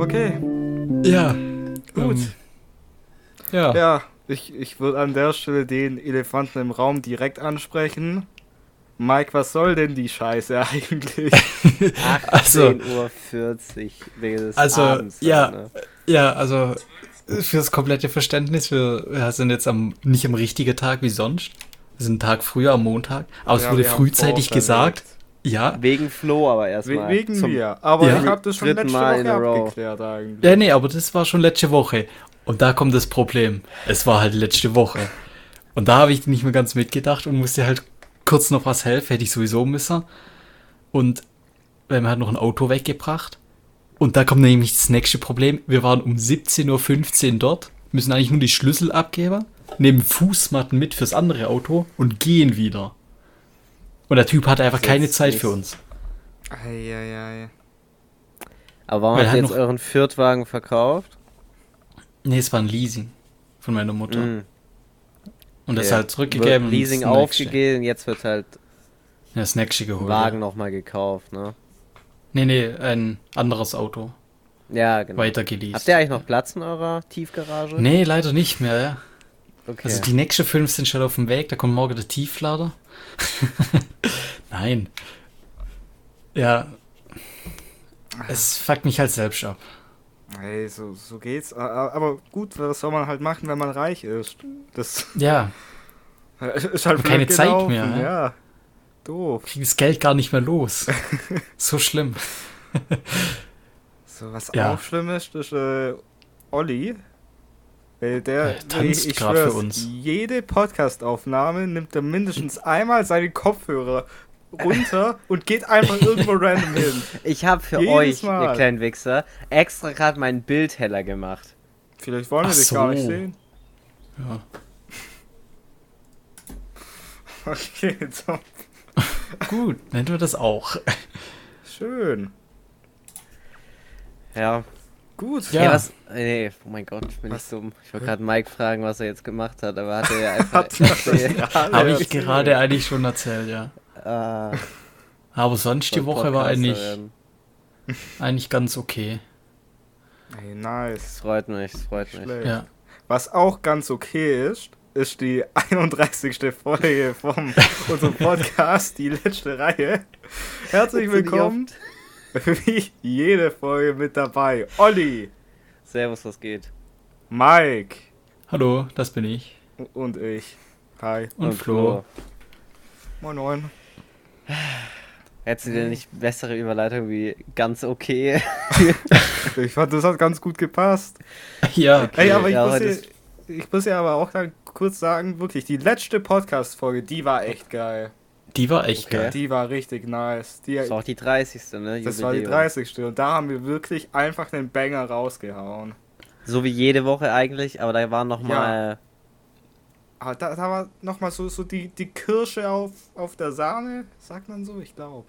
Okay. Ja. Gut. Ähm, ja. Ja, ich, ich würde an der Stelle den Elefanten im Raum direkt ansprechen. Mike, was soll denn die Scheiße eigentlich? 18.40 Also- Uhr des Also, Abends. ja. Ne? Ja, also fürs komplette Verständnis, wir, wir sind jetzt am nicht am richtigen Tag wie sonst. Wir sind einen Tag früher am Montag, aber es Ja, wurde wir haben frühzeitig gesagt. Ja. Wegen Flo aber We erstmal. wegen Zum- mir. Aber Ja. ich habe das schon Dritten letzte Mal Woche abgeklärt eigentlich. Ja, nee, aber das war schon letzte Woche. Und da kommt das Problem. Es war halt letzte Woche. Und da habe ich nicht mehr ganz mitgedacht und musste halt kurz noch was helfen, hätte ich sowieso müssen. Und wir haben halt noch ein Auto weggebracht. Und da kommt nämlich das nächste Problem. Wir waren um 17.15 Uhr dort, müssen eigentlich nur die Schlüssel abgeben, nehmen Fußmatten mit fürs andere Auto und gehen wieder. Und der Typ hatte einfach keine Zeit nicht- für uns. Eieiei. Aber warum Weil habt ihr jetzt noch- euren Viertwagen verkauft? Nee, es war ein Leasing von meiner Mutter. Mhm. Und das Okay. halt zurückgegeben. Wird Leasing aufgegeben, jetzt wird halt Ja, das nächste geholt. Wagen Ja. nochmal gekauft, ne? Nee, nee, ein anderes Auto. Ja, genau. Weiter geleast. Habt ihr eigentlich noch Platz in eurer Tiefgarage? Nee, leider nicht mehr, ja. Okay. Also die nächsten fünf sind schon auf dem Weg, da kommt morgen der Tieflader. Nein. Ja. Es fuckt mich halt selbst ab. Hey, so, so geht's. Aber gut, was soll man halt machen, wenn man reich ist? Das Ja, ist halt keine blöd Zeit gelaufen, mehr, ne? Ja. Doof. krieg das Geld gar nicht mehr los. so schlimm. So, was Ja. auch schlimm ist, ist äh, Olli. Weil der, Er tanzt ich grad für schwör's, uns. jede Podcastaufnahme nimmt er mindestens einmal seine Kopfhörer runter und geht einfach irgendwo random hin. ich habe für Jedes euch, Mal. ihr kleinen Wichser, extra gerade mein Bild heller gemacht. Vielleicht wollen wir Ach dich gar nicht so. sehen. Ja. Okay, so. Gut, nennen wir das auch. Schön. Ja. Gut. Ja. Hey, was? Nee, oh mein Gott, bin Was? ich dumm. Ich wollte gerade Mike fragen, was er jetzt gemacht hat, aber hat er ja einfach Hat er erzählt. gerade Habe ich erzählt. gerade eigentlich schon erzählt, ja. Ah, Aber sonst die Woche war Podcaster eigentlich, werden. eigentlich ganz okay. Hey, Das nice. freut mich, das freut mich. Schlecht. Ja. Was auch ganz okay ist, ist die 31. Folge vom unserem Podcast, die letzte Reihe. Herzlich willkommen. Wie jede Folge mit dabei. Olli, Servus, was geht? Mike Hallo, das bin ich. und ich. Hi. Und, Flo. Moin moin. Hättest du denn nicht bessere Überleitung wie ganz okay? Ich fand, das hat ganz gut gepasst. Ja, Ey, aber ich, ja, muss ja, ist- ich muss ja aber auch dann kurz sagen, wirklich, die letzte Podcast-Folge, die war echt geil. Die war echt Okay. geil. Die war richtig nice. Die, Das war auch die 30. ne? das war die Jubiläum. 30. Und da haben wir wirklich einfach den Banger rausgehauen. So wie jede Woche eigentlich, aber da waren noch mal Aber da, da war nochmal so, so die, die Kirsche auf, auf der Sahne, sagt man so, ich glaube.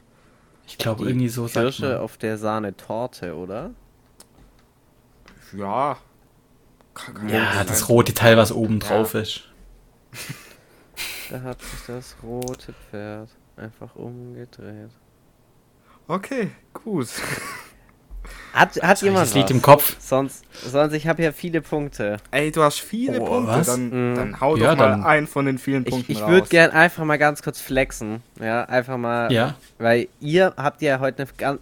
Ich glaube, irgendwie so Kirsche man. auf der Sahne-Torte, oder? Ja. Kann, kann Ja, das rote Teil, was oben Ja. drauf ist. Da hat sich das rote Pferd einfach umgedreht. Okay, gut. Hat, hat jemand Das liegt was? im Kopf. Sonst, sonst ich habe ja viele Punkte. Ey, du hast viele Oh, Punkte, was? dann, Mhm. dann hau Ja, doch mal dann- einen von den vielen Ich, Punkten ich würde raus. gern einfach mal ganz kurz flexen. Ja, einfach mal. Ja, Weil ihr habt ja heute eine ganz,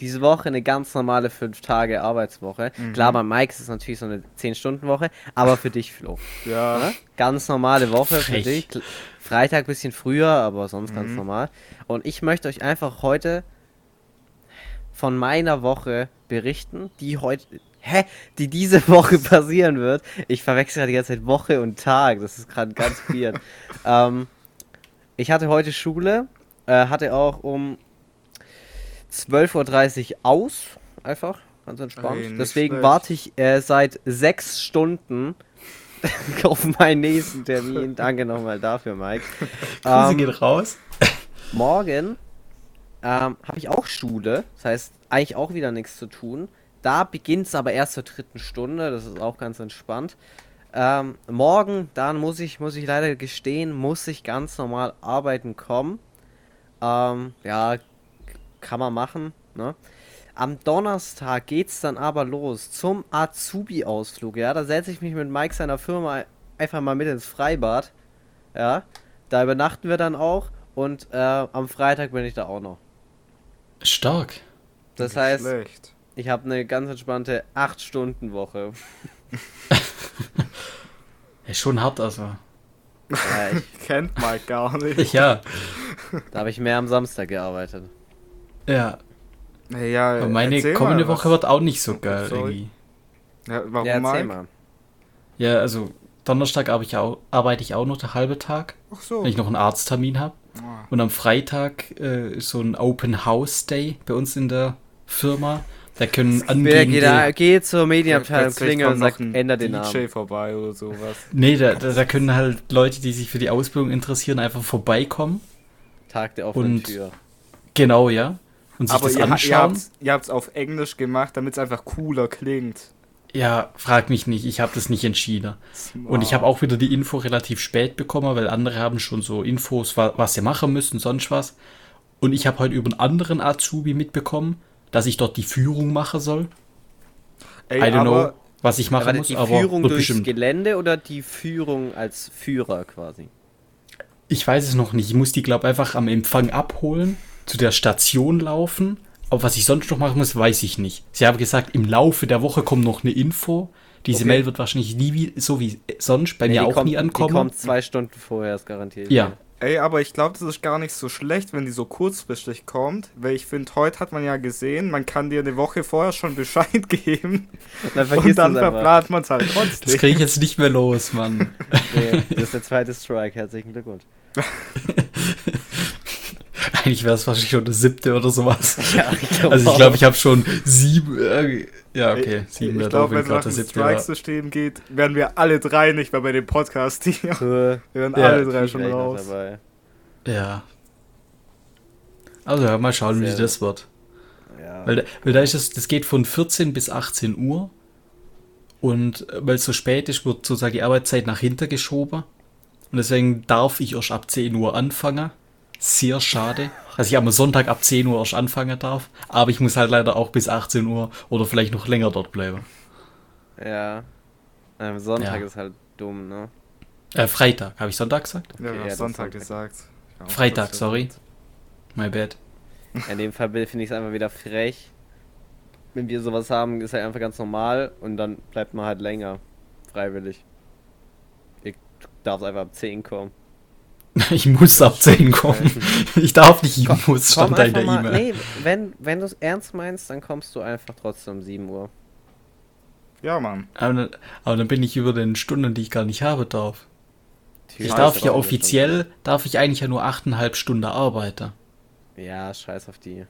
diese Woche eine ganz normale 5-Tage-Arbeitswoche. Mhm. Klar, bei Mike ist es natürlich so eine 10-Stunden-Woche, aber für dich, Flo. Ja. Ne? Ganz normale Woche für Frech. dich. Kl- Freitag bisschen früher, aber sonst ganz Mhm. normal. Und ich möchte euch einfach heute von meiner Woche berichten, die heute, hä, die diese Woche passieren wird. Ich verwechsel gerade die ganze Zeit Woche und Tag. Das ist gerade ganz weird. ähm, ich hatte heute Schule, äh, hatte auch um 12.30 Uhr aus, einfach, ganz entspannt. Ey, nicht Deswegen schlecht. warte ich äh, seit sechs Stunden auf meinen nächsten Termin. Danke nochmal dafür, Mike. Grüße Ähm, geht raus. morgen ähm, habe ich auch Schule. Das heißt, eigentlich auch wieder nichts zu tun. Da beginnt es aber erst zur dritten Stunde. Das ist auch ganz entspannt. Ähm, morgen, dann muss ich, muss ich leider gestehen, muss ich ganz normal arbeiten kommen. Ähm, ja, kann man machen, ne? Am Donnerstag geht's dann aber los zum Azubi-Ausflug, ja. Da setze ich mich mit Mike seiner Firma einfach mal mit ins Freibad. Ja. Da übernachten wir dann auch und äh, am Freitag bin ich da auch noch. Stark. Das Nicht heißt, Schlecht. ich habe eine ganz entspannte 8-Stunden-Woche. Ja, schon hart, also. Ja, ich, Kennt Mike gar nicht. Ja, da habe ich mehr am Samstag gearbeitet. Ja. Ja, Aber meine kommende mal Woche wird auch nicht so geil Sorry. irgendwie. Ja, warum ja, mal. Ja, also Donnerstag arbeite ich auch, arbeite ich auch noch den halben Tag, Ach so. wenn ich noch einen Arzttermin habe. Ah. Und am Freitag äh, ist so ein Open House Day bei uns in der Firma. Da können Wer angehende... geht, da, geht zur Medienabteilung, Plötzlich klingelt und sagt, ein ändert den DJ Namen. vorbei oder sowas. Nee, da, da, da können halt Leute, die sich für die Ausbildung interessieren, einfach vorbeikommen. Tag der offenen Und- Tür. Genau, ja. Und sich Aber das ihr, ihr anschauen. habt's, ihr habt's auf Englisch gemacht, damit es einfach cooler klingt. Ja, frag mich nicht, ich habe das nicht entschieden. Und ich habe auch wieder die Info relativ spät bekommen, weil andere haben schon so Infos, wa- was sie machen müssen, sonst was. Und ich habe heute über einen anderen Azubi mitbekommen, dass ich dort die Führung machen soll. Ey, I don't know, was ich machen muss, die aber Führung durchs bestimmt. Gelände oder die Führung als Führer quasi? Ich weiß es noch nicht. Ich muss die, glaube einfach am Empfang abholen, zu der Station laufen. Aber was ich sonst noch machen muss, weiß ich nicht. Sie haben gesagt, im Laufe der Woche kommt noch eine Info. Diese Okay. Mail wird wahrscheinlich nie wie, so wie sonst bei Nee, mir die auch kommt, nie Die ankommen. kommt zwei Stunden vorher, ist garantiert. Ja. Ey, aber ich glaube, das ist gar nicht so schlecht, wenn die so kurzfristig kommt. Weil ich finde, heute hat man ja gesehen, man kann dir eine Woche vorher schon Bescheid geben. Dann Und dann verplant man es halt Das trotzdem. kriege ich jetzt nicht mehr los, Mann. Nee, das ist der zweite Strike. Herzlichen Glückwunsch. Eigentlich wäre es wahrscheinlich schon der siebte oder sowas. Ja, ich Also ich glaube, ich habe schon sieben. Äh, ja, okay, Ich, sieben ich glaube, wenn es nach. Strike-System geht, werden wir alle drei nicht mehr bei dem Podcast hier. Cool. Wir werden Ja, alle drei schon raus. dabei. Ja. Also ja, mal schauen, Sehr wie das wird. Ja. Weil, da- weil da ist es, das geht von 14 bis 18 Uhr. Und äh, weil es so spät ist, wird sozusagen die Arbeitszeit nach hinten geschoben. Und deswegen darf ich erst ab 10 Uhr anfangen. Sehr schade, dass ich am Sonntag ab 10 Uhr erst anfangen darf. Aber ich muss halt leider auch bis 18 Uhr oder vielleicht noch länger dort bleiben. ja. Am Sonntag Ja. ist halt dumm, ne? Äh, Freitag, habe ich Sonntag gesagt? Ja, wir Okay, haben ja, das Sonntag gesagt. Ja, Freitag, sorry. My bad. In dem Fall finde ich es einfach wieder frech. Wenn wir sowas haben, ist halt einfach ganz normal und dann bleibt man halt länger. Freiwillig. Ich darf einfach ab 10 kommen. Ich muss ab 10 kommen. Ich darf nicht, ich muss, Komm stand da in der. E-Mail. Nee, wenn, wenn du es ernst meinst, dann kommst du einfach trotzdem um 7 Uhr. Ja, Mann. Aber, dann- aber dann bin ich über den Stunden, die ich gar nicht habe, darf. Ich Scheiß darf ja die offiziell, darf ich eigentlich ja nur 8,5 Stunden arbeiten. Ja, scheiß auf die.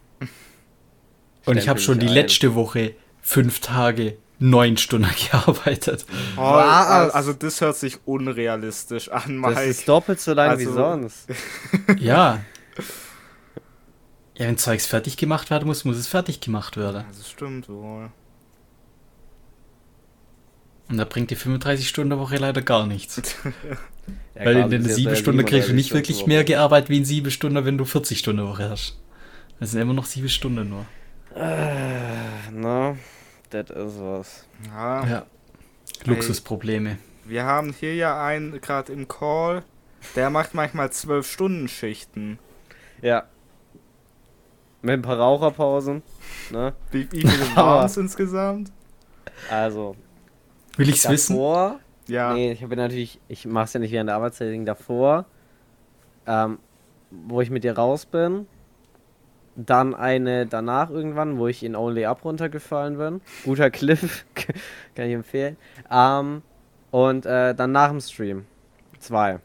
Und ich habe schon die ein. letzte Woche fünf Tage, neun Stunden gearbeitet. Oh, Was? also das hört sich unrealistisch an, Das Mike. ist doppelt so lang wie Also- sonst. Ja. Ja, wenn Zeugs fertig gemacht werden muss, muss es fertig gemacht werden. Das stimmt wohl. Und da bringt die 35-Stunden-Woche leider gar nichts. Ja, Weil in das den ist jetzt sieben ja Stunden kriegst du 37 nicht wirklich Stunden mehr Woche. gearbeitet wie in sieben Stunden, wenn du 40-Stunden-Woche hast. Das sind immer noch sieben Stunden nur. Äh, Na, das ist was. Ja, Ja. Luxusprobleme. wir haben hier ja einen gerade im Call, der macht manchmal zwölf Stunden Schichten. Ja. Mit ein paar Raucherpausen. Ne? Wie, wie viele waren es insgesamt? Also, Will ich's wissen? davor. Ja. Nee, ich habe natürlich, ich mach's ja nicht während der Arbeitszeit, davor. Ähm, wo ich mit dir raus bin. Dann eine danach irgendwann, wo ich in Only Up runtergefallen bin. Guter Cliff, kann ich empfehlen. Ähm, und äh, dann nach dem Stream. Zwei.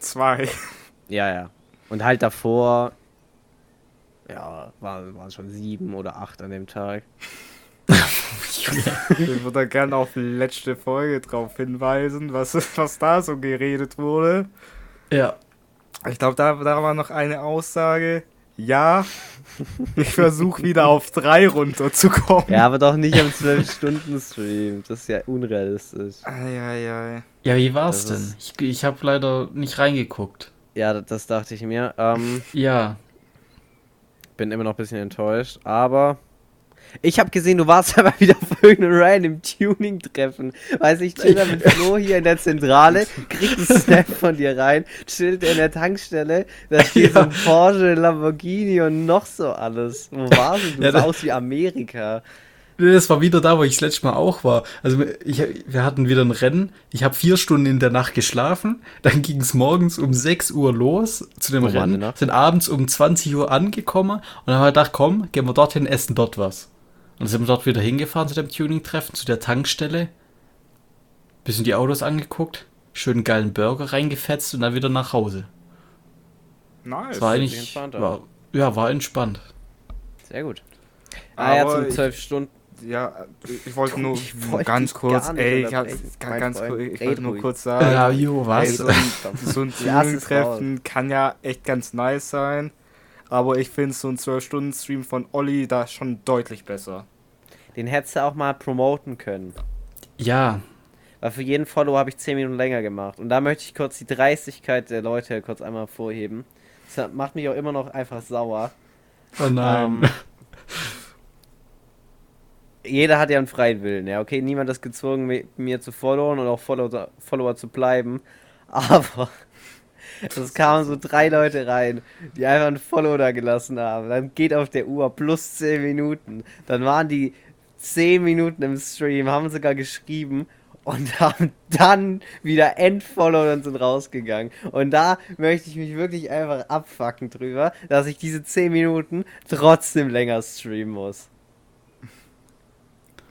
Zwei. Ja, ja. Und halt davor, ja, waren waren schon sieben oder acht an dem Tag. Ich würde da gerne auf die letzte Folge drauf hinweisen, was, was da so geredet wurde. Ja. Ich glaube, da, da war noch eine Aussage. Ja, ich versuche wieder auf drei runterzukommen. Ja, aber doch nicht am 12-Stunden-Stream. Das ist ja unrealistisch. Eieiei. Ja, wie war's Das denn? Ich, ich habe leider nicht reingeguckt. Ja, das, das dachte ich mir. Ähm, Ja. bin immer noch ein bisschen enttäuscht, aber Ich habe gesehen, du warst aber wieder auf irgendeinem random Tuning-Treffen. Weiß ich, chill da mit Flo hier in der Zentrale, krieg einen Snap von dir rein, chillt in der Tankstelle, da steht so ein Porsche, Lamborghini und noch so alles. Wo warst du? Du Ja, sah da- aus wie Amerika. Nee, Das war wieder da, wo ich das letzte Mal auch war. Also ich, wir hatten wieder ein Rennen. Ich habe vier Stunden in der Nacht geschlafen. Dann ging es morgens um 6 Uhr los zu dem waren Rennen. Sind abends um 20 Uhr angekommen. Und dann haben wir gedacht, komm, gehen wir dorthin, essen dort was. Und dann sind wir dort wieder hingefahren zu dem Tuning-Treffen, zu der Tankstelle. Bisschen die Autos angeguckt. Schönen geilen Burger reingefetzt und dann wieder nach Hause. Nice. Das war eigentlich, war, ja, war entspannt. Sehr gut. Ah ja, zum ich- 12 Stunden. Ja, ich wollte nur Ich wollte ganz kurz, ey, ich hab, unterbrechen, ganz, kurz, ich wollte nur ruhig. kurz sagen, Ja, jo, ey, was? so ein, so ein Tuning-Treffen kann ja echt ganz nice sein, aber ich finde so ein 12-Stunden-Stream von Olli da schon deutlich besser. Den hättest du auch mal promoten können. Ja, Weil für jeden Follow habe ich 10 Minuten länger gemacht. Und da möchte ich kurz die Dreistigkeit der Leute kurz einmal vorheben. Das macht mich auch immer noch einfach sauer. oh nein. Ähm, jeder hat ja einen freien Willen, ja, okay? Niemand ist gezwungen, mi- mir zu followen und auch Follower, Follower zu bleiben. Aber es kamen so drei Leute rein, die einfach einen Follow da gelassen haben. Dann geht auf der Uhr plus 10 Minuten. Dann waren die 10 Minuten im Stream, haben sogar geschrieben und haben dann wieder entfollowed und sind rausgegangen. Und da möchte ich mich wirklich einfach abfacken drüber, dass ich diese 10 Minuten trotzdem länger streamen muss.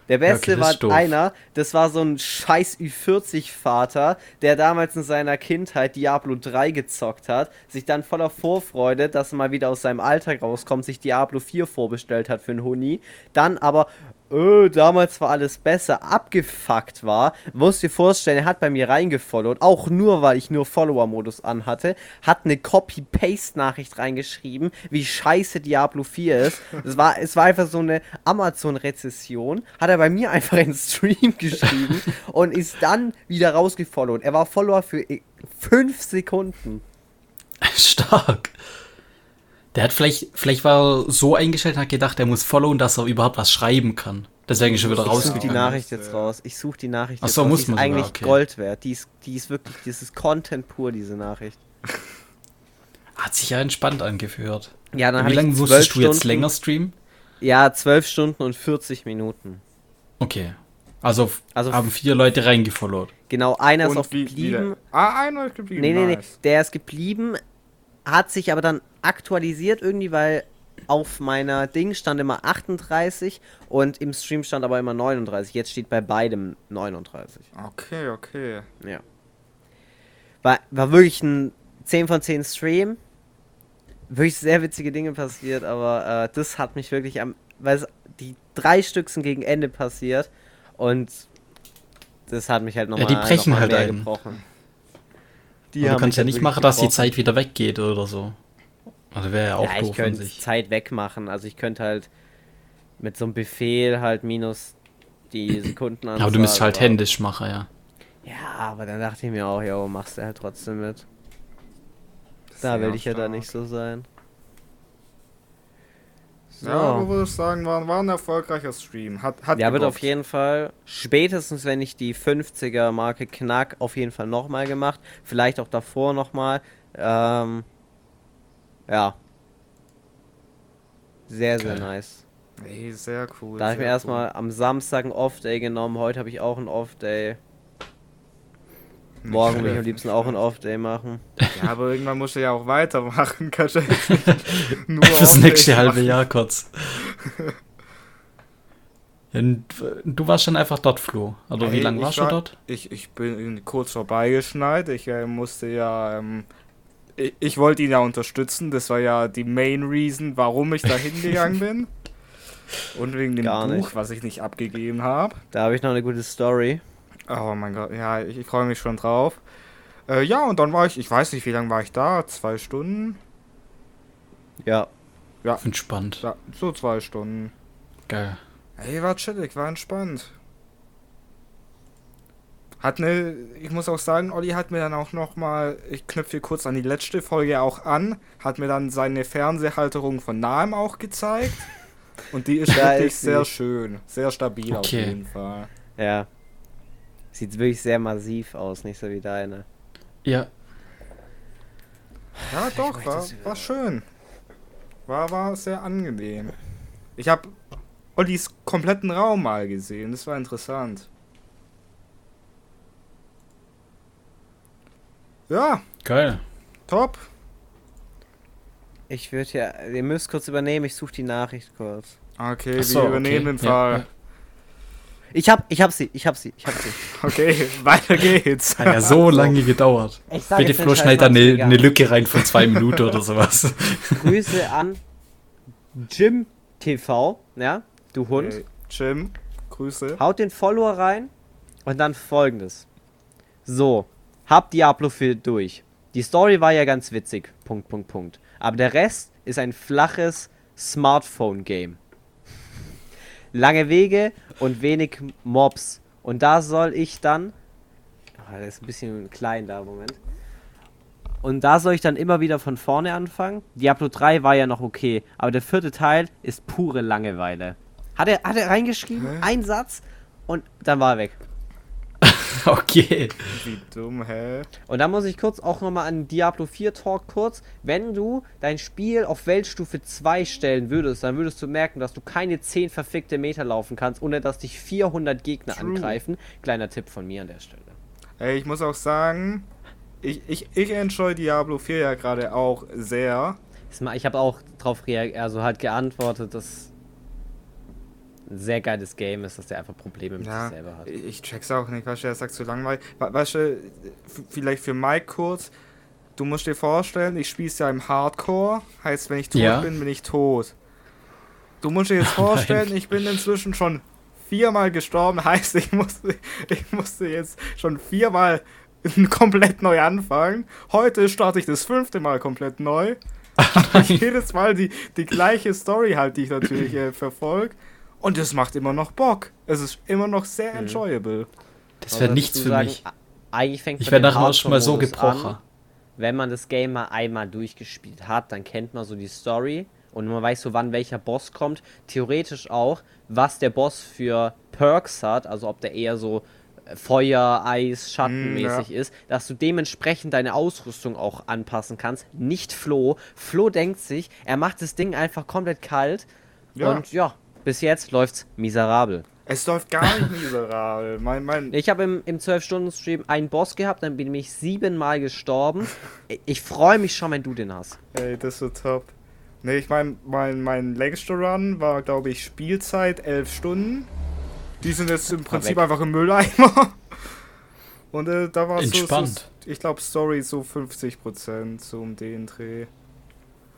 Der Beste okay, das war einer, das war so ein scheiß Ü40-Vater, der damals in seiner Kindheit Diablo 3 gezockt hat, sich dann voller Vorfreude, dass er mal wieder aus seinem Alltag rauskommt, sich Diablo 4 vorbestellt hat für einen Huni, dann aber, äh, damals war alles besser, abgefuckt war, musst dir vorstellen, er hat bei mir reingefollowt, auch nur, weil ich nur Follower-Modus anhatte, hat eine Copy-Paste-Nachricht reingeschrieben, wie scheiße Diablo 4 ist. Es war, es war einfach so eine Amazon-Rezession, hat er bei mir einfach in Stream geschrieben und ist dann wieder rausgefollowt. Er war Follower für 5 Sekunden. Stark. Der hat vielleicht, vielleicht war er so eingestellt und hat gedacht, er muss followen, dass er überhaupt was schreiben kann. Deswegen ist er wieder Ich suche die. Nachricht jetzt raus. Ich suche die Nachricht Ach jetzt so, raus. muss die ist sogar, eigentlich okay. Gold wert. Die ist, die ist wirklich, das ist Content pur, diese Nachricht. Hat sich ja entspannt angeführt. Ja, dann Wie ich lange 12 musstest du jetzt Stunden- länger streamen? Ja, 12 Stunden und 40 Minuten. Okay. Also, Also- haben vier Leute reingefollowt. Genau, einer ist Und auch wie, geblieben. ah, einer ist geblieben, Nee, nee, nee, nice. der ist geblieben, hat sich aber dann aktualisiert irgendwie, weil auf meiner Ding stand immer 38 und im Stream stand aber immer 39. Jetzt steht bei beidem 39. Okay, okay. Ja. War, war wirklich ein 10 von 10 Stream. Wirklich sehr witzige Dinge passiert, aber äh, das hat mich wirklich am. Weil es, die drei Stück sind gegen Ende passiert und das hat mich halt nochmal die brechen noch mal halt gebrochen. Und du haben kannst ja halt nicht machen, dass die. Zeit wieder weggeht oder so. Also wäre ja auch ja, ich doof an könnte sich. Zeit wegmachen. Also ich könnte halt mit so einem Befehl halt minus die Sekunden Ja, aber du müsst halt händisch machen, ja. Ja, aber dann dachte ich mir auch, ja, machst du halt trotzdem mit. Da will ich ja da nicht so sein. So. Ja, würde ich sagen, war, war ein erfolgreicher Stream. Hat, hat Ja, wird gebockt. auf jeden Fall, spätestens wenn ich die 50er Marke knack, auf jeden Fall nochmal gemacht. Vielleicht auch davor nochmal. Ähm, ja. Sehr, sehr Geil. nice. Ey, sehr cool. Da habe ich mir sehr erstmal am Samstag einen Off-Day genommen. Heute habe ich auch einen Off-Day. Morgen will ich am liebsten auch einen Off-Day machen. Ja, aber irgendwann musst du ja auch weitermachen. Kannst du jetzt nicht nur Fürs nächste halbe. Jahr kurz. Und Du warst schon einfach dort, Flo. Oder wie Ey, lange warst war- du dort? Ich, ich bin kurz vorbeigeschneit. Ich äh, musste ja. Ähm, ich, ich wollte ihn ja unterstützen. Das war ja die Main Reason, warum ich da hingegangen bin. Und wegen dem Gar Buch, nicht. was ich nicht abgegeben habe. Da habe ich noch eine gute Story. Oh mein Gott, ja, ich, ich freue mich schon drauf. Äh, ja, und dann war ich, ich weiß nicht, wie lange war ich da? Zwei Stunden? Ja. Entspannt. Ja, so zwei Stunden. Geil. Ey, war chillig, war entspannt. Hat ne, ich muss auch sagen, Olli hat mir dann auch noch mal, ich knüpfe hier kurz an die letzte Folge auch an, hat mir dann seine Fernsehhalterung von nahem auch gezeigt Und die ist Da wirklich ist sehr schön. Sehr stabil auf Okay. jeden Fall. Ja. Sieht wirklich sehr massiv aus, nicht so wie deine. Ja, Ja, doch, war, war schön. War, war sehr angenehm. Ich habe Ollis kompletten Raum mal gesehen. Das war interessant. Ja, geil. top. Ich würde ja. Ihr müsst kurz übernehmen, ich suche die Nachricht kurz. Okay, so, wir übernehmen okay. den Fall. Ja, Ich hab, ich hab sie, ich hab sie, ich hab sie. Okay, weiter geht's. Hat ja so lange gedauert. Ich sag Bitte Flo, Scheiß schneid da eine, eine Lücke rein von zwei Minuten oder sowas. Grüße an Jim TV, ja, du Hund. Hey, Jim, Grüße. Haut den Follower rein und dann folgendes. So, hab Diablo 4 durch. Die Story war ja ganz witzig. Punkt, Punkt, Punkt. Aber der Rest ist ein flaches Smartphone-Game. Lange Wege und wenig Mobs. Und da soll ich dann. Ah, der ist ein bisschen klein da, Moment. Und da soll ich dann immer wieder von vorne anfangen. Diablo 3 war ja noch okay, aber der vierte Teil ist pure Langeweile. Hat er, hat er reingeschrieben, Hä? ein Satz und dann war er weg. okay. Wie dumm, hä? Und da muss ich kurz auch nochmal an Diablo 4 Talk kurz. Wenn du dein Spiel auf Weltstufe 2 stellen würdest, dann würdest du merken, dass du keine 10 verfickte Meter laufen kannst, ohne dass dich 400 Gegner True. angreifen. Kleiner Tipp von mir an der Stelle. Ey, ich muss auch sagen, ich, ich, ich enjoy Diablo 4 ja gerade auch sehr. Ich habe auch drauf reagiert, also halt geantwortet, dass ein sehr geiles Game ist, dass der einfach Probleme mit Ja, sich selber hat. ich check's auch nicht, weißt du, er sagt so langweilig. We- Weißt du, vielleicht für Mike kurz, du musst dir vorstellen, ich spiel's ja im Hardcore, heißt, wenn ich tot Ja. bin, bin ich tot. Du musst dir jetzt vorstellen, ich bin inzwischen schon viermal gestorben, heißt, ich musste, ich musste jetzt schon viermal komplett neu anfangen. Heute starte ich das fünfte Mal komplett neu. Jedes Mal die, die gleiche Story halt, die ich natürlich äh, verfolge. Und es macht immer noch Bock. Es ist immer noch sehr Mhm. enjoyable. Das wäre nichts für sagen, mich. Eigentlich fängt Ich den nachher schon mal so gebrochen. an. Wenn man das Game mal einmal durchgespielt hat, dann kennt man so die Story und man weiß so, wann welcher Boss kommt. Theoretisch auch, was der Boss für Perks hat, also ob der eher so äh, Feuer, Eis, Schattenmäßig ist, dass du dementsprechend deine Ausrüstung auch anpassen kannst. Nicht Flo. Flo denkt sich, er macht das Ding einfach komplett kalt Ja. und ja, bis jetzt läuft's miserabel. Es läuft gar nicht miserabel. Mein, mein, Ich habe im, im 12-Stunden-Stream einen Boss gehabt, dann bin ich siebenmal gestorben. Ich- freue mich schon, wenn du den hast. ey, das wird top. Nee, ich mein, mein, mein längster Run war, glaube ich, Spielzeit 11 Stunden. Die sind jetzt im Prinzip weg. einfach im Mülleimer. Und äh, da war so, so, Entspannt. ich glaube, Story so 50%, so um den Dreh.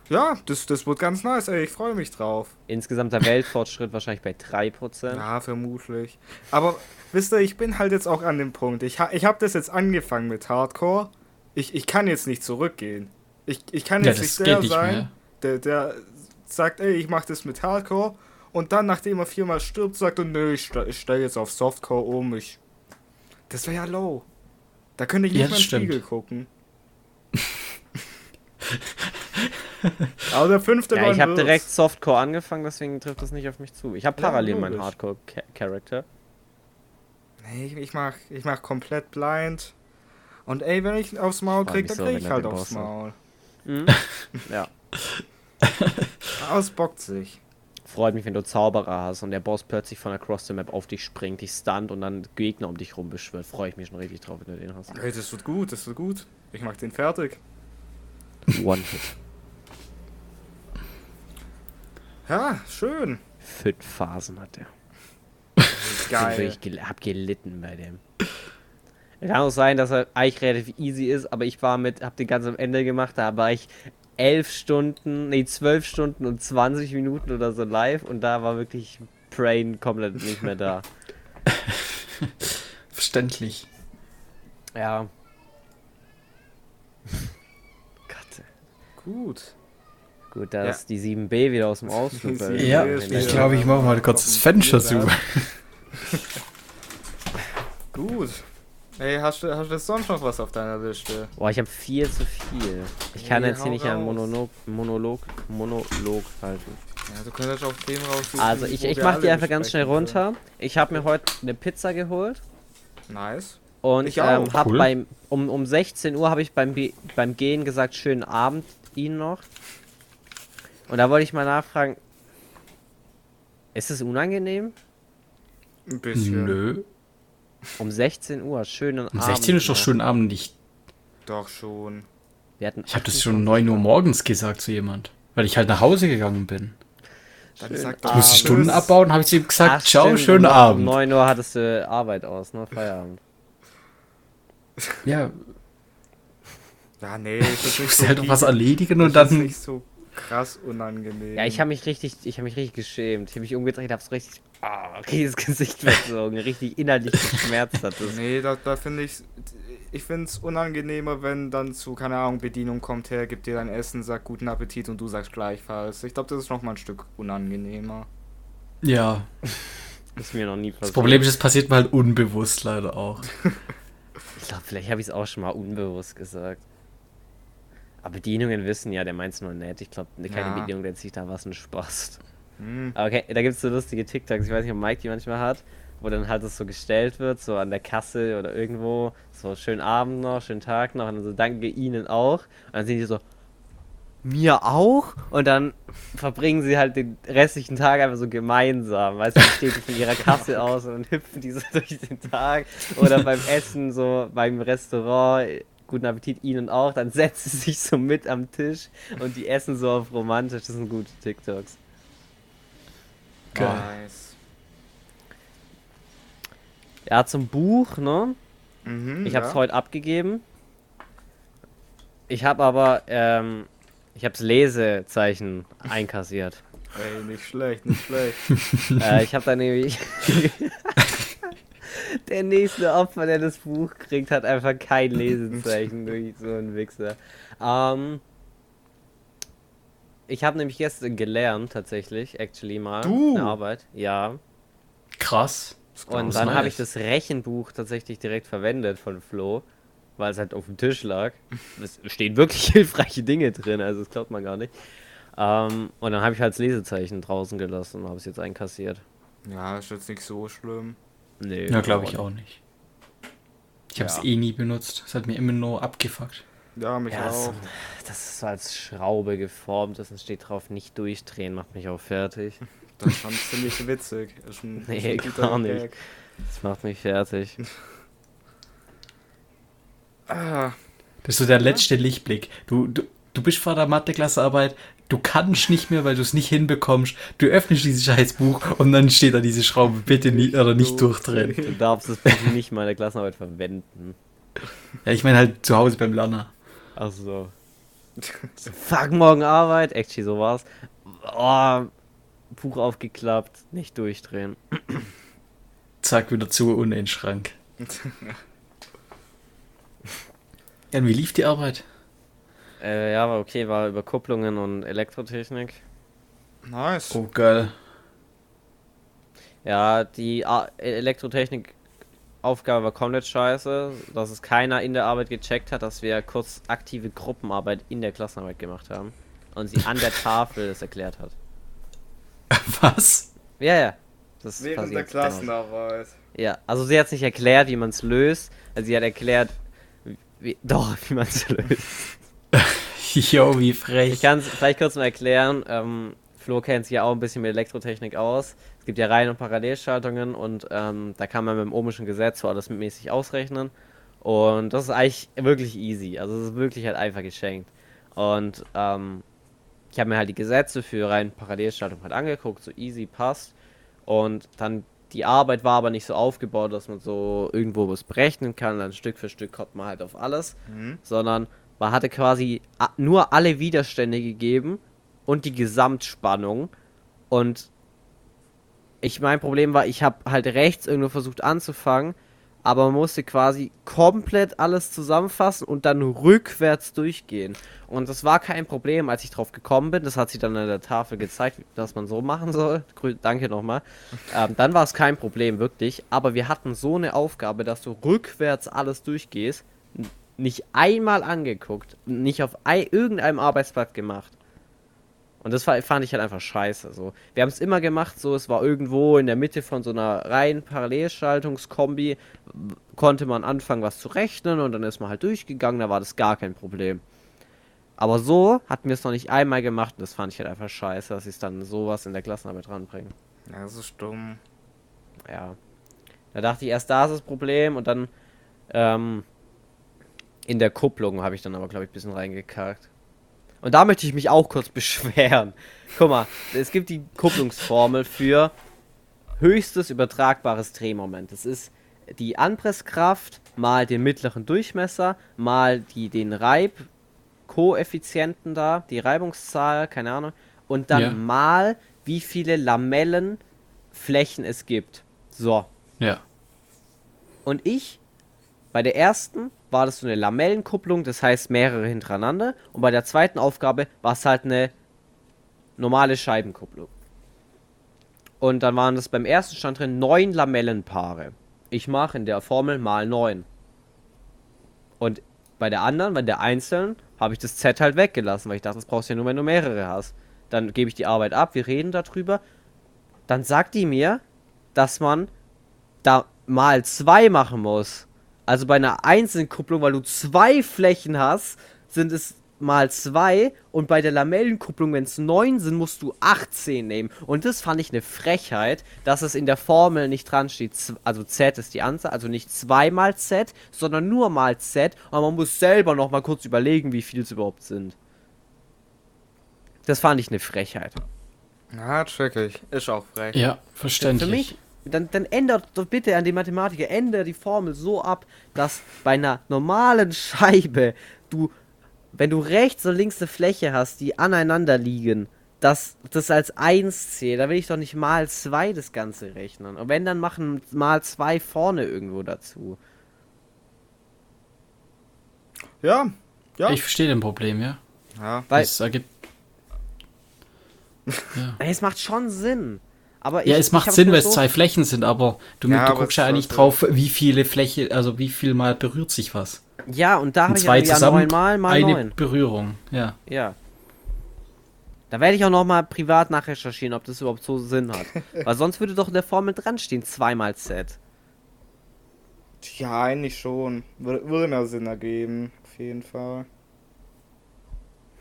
Ja, das, das wird ganz nice, ey, ich freue mich drauf. Insgesamter Weltfortschritt wahrscheinlich bei 3%. Ja, vermutlich. Aber wisst ihr, ich bin halt jetzt auch an dem Punkt. Ich, ha ich habe das jetzt angefangen mit Hardcore. Ich, ich kann jetzt nicht zurückgehen. Ich, ich kann Ja, jetzt das nicht der nicht sein, mehr. der, der sagt, ey, ich mach das mit Hardcore. Und dann, nachdem er viermal stirbt, sagt er, nö, ich, ste- ich stelle jetzt auf Softcore um. Ich das wäre ja low. Da könnte ich nicht Ja, mehr das in den. Spiegel gucken. Aber der fünfte Ja, ich habe direkt Softcore angefangen, deswegen trifft das nicht auf mich zu. Ich habe Ja, parallel meinen logisch. Hardcore-Charakter. Nee, ich, ich mach, ich mach komplett blind. Und ey, wenn ich aufs Maul krieg, dann so, krieg ich halt aufs. Maul. Mhm. ja. Ausbockt sich. Freut mich, wenn du Zauberer hast und der Boss plötzlich von across the map auf dich springt, dich stunt und dann Gegner um dich rum beschwört. Freue ich mich schon richtig drauf, wenn du den hast. Hey, das wird gut, das wird gut. Ich mach den fertig. One-Hit. Ja, schön. Fünf Phasen hat er. Geil. Ich gel hab gelitten bei dem. Es kann auch sein, dass er eigentlich relativ easy ist, aber ich war mit, hab den ganz am Ende gemacht, da war ich elf Stunden, nee, zwölf Stunden und 20 Minuten oder so live und da war wirklich Brain komplett nicht mehr da. Verständlich. Ja. Gott. Gut. Gut, da ist die 7B wieder aus dem Ausflug. Ja, ich glaube, ich mache mal kurz das Fenster zu. Gut. Ey, hast du, hast du sonst noch was auf deiner Liste? Boah, ich habe viel zu viel. Ich kann Nee, jetzt hier nicht einen. Monolog, Monolog, Monolog halten. Ja, du könntest auch Themen raussuchen. Also ich, ich wir mach die einfach ganz schnell runter. Ich habe mir heute eine Pizza geholt. Nice. und Ich ähm, auch. hab Cool. beim um, um 16 Uhr habe ich beim, Be- beim Gehen gesagt, schönen Abend Ihnen noch. Und da wollte ich mal nachfragen, ist es unangenehm? Ein bisschen. Nö. Um 16 Uhr, schönen Um Abend. 16 ist doch noch. schön Abend nicht. Doch schon. Wir hatten Ich habe das 28 schon um 9 Uhr morgens gesagt zu jemand. Weil ich halt nach Hause gegangen bin. Dann Schönen sag Ich muss die. Stunden abbauen, habe ich ihm gesagt, Ach, ciao, stimmt, schönen um- Abend. Um 9 Uhr hattest du Arbeit aus, ne? Feierabend. Ja, Ja, nee, das ist ich muss so halt noch was erledigen und ist dann. nicht so krass unangenehm. Ja, ich habe mich richtig, ich habe mich richtig geschämt. Ich habe mich umgedreht, habe so richtig, ah, riesiges Gesicht verzogen, richtig innerlich geschmerzt hat das. Nee, da, da finde ich. Ich finde es unangenehmer, wenn dann zu, keine Ahnung, Bedienung kommt her, gibt dir dein Essen, sagt guten Appetit und du sagst gleichfalls. Ich glaube, das ist noch mal ein Stück unangenehmer. Ja, Ist mir noch nie passiert. das Problem ist, es passiert mal halt unbewusst leider auch. Ich glaube, vielleicht habe ich es auch schon mal unbewusst gesagt. Aber Bedienungen wissen ja, der meint es nur nett. Ich glaube, keine Ja. Bedienung denkt sich da was ein Spaß. Hm. Aber Okay, da gibt es so lustige TikToks, ich weiß nicht, ob Mike die manchmal hat, wo dann halt das so gestellt wird, so an der Kasse oder irgendwo, so schönen Abend noch, schönen Tag noch und dann so danke Ihnen auch. Und dann sind die so, mir auch? Und dann verbringen sie halt den restlichen Tag einfach so gemeinsam. Weißt du, die von ihrer Kasse aus und hüpfen die so durch den Tag. Oder beim Essen, so beim Restaurant, guten Appetit Ihnen auch. Dann setzen sie sich so mit am Tisch und die essen so auf romantisch. Das sind gute TikToks. Geil. Nice. Ja, zum Buch, ne? Mhm, Ich hab's ja. heute abgegeben. Ich habe aber, ähm, ich hab's Lesezeichen einkassiert. Ey, nicht schlecht, nicht schlecht. äh, ich habe da nämlich. der nächste Opfer, der das Buch kriegt, hat einfach kein Lesezeichen durch so ein Wichser. Ähm, ich habe nämlich gestern gelernt, tatsächlich, actually mal. Du? Eine Arbeit. Ja. Krass. Und dann habe ich das Rechenbuch tatsächlich direkt verwendet von Flo, weil es halt auf dem Tisch lag. Es stehen wirklich hilfreiche Dinge drin, also das glaubt man gar nicht. Ähm, und dann habe ich halt das Lesezeichen draußen gelassen und habe es jetzt einkassiert. Ja, ist jetzt nicht so schlimm. Nee. Ja, glaube ich auch nicht. Ich habe es Ja. eh nie benutzt. Es hat mir immer nur abgefuckt. Ja, mich Ja, das, auch. das ist so als Schraube geformt, das steht drauf, nicht durchdrehen, macht mich auch fertig. Das ist schon ziemlich witzig. Ist ein, ist Nee, ein guter gar nicht. Gag. Das macht mich fertig. Ah, Das ist so der letzte Lichtblick. Du, du, du bist vor der Mathe-Klassearbeit, du kannst nicht mehr, weil du es nicht hinbekommst. Du öffnest dieses scheiß Buch und dann steht da diese Schraube, bitte nie, oder nicht durchdrehen. Du darfst es bitte nicht mal in der Klassenarbeit verwenden. Ja, ich meine halt zu Hause beim Lerner. Ach so. Fuck, morgen Arbeit. Actually, so war's. Oh, Buch aufgeklappt, nicht durchdrehen. Zack, wieder zu und in den Schrank. Ja, und wie lief die Arbeit? Äh, ja, war okay, war über Kupplungen und Elektrotechnik. nice. Oh, geil. Ja, die A Elektrotechnik-Aufgabe war komplett scheiße, dass es keiner in der Arbeit gecheckt hat, dass wir kurz aktive Gruppenarbeit in der Klassenarbeit gemacht haben. Und sie an der Tafel das erklärt hat. Was? Ja, ja. Das Während der genau. Klassenarbeit. Ja, also sie hat es nicht erklärt, wie man es löst. Also sie hat erklärt, wie, doch, wie man es löst. Jo, wie Ich frech. kann es vielleicht kurz mal erklären. Ähm, Flo kennt sich ja auch ein bisschen mit Elektrotechnik aus. Es gibt ja Reihen- und Parallelschaltungen und ähm, da kann man mit dem ohmischen Gesetz so alles mäßig ausrechnen. Und das ist eigentlich wirklich easy. Also es ist wirklich halt einfach geschenkt. Und ähm, ich habe mir halt die Gesetze für Reihen- und Parallelschaltung halt angeguckt, so easy passt. Und dann die Arbeit war aber nicht so aufgebaut, dass man so irgendwo was berechnen kann. Dann Stück für Stück kommt man halt auf alles Mhm. sondern man hatte quasi nur alle Widerstände gegeben und die Gesamtspannung. Und ich mein Problem war, ich habe halt rechts irgendwo versucht anzufangen, aber man musste quasi komplett alles zusammenfassen und dann rückwärts durchgehen. Und das war kein Problem, als ich drauf gekommen bin. Das hat sie dann an der Tafel gezeigt, dass man so machen soll. Danke nochmal. Ähm, dann war es kein Problem, wirklich. Aber wir hatten so eine Aufgabe, dass du rückwärts alles durchgehst. Nicht einmal angeguckt, nicht auf ei irgendeinem Arbeitsblatt gemacht. Und das fand ich halt einfach scheiße. So. Wir haben es immer gemacht, so es war irgendwo in der Mitte von so einer reinen Parallelschaltungskombi, konnte man anfangen, was zu rechnen und dann ist man halt durchgegangen, da war das gar kein Problem. Aber so hatten wir es noch nicht einmal gemacht und das fand ich halt einfach scheiße, dass ich dann sowas in der Klassenarbeit ranbringe. Ja, das ist dumm. Ja. Da dachte ich erst, da ist das Problem und dann ähm, in der Kupplung habe ich dann aber, glaube ich, ein bisschen reingekackt. Und da möchte ich mich auch kurz beschweren. Guck mal, es gibt die Kupplungsformel für höchstes übertragbares Drehmoment. Das ist die Anpresskraft mal den mittleren Durchmesser mal die, den Reibkoeffizienten da, die Reibungszahl, keine Ahnung, und dann Ja. mal wie viele Lamellenflächen es gibt. So. Ja. Und ich, bei der ersten war das so eine Lamellenkupplung, das heißt mehrere hintereinander. Und bei der zweiten Aufgabe war es halt eine normale Scheibenkupplung. Und dann waren das beim ersten stand drin neun Lamellenpaare. Ich mache in der Formel mal neun. Und bei der anderen, bei der einzelnen, habe ich das Z halt weggelassen, weil ich dachte, das brauchst du ja nur, wenn du mehrere hast. Dann gebe ich die Arbeit ab, wir reden darüber. Dann sagt die mir, dass man da mal zwei machen muss. Also bei einer einzelnen Kupplung, weil du zwei Flächen hast, sind es mal zwei und bei der Lamellenkupplung, wenn es neun sind, musst du 18 nehmen. Und das fand ich eine Frechheit, dass es in der Formel nicht dran steht. Also Z ist die Anzahl, also nicht zweimal Z, sondern nur mal Z. Und man muss selber noch mal kurz überlegen, wie viel es überhaupt sind. Das fand ich eine Frechheit. Ja, check ich. Ist auch frech. Ja, verständlich. Für mich, dann, dann ändert doch bitte an die Mathematiker, ändere die Formel so ab, dass bei einer normalen Scheibe du, wenn du rechts und links eine Fläche hast, die aneinander liegen, dass das als 1 zählt. Da will ich doch nicht mal 2 das Ganze rechnen. Und wenn, dann machen mal 2 vorne irgendwo dazu. Ja, ja. Ich verstehe den Problem, ja. ja. Weil, Das ergibt. ey, es macht schon Sinn. Aber Ja, ich- es ich macht Sinn, weil es so- zwei Flächen sind, aber du, Ja, du aber guckst ja eigentlich drauf, wie viele Fläche, also wie viel mal berührt sich was. Ja, und da habe ich zwei aber ja zusammen, neunmal mal eine neun. Berührung, ja. Ja. Da werde ich auch noch mal privat nachrecherchieren, ob das überhaupt so Sinn hat. Weil sonst würde doch in der Formel dran stehen, zweimal Z. Ja, eigentlich schon. Würde, würde mehr Sinn ergeben. Auf jeden Fall.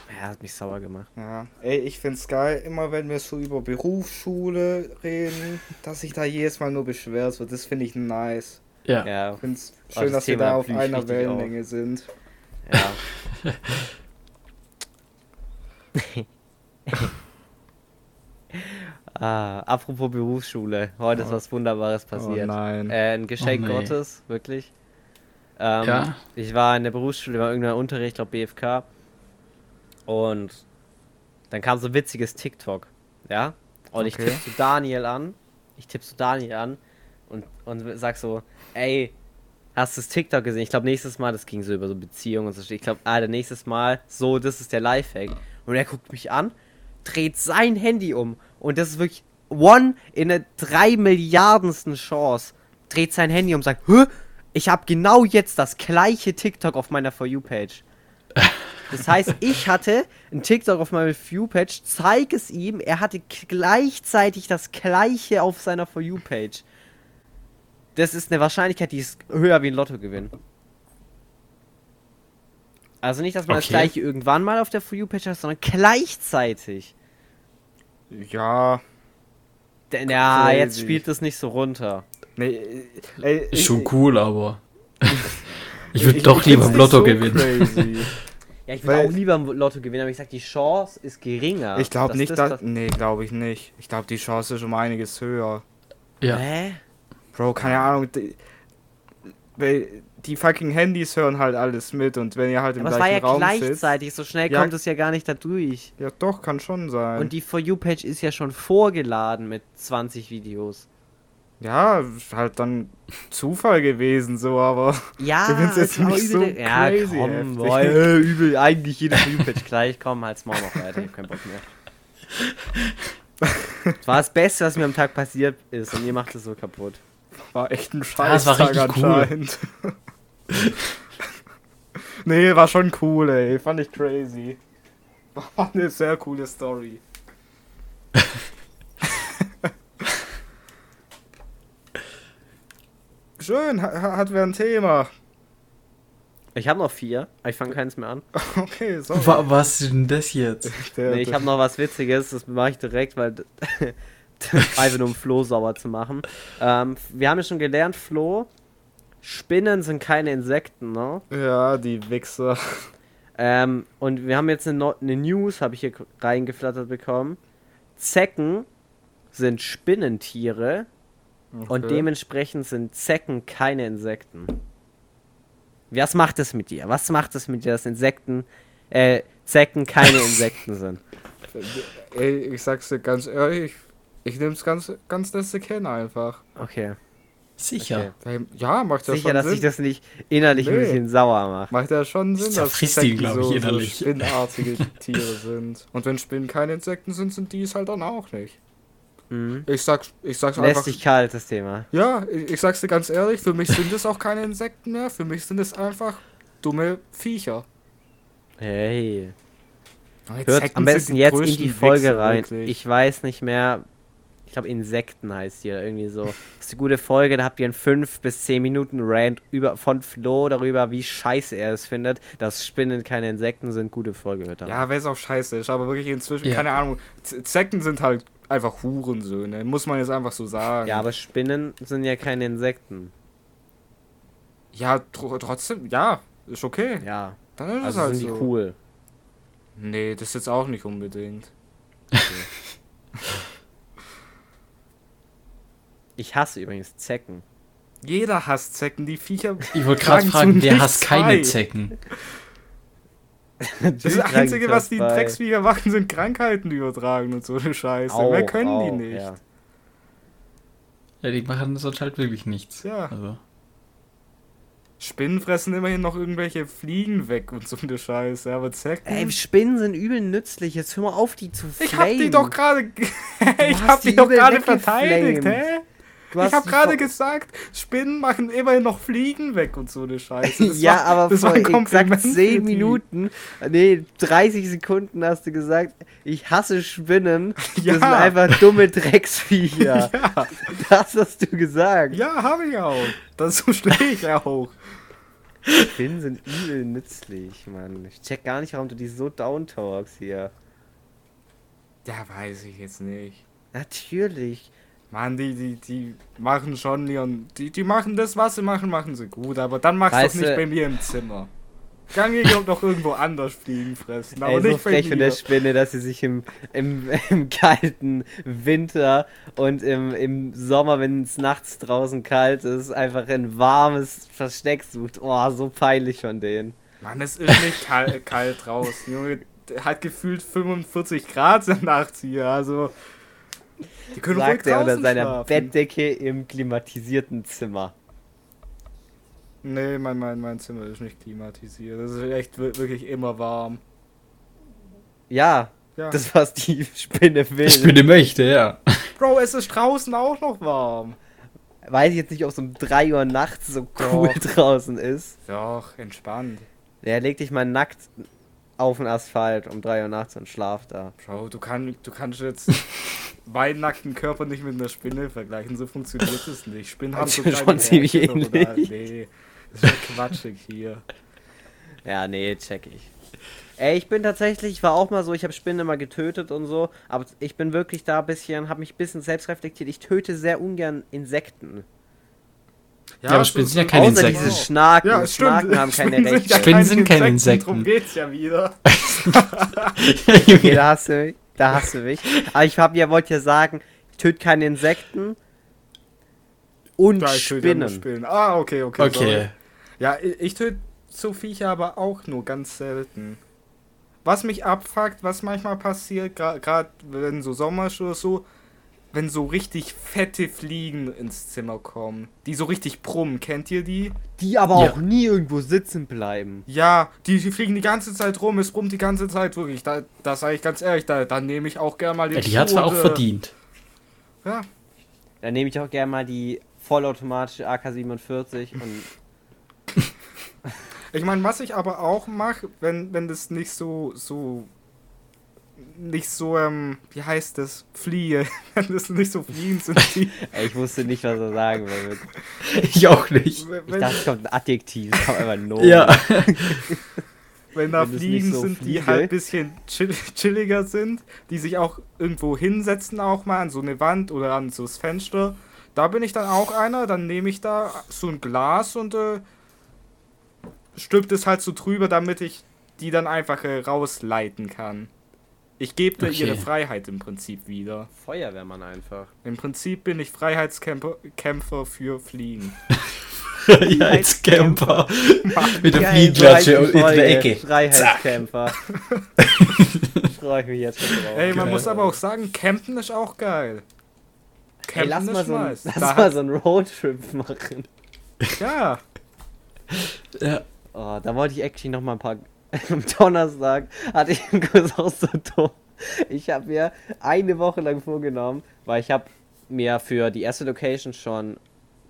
Ja, hat mich sauer gemacht. Ja. Ey, ich find's geil, immer wenn wir so über Berufsschule reden, dass sich da jedes Mal nur beschwert wird. Das finde ich nice. Ja. Ja, Ich find's das schön, dass wir Thema da auf ich einer Wellenlänge sind. ja. ah, apropos Berufsschule. Heute ist Oh. was Wunderbares Oh passiert. nein. Äh, ein Geschenk Oh nee. Gottes, wirklich. Ähm, Ja. Ich war in der Berufsschule, war irgendein Unterricht, ich glaube BFK. Und dann kam so ein witziges TikTok. Ja? Und ich Okay. tippe zu Daniel an. Ich tippe zu Daniel an und, und sag so, ey, hast du das TikTok gesehen? Ich glaube, nächstes Mal, das ging so über so Beziehungen und so. Ich glaube, Alter, nächstes Mal, so, das ist der Lifehack. Und er guckt mich an, dreht sein Handy um. Und das ist wirklich one in der drei Milliardensten Chance. Dreht sein Handy um und sagt, Hä? Ich habe genau jetzt das gleiche TikTok auf meiner For You-Page. Das heißt, ich hatte ein TikTok auf meiner For You-Page, zeig es ihm, er hatte gleichzeitig das gleiche auf seiner For You-Page. Das ist eine Wahrscheinlichkeit, die ist höher wie ein Lottogewinn. Also nicht, dass man das Okay. gleiche irgendwann mal auf der For You-Page hat, sondern gleichzeitig. Ja. Denn, ja, Crazy. jetzt spielt das nicht so runter. Nee, ey, Ist ich- schon ich- cool, aber. ich würde doch lieber im Lotto so gewinnen. Ja, ich würde auch lieber im Lotto gewinnen, aber ich sag, die Chance ist geringer. Ich glaube nicht, das dass. das- Nee, glaube ich nicht. Ich glaube, die Chance ist um einiges höher. Ja. Hä? Bro, keine Ahnung. Die, weil die fucking Handys hören halt alles mit und wenn ihr halt im Aber es war ja gleichen Raum sitzt. gleichzeitig, so schnell Ja. kommt es ja gar nicht da durch. Ja, doch, kann schon sein. Und die For You-Page ist ja schon vorgeladen mit 20 Videos. Ja, halt dann Zufall gewesen, so, aber. Ja, Du findest jetzt nicht so übel- ja, crazy komm, heftig. boah, äh, übel, eigentlich jede You-Page gleich, komm, halt's mal noch weiter, ich hab keinen Bock mehr. Das war das Beste, was mir am Tag passiert ist und ihr macht es so kaputt. War echt ein Ja, Scheiß. es war richtig cool. anscheinend. nee, war schon cool, ey. Fand ich crazy. War eine sehr coole Story. Schön, ha- ha- hat wer ein Thema. Ich habe noch vier, aber ich fange keins mehr an. Okay, so. Wa was ist denn das jetzt? Nee, ich habe noch was Witziges, das mache ich direkt, weil einfach nur um Flo sauer zu machen. Ähm, wir haben ja schon gelernt, Flo, Spinnen sind keine Insekten, ne? ja, die Wichser. Ähm, und wir haben jetzt eine, Neu- eine News, habe ich hier reingeflattert bekommen. Zecken sind Spinnentiere und dementsprechend sind Zecken keine Insekten. Was macht es mit dir? Was macht es mit dir, dass Insekten, äh, Zecken keine Insekten sind? Ey, ich sag's dir ganz ehrlich, ich, ich nehm's ganz, ganz lässig hin einfach. Okay. Sicher. Okay. Ja, macht ja Sicher, schon dass Sinn. sich das nicht innerlich ein Nee. bisschen sauer macht. Macht ja schon Sinn, dass zerfrisst ihn, Insekten glaub ich, so, so innerlich. spinnartige Tiere sind. Und wenn Spinnen keine Insekten sind, sind die es halt dann auch nicht. Mhm. Ich sag's, ich sag's Lässt einfach. dich kalt, das Thema. Ja, ich, ich sag's dir ganz ehrlich, für mich sind es auch keine Insekten mehr, für mich sind es einfach dumme Viecher. Hey. Zecken Hört am besten jetzt in die Folge Wichser, rein. wirklich. Ich weiß nicht mehr. Ich glaube, Insekten heißt die oder irgendwie so. Das ist eine gute Folge, da habt ihr einen 5 bis 10 Minuten Rant über, von Flo darüber, wie scheiße er es findet, dass Spinnen keine Insekten sind. Gute Folge, hört. Ja, wär's auch scheiße ist, aber wirklich inzwischen, Ja. keine Ahnung. Z Zecken sind halt einfach Hurensöhne, muss man jetzt einfach so sagen. ja, aber Spinnen sind ja keine Insekten. Ja, tr trotzdem, ja, ist okay. Ja, Dann ist es also halt sind die so. cool. Nee, das jetzt auch nicht unbedingt. Ich hasse übrigens Zecken. Jeder hasst Zecken, die Viecher. Ich wollte gerade fragen, wer hasst keine. Zecken? Das Einzige, was die Drecksviecher machen, sind Krankheiten übertragen und so eine Scheiße. Mehr können die nicht. Ja. Ja, die machen sonst halt wirklich nichts. Ja. Also. Spinnen fressen immerhin noch irgendwelche Fliegen weg und so eine Scheiße, aber Zecken. Ey, Spinnen sind übel nützlich. Jetzt hör mal auf, die zu flamen. ich hab die doch gerade. ich hab die die doch gerade verteidigt, hä? Ich hast hab die gerade gesagt, Spinnen machen immerhin noch Fliegen weg und so eine Scheiße. Das ja, war- aber das vor exakt Kompliment für 10 die. Minuten, nee, 30 Sekunden hast du gesagt, ich hasse Spinnen. Ja. Das sind einfach dumme Drecksviecher. Ja, Das hast du gesagt. ja, hab ich auch. Dazu stehe ich auch. Spinnen sind übel nützlich, Mann. Ich check gar nicht, warum du die so downtalkst hier. Ja, weiß ich jetzt nicht. Natürlich. Mann, die, die, die machen schon ihren. Die, die machen das, was sie machen, machen sie gut, aber dann mach's Weißt doch nicht du- bei mir im Zimmer. Kann ich doch irgendwo anders Fliegen fressen, aber Ey, so nicht bei frech von der. Spinne, dass sie sich im, im, im kalten Winter und im, im Sommer, wenn es nachts draußen kalt ist, einfach ein warmes Versteck sucht. Oh, so peinlich von denen. Mann, es ist nicht kalt, kalt draußen, Junge. Hat gefühlt 45 Grad nachts hier, also. Die können ruhig Sagt er unter draußen seiner schlafen. Bettdecke im klimatisierten Zimmer. Nee, mein, mein, mein Zimmer ist nicht klimatisiert. Das ist echt wir- wirklich immer warm. Ja, Ja. das was die Spinne will. Ich bin möchte, ja. Bro, es ist draußen auch noch warm. Weiß ich jetzt nicht, ob es um 3 Uhr nachts so cool Doch. draußen ist. Doch, entspannt. Der leg dich mal nackt auf den Asphalt um 3 Uhr nachts und schlaf da. Bro, du, kann, du kannst jetzt meinen nackten Körper nicht mit einer Spinne vergleichen. So funktioniert es nicht. Spinnen haben so kleine schon ziemlich Härchen oder- ähnlich. Nee, das ist ja quatschig hier. Ja, nee, check ich. Ey, ich bin tatsächlich, ich war auch mal so, ich habe Spinnen immer getötet und so, aber ich bin wirklich da ein bisschen, habe mich ein bisschen selbst reflektiert. Ich töte sehr ungern Insekten. Ja, aber das Spinnen sind ja keine Außer Insekten. diese Schnaken. Ja. Schnaken haben keine Spinnen Rechte. Spinnen sind keine Insekten. Darum geht's ja wieder. Okay, da hast du mich. Da hast du mich. Aber ich hab ja, wollte ja sagen, ich töte keine Insekten und Da, ich töte ja nur Spinnen. Spinnen. Ah, okay, okay. sorry. Okay. Ja, ich, ich töte so Viecher aber auch nur ganz selten. Was mich abfuckt, was manchmal passiert, gerade wenn so Sommer ist oder so, wenn so richtig fette Fliegen ins Zimmer kommen, die so richtig brummen, kennt ihr die? Die aber Ja. auch nie irgendwo sitzen bleiben. Ja, die, die fliegen die ganze Zeit rum, es brummt die ganze Zeit wirklich. Da, das sage ich ganz ehrlich, da, da nehme ich auch gerne mal den Ja, die hat zwar auch Tode. verdient. Ja, Dann nehme ich auch gerne mal die vollautomatische AK-47 und ich meine, was ich aber auch mache, wenn, wenn das nicht so, so nicht so, ähm, wie heißt das? Fliehe. Wenn das nicht so fliehen sind, die. Ich wusste nicht, was er sagen will. Ich auch nicht. Ich dachte, es kommt ein Adjektiv, es kommt einfach no. Ja. wenn da Wenn Fliegen so sind, die fliege. halt ein bisschen chill chilliger sind, die sich auch irgendwo hinsetzen, auch mal an so eine Wand oder an so das Fenster. Da bin ich dann auch einer, dann nehme ich da so ein Glas und äh, stülpt es halt so drüber, damit ich die dann einfach äh, rausleiten kann. Ich gebe dir Okay. ihre Freiheit im Prinzip wieder. Feuerwehrmann einfach. Im Prinzip bin ich Freiheitskämpfer Kämpfer für Fliegen. Camper. Mit der die in der. Ecke. Freiheitskämpfer. Freue ich mich jetzt schon drauf. Ey, man Geil. muss aber auch sagen, Campen ist auch geil. Ey, lass Campen mal, ist so ein, nice. lass Da mal so einen Roadtrip machen. Ja, Ja. Oh, da wollte ich actually noch mal ein paar. Am Donnerstag hatte ich einen Kurs auch so dumm. Ich habe mir eine Woche lang vorgenommen, weil ich habe mir für die erste Location schon ein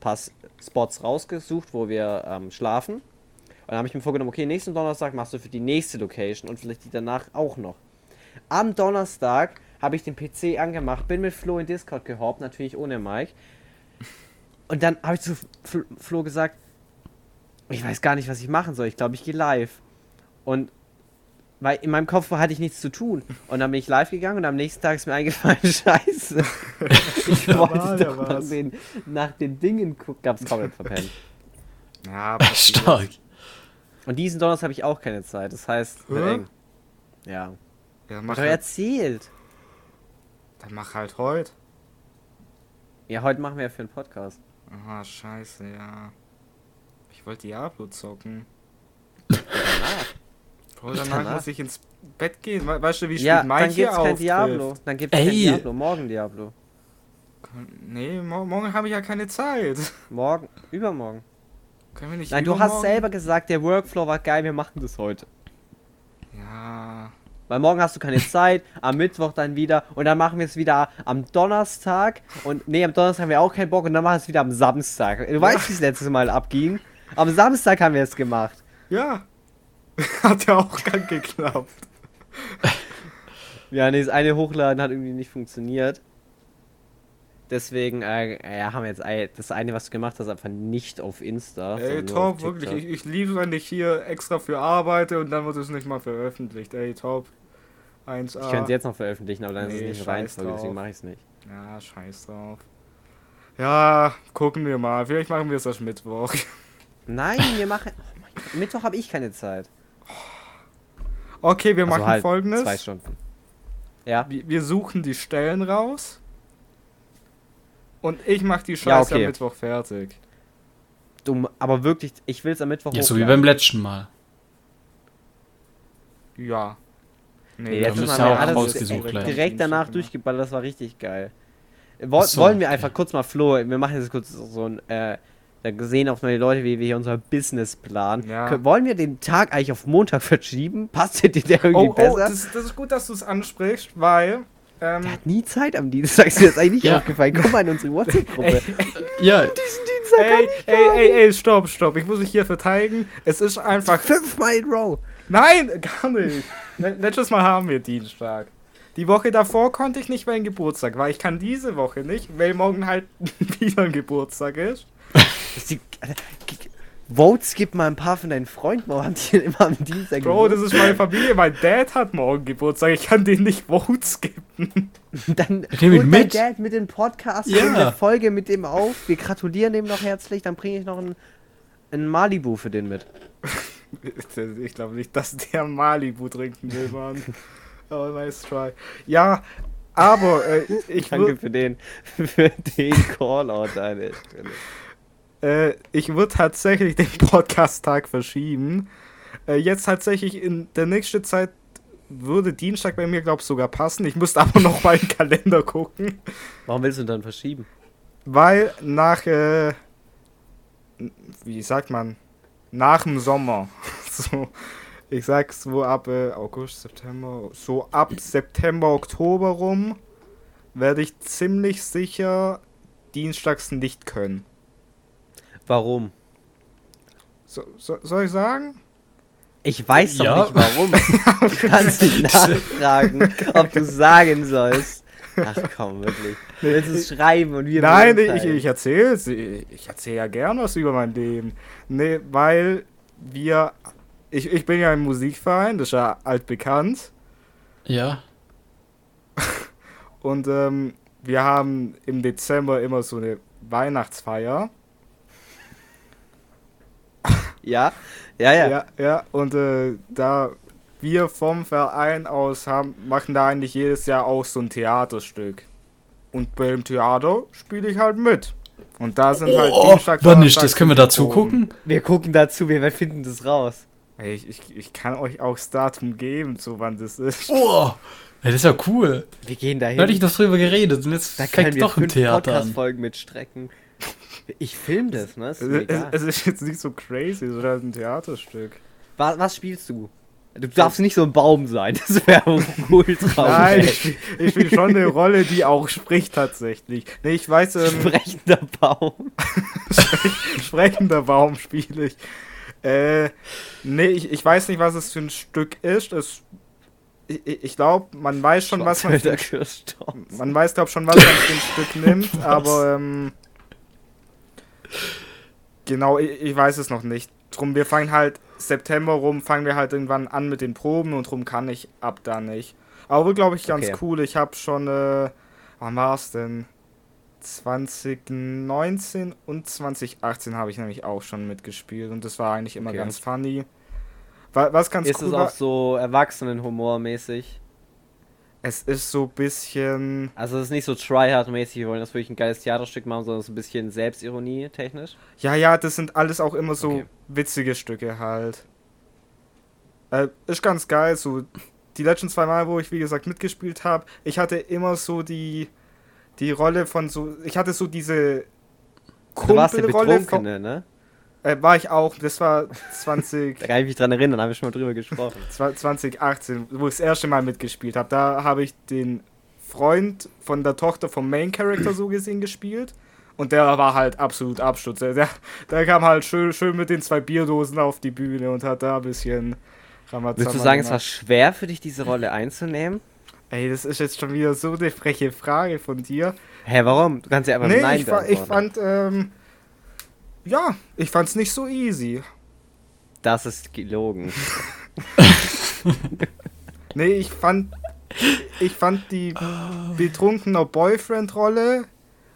paar Spots rausgesucht, wo wir ähm, schlafen. Und dann habe ich mir vorgenommen, okay, nächsten Donnerstag machst du für die nächste Location und vielleicht die danach auch noch. Am Donnerstag habe ich den PC angemacht, bin mit Flo in Discord gehoppt, natürlich ohne Mike. Und dann habe ich zu Fl Flo gesagt, ich weiß gar nicht, was ich machen soll. Ich glaube, ich gehe live. Und weil in meinem Kopf hatte ich nichts zu tun. Und dann bin ich live gegangen und am nächsten Tag ist mir eingefallen, scheiße. Ich wollte ja doch nach was. den, nach den Dingen gucken. Gab's komplett verpennt. ja. Stark. Und diesen Donnerstag habe ich auch keine Zeit. Das heißt, wird eng. Ja. Ja, Hab mach halt, erzählt. dann mach halt heute. Ja, heute machen wir ja für einen Podcast. Aha, scheiße, ja. Ich wollte Diablo zocken. Bro, danach, Danach? muss ich ins Bett gehen. We weißt du, wie spät Ja, Mike dann hier gibt's kein? Diablo. Dann gibt's kein Ey. Diablo. Morgen Diablo. Nee, mo morgen habe ich ja keine Zeit. Morgen, übermorgen. Können wir nicht Nein, du hast übermorgen? selber gesagt, der Workflow war geil, wir machen das heute. Ja. Weil morgen hast du keine Zeit, am Mittwoch dann wieder und dann machen wir es wieder am Donnerstag und nee, am Donnerstag haben wir auch keinen Bock und dann machen wir es wieder am Samstag. Du weißt, wie es letztes Mal abging. Am Samstag haben wir es gemacht. Ja. Hat ja auch ganz geklappt. Ja, nee, das eine Hochladen hat irgendwie nicht funktioniert. Deswegen, äh, ja, haben wir jetzt das eine, was du gemacht hast, einfach nicht auf Insta. Ey, top, wirklich. Ich, ich liebe, wenn ich hier extra für arbeite und dann wird es nicht mal veröffentlicht. Ey, top. 1A. Ich könnte es jetzt noch veröffentlichen, aber dann ist Nee, es nicht Reihenfolge, deswegen mache ich es nicht. Ja, scheiß drauf. Ja, gucken wir mal. Vielleicht machen wir es erst Mittwoch. Nein, wir machen. Oh mein Gott, Mittwoch habe ich keine Zeit. Okay, wir Also machen halt folgendes. Zwei Stunden. Ja. Wir, wir suchen die Stellen raus. Und ich mach die Scheiße Ja, okay. am Mittwoch fertig. Du, aber wirklich, ich will es am Mittwoch Ja, so wie beim letzten Mal. Ja. Nee, da jetzt müsst haben wir auch alles rausgesucht direkt, direkt danach durchgeballert, das war richtig geil. Woll, so, wollen wir okay. einfach kurz mal, Flo, wir machen jetzt kurz so ein, äh, da sehen auch mal die Leute, wie wir hier unser Business planen. Ja. Wollen wir den Tag eigentlich auf Montag verschieben? Passt dir der irgendwie Oh, oh besser? das, das ist gut, dass du es ansprichst, weil. Ähm, der hat nie Zeit am Dienstag, ist dir das eigentlich nicht Ja. aufgefallen? Guck mal in unsere WhatsApp-Gruppe. Ja, Diesen Dienstag ey, ey, ey, ey, stopp, stopp. Ich muss mich hier verteidigen. Es ist einfach. Fünfmal in Row. Nein, gar nicht. Le- Letztes Mal haben wir Dienstag. Die Woche davor konnte ich nicht, weil ein Geburtstag war. Ich kann diese Woche nicht, weil morgen halt wieder ein Geburtstag ist. Die, Votes, gib mal ein paar von deinen Freunden, warum haben die denn immer am Dienstag Bro, das ist meine Familie. Mein Dad hat morgen Geburtstag. Ich kann denen nicht Votes geben. Dann Nehm ihn holt mein mit. Dad mit den Podcast, Ja. eine Folge mit dem auf. Wir gratulieren dem noch herzlich. Dann bringe ich noch ein, ein Malibu für den mit. Ich glaube nicht, dass der Malibu trinken will, Mann. Aber nice try. Ja, aber äh, ich Danke für den, für den Callout an der Stelle. Äh, ich würd tatsächlich den Podcast-Tag verschieben. Äh, jetzt tatsächlich in der nächsten Zeit würde Dienstag bei mir, glaube ich, sogar passen. Ich müsste aber noch mal in den Kalender gucken. Warum willst du dann verschieben? Weil nach, äh, wie sagt man, nach dem Sommer, so, ich sag's so ab äh, August, September, so ab September, Oktober rum, werde ich ziemlich sicher dienstags nicht können. Warum? So, so, soll ich sagen? Ich weiß doch Ja. nicht warum. Du kannst nicht nachfragen, ob du sagen sollst. Ach komm, wirklich. Du willst es schreiben und wir Nein, ich, ich erzähle Ich erzähle ja gern was über mein Leben. Nee, weil wir. Ich, ich bin ja im Musikverein, das ist ja altbekannt. Ja. Und ähm, wir haben im Dezember immer so eine Weihnachtsfeier. Ja, ja, ja. Ja, ja, und äh, da wir vom Verein aus haben, machen da eigentlich jedes Jahr auch so ein Theaterstück. Und beim Theater spiele ich halt mit. Und da sind halt Oh, Dienstag, wann ist Donnerstag das? Können wir dazu gucken? Wir gucken dazu, wir finden das raus. Ey, ich, ich, ich kann euch auch das Datum geben, so wann das ist. Oh, das ist ja cool. Wir gehen dahin. Da hatte ich noch drüber geredet und jetzt da fängt wir doch ein Theater an. Podcast-Folgen mitstrecken. Ich film das, ne? Ist Es, es, ist jetzt nicht so crazy, es ist halt ein Theaterstück. Was, was spielst du? Du darfst nicht so ein Baum sein, das wäre ultra Nein, weird. ich spiele ich spiel schon eine Rolle, die auch spricht tatsächlich. Nee, ich weiß, ähm, Sprechender Baum. sprechender Baum spiele ich. Äh, nee, ich, ich weiß nicht, was es für ein Stück ist. Es, ich ich glaube, man weiß schon, was man für, man weiß, glaube schon, was man für ein Stück nimmt, aber ähm, genau, ich, ich weiß es noch nicht. Drum, wir fangen halt September rum, fangen wir halt irgendwann an mit den Proben und drum kann ich ab da nicht. Aber glaube ich ganz Okay. cool. Ich habe schon, äh, wann war es denn? 2019 und 2018 habe ich nämlich auch schon mitgespielt und das war eigentlich immer Okay. ganz funny. Wa- Was ganz Ist cool es auch so Erwachsenenhumor-mäßig? Es ist so ein bisschen, Also es ist nicht so tryhard-mäßig, wir wollen das wirklich ein geiles Theaterstück machen, sondern so ein bisschen Selbstironie technisch. ja, ja, das sind alles auch immer so Okay. witzige Stücke halt. Äh, ist ganz geil, so die letzten zwei Mal, wo ich wie gesagt mitgespielt habe, ich hatte immer so die die Rolle von so, ich hatte so diese Du warst der Kumpelrolle von, Betrunkene, ne? Äh, war ich auch, das war 20 Da kann ich mich dran erinnern, da haben wir schon mal drüber gesprochen. Zwa- 2018, wo ich das erste Mal mitgespielt habe. Da habe ich den Freund von der Tochter vom Main Character so gesehen gespielt. Und der war halt absolut Absturz. Der, der, der kam halt schön, schön mit den zwei Bierdosen auf die Bühne und hat da ein bisschen Ramazamba Würdest du sagen, es war gemacht. schwer für dich, diese Rolle einzunehmen? Ey, das ist jetzt schon wieder so eine freche Frage von dir. Hä, warum? Du kannst ja einfach nee, Nein ich, ich fand, ähm, ja, ich fand's nicht so easy. Das ist gelogen. Nee, ich fand, ich fand die betrunkener Boyfriend-Rolle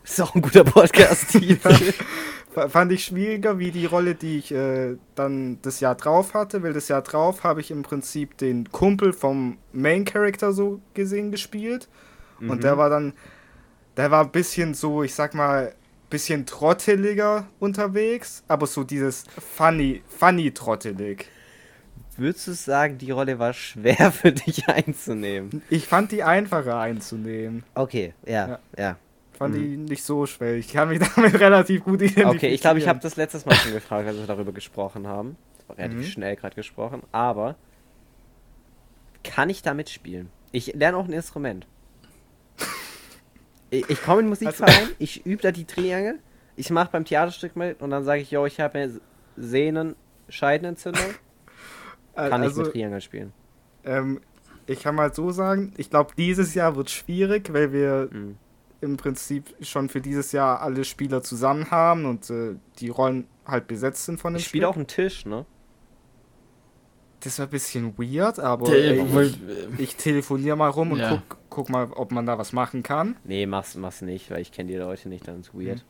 Ist auch ein guter Podcast-Titel. F- Fand ich schwieriger wie die Rolle, die ich äh, dann das Jahr drauf hatte, weil das Jahr drauf habe ich im Prinzip den Kumpel vom Main Character so gesehen gespielt. Mhm. Und der war dann, der war ein bisschen so, ich sag mal, bisschen trotteliger unterwegs, aber so dieses funny, funny trottelig. Würdest du sagen, die Rolle war schwer für dich einzunehmen? Ich fand die einfacher einzunehmen. Okay, ja, Ja. ja. Fand die nicht so schwer. Ich kann mich damit relativ gut identifizieren. Okay, ich glaube, ich habe das letztes Mal schon gefragt, als wir darüber gesprochen haben. Relativ Mhm. schnell gerade gesprochen, aber kann ich damit spielen? Ich lerne auch ein Instrument. Ich, ich komme in den Musikverein, ich übe da die Triangel, ich mache beim Theaterstück mit und dann sage ich, yo, ich habe eine Sehnen-Scheidenentzündung. Kann ich also, mit Triangel spielen. Ähm, ich kann mal so sagen, ich glaube, dieses Jahr wird schwierig, weil wir Mhm. im Prinzip schon für dieses Jahr alle Spieler zusammen haben und äh, die Rollen halt besetzt sind von dem Ich spiele auch einen Tisch, ne? Das war ein bisschen weird, aber ey, ich, ich telefoniere mal rum und Ja. guck, guck mal, ob man da was machen kann. Nee, mach's, mach's nicht, weil ich kenne die Leute nicht, dann ist weird. Mhm.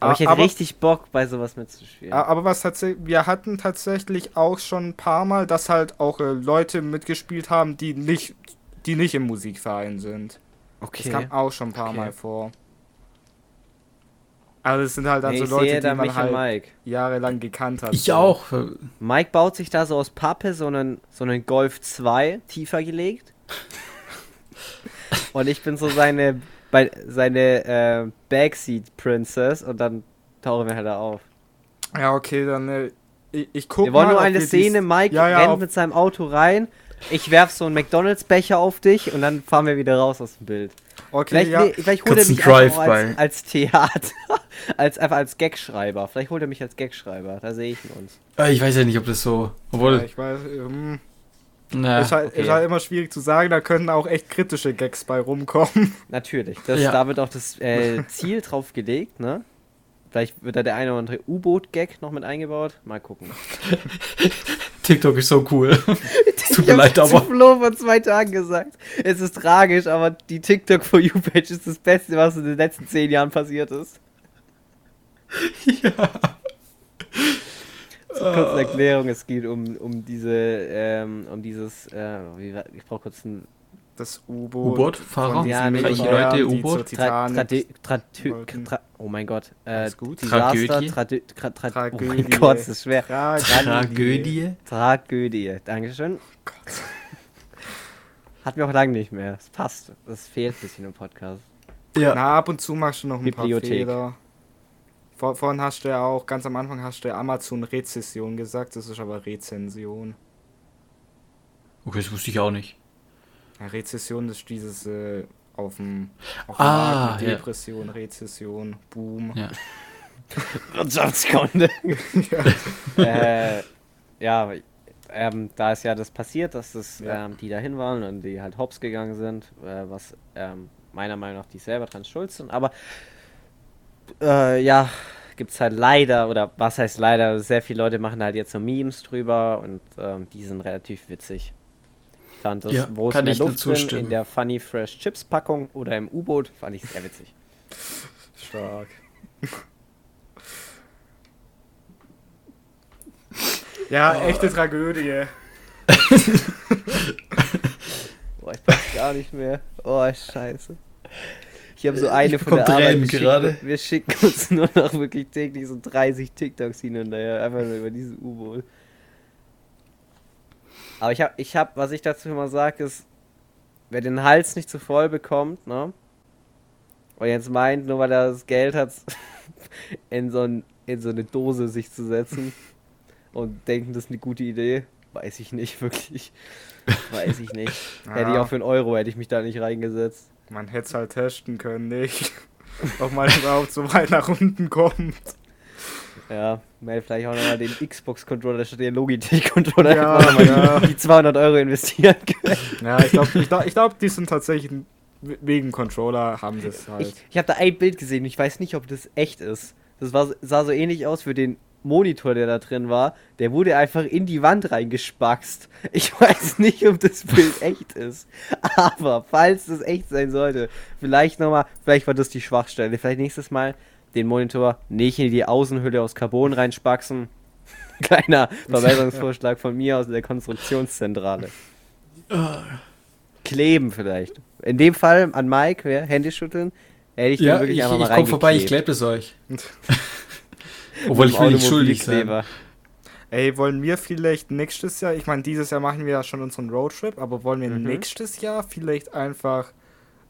Aber ich hätte Aber- richtig Bock, bei sowas mitzuspielen. Aber was tatsächlich, wir hatten tatsächlich auch schon ein paar Mal, dass halt auch äh, Leute mitgespielt haben, die nicht, die nicht im Musikverein sind. Das okay. kam auch schon ein paar Okay. Mal vor. Also es sind halt dann Nee, so ich Leute, sehe die man halt Mike. jahrelang gekannt hat. ich so. auch. Mike baut sich da so aus Pappe so einen, so einen Golf 2 tiefer gelegt. und ich bin so seine, bei, seine äh, Backseat Princess und dann tauchen wir halt da auf. Ja, okay, dann äh, ich, ich guck wir wollen mal, nur eine Szene, Mike ja, ja, rennt mit seinem Auto rein, ich werf so einen McDonalds-Becher auf dich und dann fahren wir wieder raus aus dem Bild. Okay, Vielleicht, ja. nee, vielleicht holt er Kurz ein mich als, als Theater, Als, einfach als Gagschreiber. Vielleicht holt er mich als Gagschreiber. Da sehe ich ihn uns. Äh, Ich weiß ja nicht, ob das so. Ja, Obwohl. ich weiß, ähm, na, ist, halt, okay. ist halt immer schwierig zu sagen, da können auch echt kritische Gags bei rumkommen. Natürlich. Das, Ja. Da wird auch das äh, Ziel drauf gelegt, ne? Vielleicht wird da der eine oder andere U-Boot-Gag noch mit eingebaut. Mal gucken. TikTok ist so cool. Tut mir Ich leid, aber. Flo vor zwei Tagen gesagt. Es ist tragisch, aber die TikTok for You Page ist das Beste, was in den letzten zehn Jahren passiert ist. ja. Zur kurzen Erklärung, es geht um, um diese, ähm, um dieses, äh, wie, war- ich brauche kurz ein Das U-Boot. U-Boot-Fahrer? von diesen Ja, nee, Leute, U-Boot? oh mein Gott. Äh, gut? Tragödie? Trade- Tra Tra Oh Tragödie. mein Gott, das ist schwer. Tragödie. Tragödie. Dankeschön. Hat mir auch lange nicht mehr. Es passt. Das fehlt ein bisschen im Podcast. Ja. Na, ab und zu machst du noch ein Bibliothek. paar Fehler. Vor, vorhin hast du ja auch, ganz am Anfang hast du ja Amazon-Rezession gesagt, das ist aber Rezension. Okay, das wusste ich auch nicht. Ja, Rezession ist dieses äh, auf dem Ah, Markt mit ja. Depression, Rezession, Boom. Ja. Wirtschaftskunde. äh, ja, ähm, da ist ja das passiert, dass das, Ja. ähm, die dahin waren und die halt hops gegangen sind, äh, was ähm, meiner Meinung nach die selber dran schuld sind. Aber äh, ja, gibt es halt leider, oder was heißt leider, sehr viele Leute machen halt jetzt so Memes drüber und ähm, die sind relativ witzig. Ich fand das, Ja, wo kann mehr Luft drin, in der Funny Fresh Chips Packung oder im U-Boot, fand ich sehr witzig. Stark. ja, echte Tragödie. Boah, ich weiß gar nicht mehr. Oh, scheiße. Ich habe so eine Ich von der Arbeit. Wir schicken, gerade. wir schicken uns nur noch wirklich täglich so 30 TikToks hin und her. Einfach nur über dieses U-Boot. Aber ich habe, ich hab, was ich dazu immer sage, ist, wer den Hals nicht zu voll bekommt, ne? Und jetzt meint, nur weil er das Geld hat, in so, ein, in so eine Dose sich zu setzen und denken, das ist eine gute Idee, weiß ich nicht, wirklich. Weiß ich nicht. Hätte ich auch für einen Euro, hätte ich mich da nicht reingesetzt. Man hätte es halt testen können, nicht? Ob man überhaupt so weit nach unten kommt. Ja, man hätte vielleicht auch nochmal den Xbox-Controller statt den Logitech-Controller Ja, ja. die 200 Euro investieren können. Ja, ich glaube, ich glaub, ich glaub, die sind tatsächlich wegen Controller haben sie es halt. Ich, ich habe da ein Bild gesehen, ich weiß nicht, ob das echt ist. Das war, sah so ähnlich aus für den Monitor, der da drin war. Der wurde einfach in die Wand reingespackst. Ich weiß nicht, ob das Bild echt ist. Aber falls das echt sein sollte, vielleicht nochmal, vielleicht war das die Schwachstelle. Vielleicht nächstes Mal den Monitor nicht in die Außenhülle aus Carbon reinspaxen. Kleiner Verbesserungsvorschlag von mir aus der Konstruktionszentrale. Kleben vielleicht. In dem Fall an Mike, ja, Hände schütteln, hätte ich Ja, den wirklich ich, einfach ich mal komme vorbei, ich klebe es euch. Obwohl ich will nicht schuldig sein. Ey, wollen wir vielleicht nächstes Jahr, ich meine, dieses Jahr machen wir ja schon unseren Roadtrip, aber wollen wir Mhm. nächstes Jahr vielleicht einfach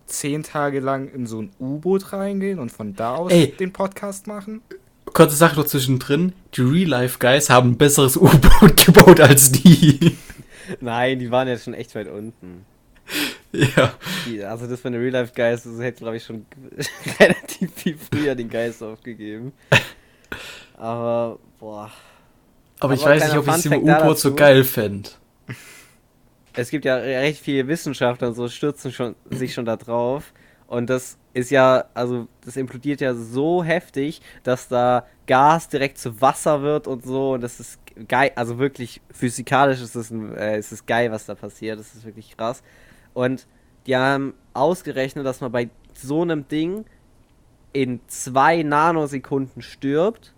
zehn Tage lang in so ein U-Boot reingehen und von da aus Ey. den Podcast machen? Kurze Sache noch zwischendrin. Die Real-Life-Guys haben ein besseres U-Boot gebaut als die. Nein, die waren jetzt schon echt weit unten. ja. Die, also das von der Real Life Geist, das hätte glaube ich schon relativ viel früher den Geist aufgegeben. Aber, boah. Aber ich weiß nicht, ob ich da U-Boot so geil fände. Es gibt ja recht viele Wissenschaftler und so stürzen schon, sich schon da drauf. Und das ist ja, also das implodiert ja so heftig, dass da Gas direkt zu Wasser wird und so. Und das ist geil, also wirklich physikalisch ist es, ein, äh, ist es geil, was da passiert. Das ist wirklich krass. Und die haben ausgerechnet, dass man bei so einem Ding in zwei Nanosekunden stirbt.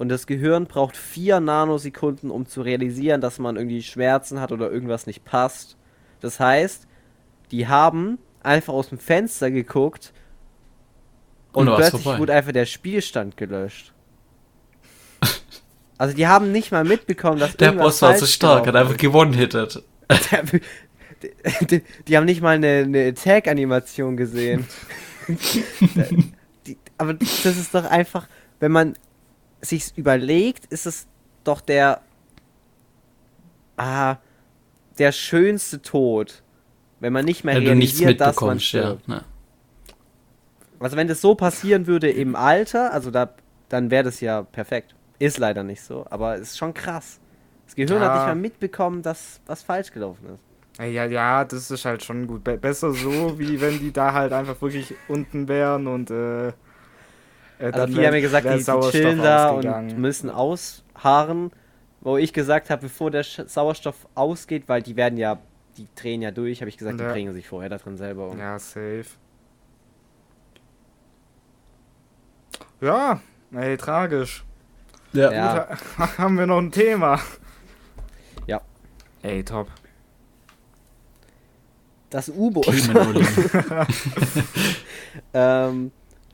Und das Gehirn braucht vier Nanosekunden, um zu realisieren, dass man irgendwie Schmerzen hat oder irgendwas nicht passt. Das heißt, die haben einfach aus dem Fenster geguckt und, Und war's plötzlich wurde einfach der Spielstand gelöscht. Also die haben nicht mal mitbekommen, dass Der Boss war falsch stark, hat einfach gewonnen hittet. die, die, die haben nicht mal eine, eine Attack-Animation gesehen. die, aber das ist doch einfach, wenn man sich's überlegt, ist es doch der ah, der schönste Tod, wenn man nicht mehr Wenn du nichts realisiert, dass man mitbekommst, ja. stirbt. Ne. Also wenn das so passieren würde im Alter, also da, dann wäre das ja perfekt. Ist leider nicht so, aber ist schon krass. Das Gehirn hat Ja. nicht mal mitbekommen, dass was falsch gelaufen ist. Ja, ja, das ist halt schon gut. Be besser so, wie wenn die da halt einfach wirklich unten wären und äh, äh, Also viele haben mir gesagt, die, die Sauerstoff chillen da und müssen ausharren, wo ich gesagt habe, bevor der Sauerstoff ausgeht, weil die werden ja, die drehen ja durch, habe ich gesagt, Ja. die bringen sich vorher da drin selber um. Ja, safe. Ja, ey, tragisch. Ja. Ja. Gut, haben wir noch ein Thema. Ja. Ey, top. Das U-Boot. Ähm,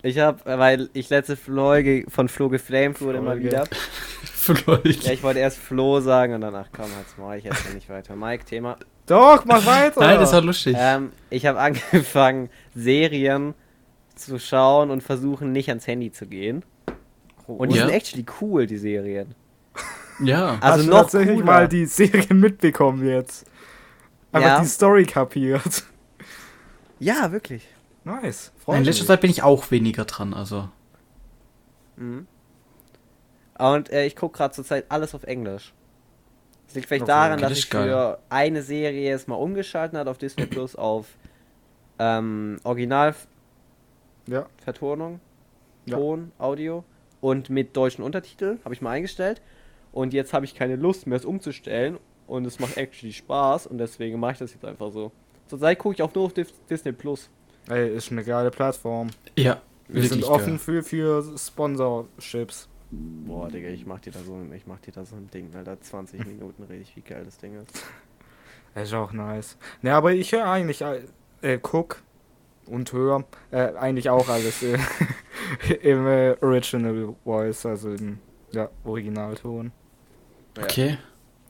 ich habe, weil ich letzte Folge von Flo geflamed wurde immer Folge. wieder. Vielleicht. Ja, ich wollte erst Flo sagen und danach komm, jetzt mache ich jetzt nicht weiter. Mike, Thema. Doch, mach weiter. Nein, das war lustig. Ähm, ich habe angefangen, Serien zu schauen und versuchen, nicht ans Handy zu gehen. Und die Ja. sind actually cool, die Serien. ja. Hast Also du noch tatsächlich cooler. mal die Serie mitbekommen jetzt. Einfach Ja. die Story kapiert. Ja, wirklich. Nice. In letzter mich. Zeit bin ich auch weniger dran, also. Mhm. Und äh, ich gucke gerade zurzeit alles auf Englisch. Das liegt vielleicht Okay, daran, okay, dass das ich geil. für eine Serie es mal umgeschalten hat auf Disney Plus auf ähm, Originalvertonung, Ja. Ton, Audio und mit deutschen Untertiteln habe ich mal eingestellt. Und jetzt habe ich keine Lust mehr, es umzustellen. Und es macht actually Spaß und deswegen mache ich das jetzt einfach so. Zurzeit gucke ich auch nur auf Dis- Disney Plus. Ey, ist eine geile Plattform. Ja, Wir wirklich sind offen geil. für, für Sponsorships. Boah, Digga, ich mach dir da so, ich mach dir da so ein Ding, weil da 20 Minuten rede ich, wie geil das Ding ist. Ist auch nice. Ne, aber ich höre eigentlich, äh, guck und höre äh, eigentlich auch alles äh, im äh, Original Voice, also im ja, Originalton. Okay.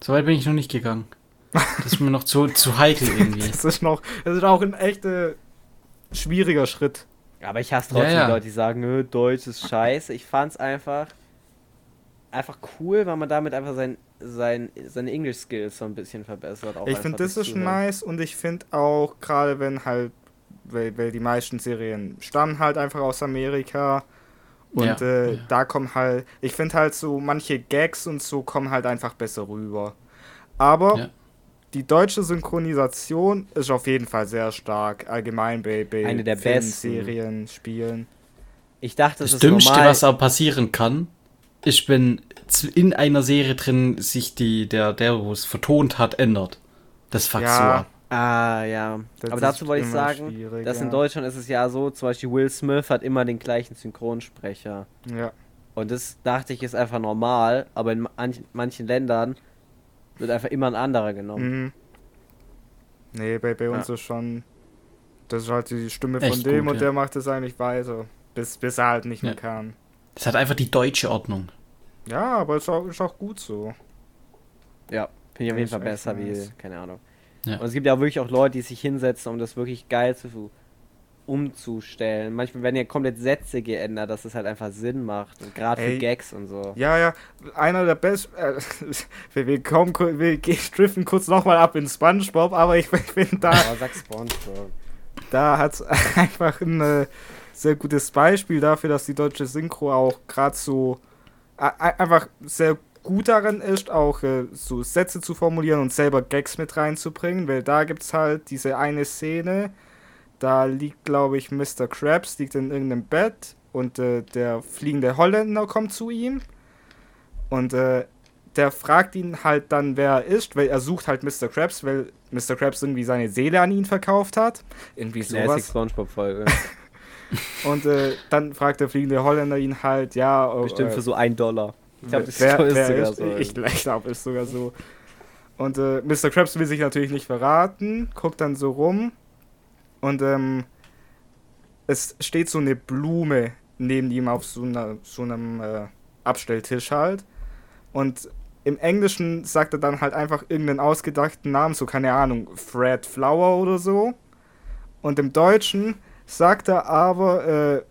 Soweit bin ich noch nicht gegangen. Das ist mir noch zu, zu heikel irgendwie. Das ist noch, das ist auch ein echt äh, schwieriger Schritt. Aber ich hasse trotzdem Ja, ja. Leute, die sagen, Deutsch ist scheiße. Ich fand's einfach einfach cool, weil man damit einfach sein, sein, seine English Skills so ein bisschen verbessert. Auch ich finde, das ist nice und ich finde auch, gerade wenn halt, weil, weil die meisten Serien stammen halt einfach aus Amerika und Ja, äh, ja. da kommen halt, ich finde halt so manche Gags und so kommen halt einfach besser rüber. Aber Ja. Die deutsche Synchronisation ist auf jeden Fall sehr stark, allgemein bei, bei Eine der Filmen, besten. Serien, Spielen. Ich dachte, das, Das ist Dümmste, normal. was aber passieren kann, ist, wenn in einer Serie drin sich die, der, der, wo es vertont hat, ändert. Das fuckt Ja. so ab. Ah, ja. Das Aber dazu wollte ich sagen, dass in ja. Deutschland ist es ja so, zum Beispiel Will Smith hat immer den gleichen Synchronsprecher. Ja. Und das dachte ich ist einfach normal, aber in manchen, manchen Ländern wird einfach immer ein anderer genommen. Mhm. Nee, bei, bei uns Ja. ist schon. Das ist halt die Stimme Echt von dem gut, und ja. der macht es eigentlich weiter. Bis, bis er halt nicht mehr Ja. kann. Das hat einfach die deutsche Ordnung. Ja, aber ist auch, ist auch gut so. Ja, finde ich auf jeden Fall besser nice. wie, keine Ahnung. Ja. Und es gibt ja wirklich auch Leute, die sich hinsetzen, um das wirklich geil zu umzustellen. Manchmal werden ja komplett Sätze geändert, dass es halt einfach Sinn macht. Gerade für. Gags und so. Ja, ja, einer der besten. Äh, wir, wir, kommen, wir gehen- driften kurz nochmal ab in Spongebob, aber ich, ich finde, da, Aber sag Spongebob. da hat es einfach ein äh, sehr gutes Beispiel dafür, dass die deutsche Synchro auch gerade so a- einfach sehr gut darin ist, auch äh, so Sätze zu formulieren und selber Gags mit reinzubringen, weil da gibt es halt diese eine Szene, da liegt, glaube ich, Mr. Krabs, liegt in irgendeinem Bett und äh, der fliegende Holländer kommt zu ihm und äh, der fragt ihn halt dann, wer er ist, weil er sucht halt Mr. Krabs, weil Mr. Krabs irgendwie seine Seele an ihn verkauft hat. Irgendwie Classic sowas. Spongebob-Folge. Und äh, dann fragt der fliegende Holländer ihn halt, ja, oh, Bestimmt äh, für so ein Dollar. Ich glaube, das wer, ist wer sogar ist, so. Ich, ich glaube, ist sogar so. Und äh, Mr. Krabs will sich natürlich nicht verraten, guckt dann so rum und ähm, es steht so eine Blume neben ihm auf so, einer, so einem äh, Abstelltisch halt. Und im Englischen sagt er dann halt einfach irgendeinen ausgedachten Namen, so keine Ahnung, Fred Flower oder so. Und im Deutschen sagt er aber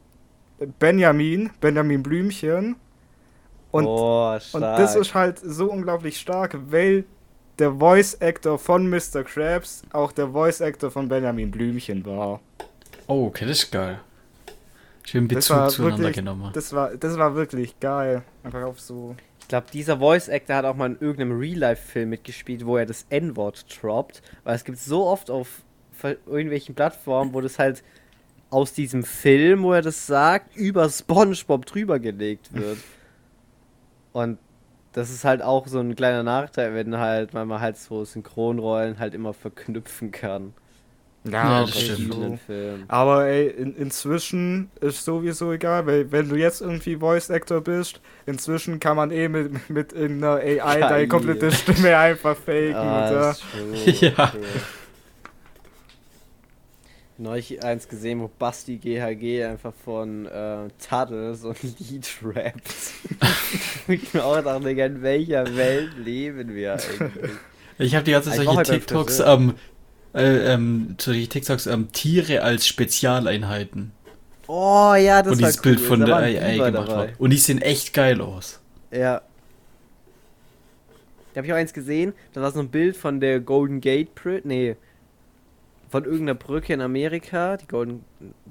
äh, Benjamin, Benjamin Blümchen. Und oh, und das ist halt so unglaublich stark, weil der Voice Actor von Mr. Krabs auch der Voice Actor von Benjamin Blümchen war. Oh, okay, das ist geil. Schön Das Bezug war zueinander wirklich- genommen. Das war, das war wirklich geil. Einfach auf so. Ich glaube, dieser Voice Actor hat auch mal in irgendeinem Real-Life-Film mitgespielt, wo er das N-Wort droppt. Weil es gibt so oft auf irgendwelchen Plattformen, wo das halt aus diesem Film, wo er das sagt, über SpongeBob drüber gelegt wird. Und das ist halt auch so ein kleiner Nachteil, wenn halt, weil man halt so Synchronrollen halt immer verknüpfen kann. Ja, das Bei stimmt. Aber ey, in, inzwischen ist sowieso egal, weil wenn du jetzt irgendwie Voice Actor bist, inzwischen kann man eh mit, mit irgendeiner AI deine KI. komplette Stimme einfach faken. Ah, ja. ist true, Ja. true. Neulich eins gesehen, wo Basti GHG einfach von äh, Tuttle so ein Lied rappt. ich mir auch dachte, Digga, in welcher Welt leben wir eigentlich? Ich habe die ganze Zeit solche beim TikToks, Friseur. ähm, äh, ähm, solche TikToks, ähm, Tiere als Spezialeinheiten. Oh ja, das und dieses Bild cool. von der AI gemacht dabei. Und die sehen echt geil aus. Ja. Da habe ich auch eins gesehen, da war so ein Bild von der Golden Gate Bridge, nee, von irgendeiner Brücke in Amerika, die Golden,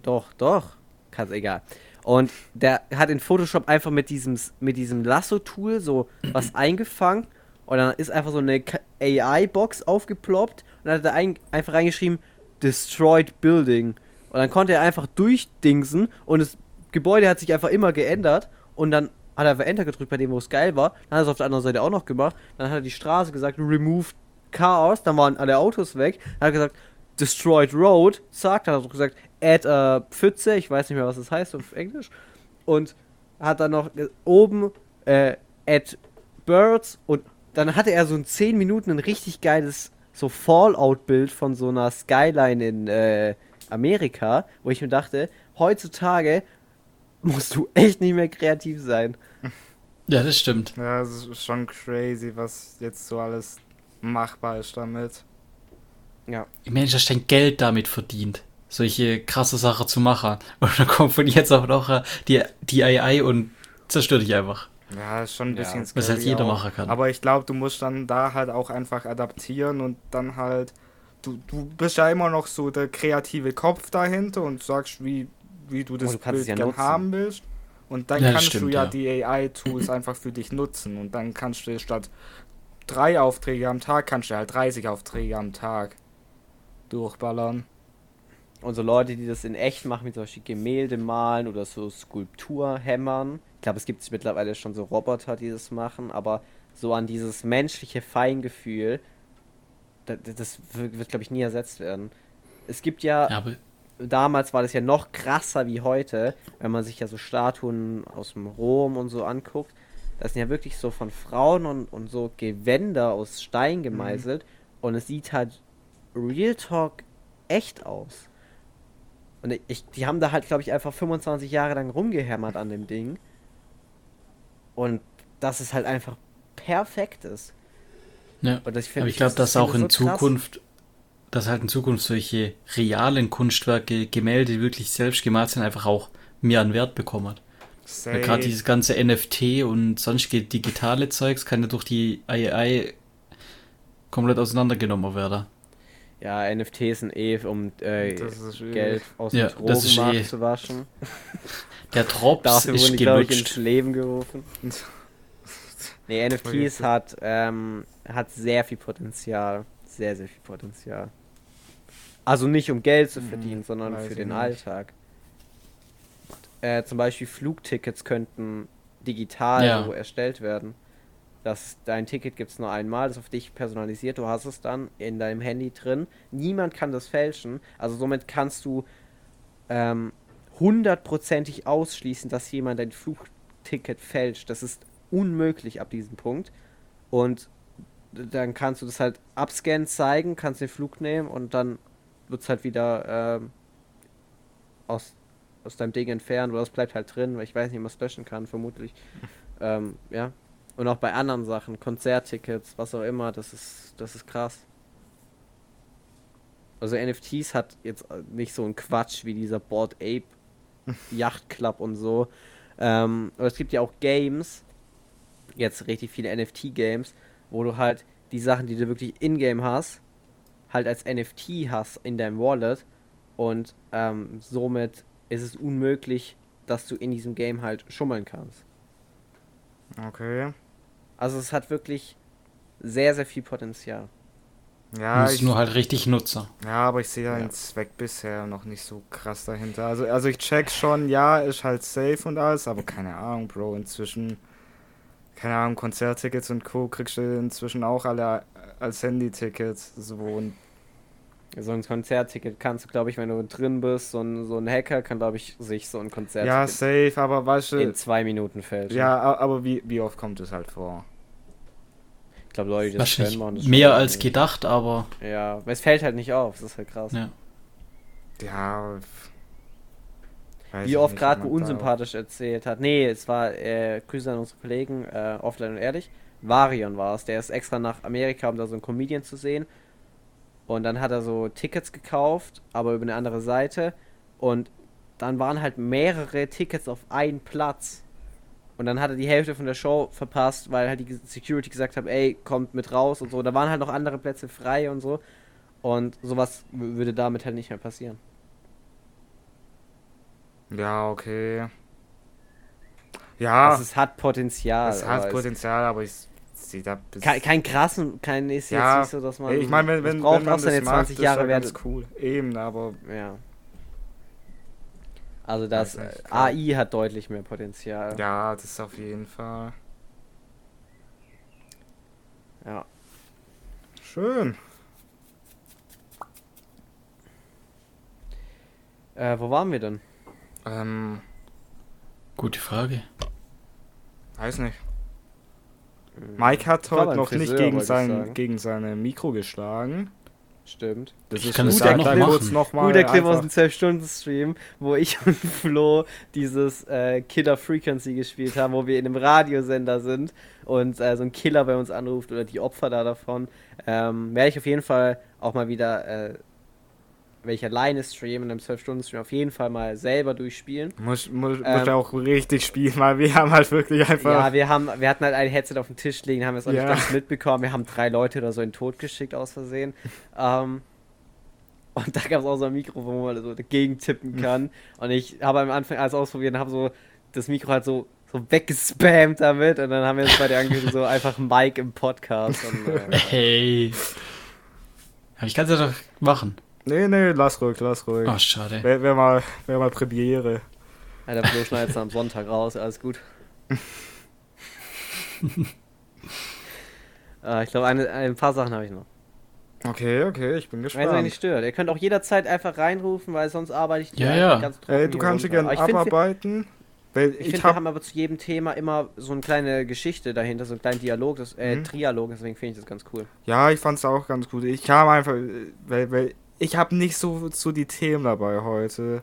doch, doch, kann's egal. Und der hat in Photoshop einfach mit diesem, mit diesem Lasso-Tool so was eingefangen und dann ist einfach so eine AI-Box aufgeploppt und dann hat er ein, einfach reingeschrieben, Destroyed Building. Und dann konnte er einfach durchdingsen und das Gebäude hat sich einfach immer geändert und dann hat er einfach Enter gedrückt bei dem, wo es geil war. Dann hat er es auf der anderen Seite auch noch gemacht. Dann hat er die Straße gesagt, remove Chaos, dann waren alle Autos weg. Dann hat er gesagt, destroyed road, dann hat er gesagt, add äh, Pfütze, ich weiß nicht mehr, was das heißt auf Englisch. Und hat dann noch oben äh, add birds und dann hatte er so in 10 Minuten ein richtig geiles so Fallout-Bild von so einer Skyline in äh, Amerika, wo ich mir dachte, heutzutage musst du echt nicht mehr kreativ sein. Ja, das stimmt. ja, es ist schon crazy, was jetzt so alles machbar ist damit. Ja. Mensch, da steckt Geld damit verdient, solche krasse Sachen zu machen. Und dann kommt von jetzt auch noch die, die AI und zerstört dich einfach. Ja, ist schon ein Ja, bisschen was halt jeder auch. machen kann. Aber ich glaube, du musst dann da halt auch einfach adaptieren und dann halt. Du, du bist ja immer noch so der kreative Kopf dahinter und sagst, wie, wie du das du Bild ja gern nutzen. haben willst. Und dann Ja, das kannst du stimmt, ja, ja. die AI-Tools einfach für dich nutzen. Und dann kannst du statt drei Aufträge am Tag, kannst du halt 30 Aufträge am Tag durchballern. Und so Leute, die das in echt machen, wie zum Beispiel Gemälde malen oder so Skulptur hämmern. Ich glaube, es gibt mittlerweile schon so Roboter, die das machen, aber so an dieses menschliche Feingefühl, das, das wird, wird glaube ich, nie ersetzt werden. Es gibt ja, Ja, aber damals war das ja noch krasser wie heute, wenn man sich ja so Statuen aus dem Rom und so anguckt. Das sind ja wirklich so von Frauen und, und so Gewänder aus Stein gemeißelt und es sieht halt Real Talk echt aus. Und ich, die haben da halt, glaube ich, einfach 25 Jahre lang rumgehämmert an dem Ding. Und dass es halt einfach perfekt ist. ja. Und das, find aber ich glaube, dass finde auch in so krass. Zukunft, dass halt in Zukunft solche realen Kunstwerke, Gemälde, die wirklich selbst gemalt sind, einfach auch mehr an Wert bekommen. Safe. Gerade dieses ganze NFT und sonstige digitale Zeugs kann ja durch die AI komplett auseinandergenommen werden. Ja, NFTs sind eh, um äh. Geld aus Ja, dem ist Drogenmarkt eh- zu waschen. Der Drops Dafür wurden ist die, glaube ich, ins gelutscht. Leben gerufen. Nee, NFTs hat, ähm, hat sehr viel Potenzial. Sehr, sehr viel Potenzial. Also nicht um Geld zu Hm, verdienen, sondern weiß für den nicht. Alltag. Äh, zum Beispiel Flugtickets könnten digital Ja. so erstellt werden. Das, dein Ticket gibt es nur einmal, das ist auf dich personalisiert, du hast es dann in deinem Handy drin. Niemand kann das fälschen. Also somit kannst du ähm, hundertprozentig ausschließen, dass jemand dein Flugticket fälscht. Das ist unmöglich ab diesem Punkt. Und dann kannst du das halt abscannen, zeigen, kannst den Flug nehmen und dann wird es halt wieder ähm, aus, aus deinem Ding entfernt oder es bleibt halt drin, weil ich weiß nicht, ob man es löschen kann, vermutlich. ähm, ja. Und auch bei anderen Sachen, Konzerttickets, was auch immer, das ist, das ist krass. Also NFTs hat jetzt nicht so ein Quatsch wie dieser Board Ape Yacht Club und so. Ähm, aber es gibt ja auch Games, jetzt richtig viele NFT-Games, wo du halt die Sachen, die du wirklich in-game hast, halt als NFT hast in deinem Wallet und ähm, somit ist es unmöglich, dass du in diesem Game halt schummeln kannst. Okay. Also es hat wirklich sehr, sehr viel Potenzial. Ja, ich, nur halt richtig Nutzer. ja, aber ich sehe da Ja. den Zweck bisher noch nicht so krass dahinter. Also, also ich check schon, ja, ist halt safe und alles, aber keine Ahnung, Bro, inzwischen, keine Ahnung, Konzerttickets und Co. kriegst du inzwischen auch alle als Handy-Tickets. So, und So ein Konzertticket kannst du, glaube ich, wenn du drin bist, so ein, so ein Hacker kann, glaube ich, sich so ein ja, Konzertticket safe, aber weißt du, in zwei Minuten fälschen. ja, aber wie, wie oft kommt es halt vor? Ich glaube, Leute, die das können, machen das schon mehr als gedacht, aber Ja, es fällt halt nicht auf, das ist halt krass. ja. Ja. Wie oft nicht, gerade unsympathisch erzählt hat. Nee, es war, äh, Grüße an unsere Kollegen, äh, offline und ehrlich. Varion war es, der ist extra nach Amerika, um da so einen Comedian zu sehen. Und dann hat er so Tickets gekauft, aber über eine andere Seite. Und dann waren halt mehrere Tickets auf einen Platz. Und dann hat er die Hälfte von der Show verpasst, weil halt die Security gesagt hat, ey, kommt mit raus und so. Da waren halt noch andere Plätze frei und so. Und sowas würde damit halt nicht mehr passieren. Ja, okay. Ja, Also es hat Potenzial. es hat Potenzial, aber ich da bis Kein, kein krassen, kein ist Ja, jetzt nicht so, dass man. ich meine, wenn, wenn, braucht wenn man das mag, 20 das Jahre ist ja werden. ganz cool. Eben, aber Ja. Also das nicht. AI hat deutlich mehr Potenzial. ja, das ist auf jeden Fall Ja. schön. Äh, wo waren wir denn? Ähm, Gute Frage. weiß nicht. Mike hat heute noch nicht Friseur, gegen wollte ich sein, gegen seine Mikro geschlagen. Stimmt. Das Ich ist kann es da noch machen. kurz noch mal Guter Clip aus dem 12-Stunden-Stream, wo ich und Flo dieses äh, Killer Frequency gespielt haben, wo wir in einem Radiosender sind und äh, so ein Killer bei uns anruft oder die Opfer da davon. Ähm, Werde ich auf jeden Fall auch mal wieder, äh, wenn ich alleine streame, in einem 12-Stunden-Stream, auf jeden Fall mal selber durchspielen. Muss, muss, Ähm, muss er auch richtig spielen, weil wir haben halt wirklich einfach. Ja, wir haben, wir hatten halt ein Headset auf dem Tisch liegen, haben es auch Ja. nicht ganz mitbekommen. Wir haben drei Leute oder so in den Tod geschickt aus Versehen. ähm, und da gab es auch so ein Mikro, wo man so dagegen tippen kann. Und ich habe am Anfang alles ausprobiert und habe so das Mikro halt so, so weggespammt damit. Und dann haben wir uns bei der angehört, so einfach Mike im Podcast. Und, äh, Hey. Aber ich kann es ja doch machen. Nee, nee, lass ruhig, lass ruhig. Oh, schade. Wäre wär mal, wär mal Premiere. ja, der Flo schneidet es am Sonntag raus, alles gut. äh, ich glaube, eine, ein paar Sachen habe ich noch. Okay, okay, ich bin Wenn es euch gespannt. nicht stört. Ihr könnt auch jederzeit einfach reinrufen, weil sonst arbeite ich die Ja, ja. ganz trocken Ey, du kannst sie gerne abarbeiten. Weil Ich, ich, finde, wir hab, haben aber zu jedem Thema immer so eine kleine Geschichte dahinter, so einen kleinen Dialog, das, äh, Mhm. Trialog, deswegen finde ich das ganz cool. ja, ich fand's auch ganz gut. Ich kam einfach, äh, weil, weil ich habe nicht so, so die Themen dabei heute.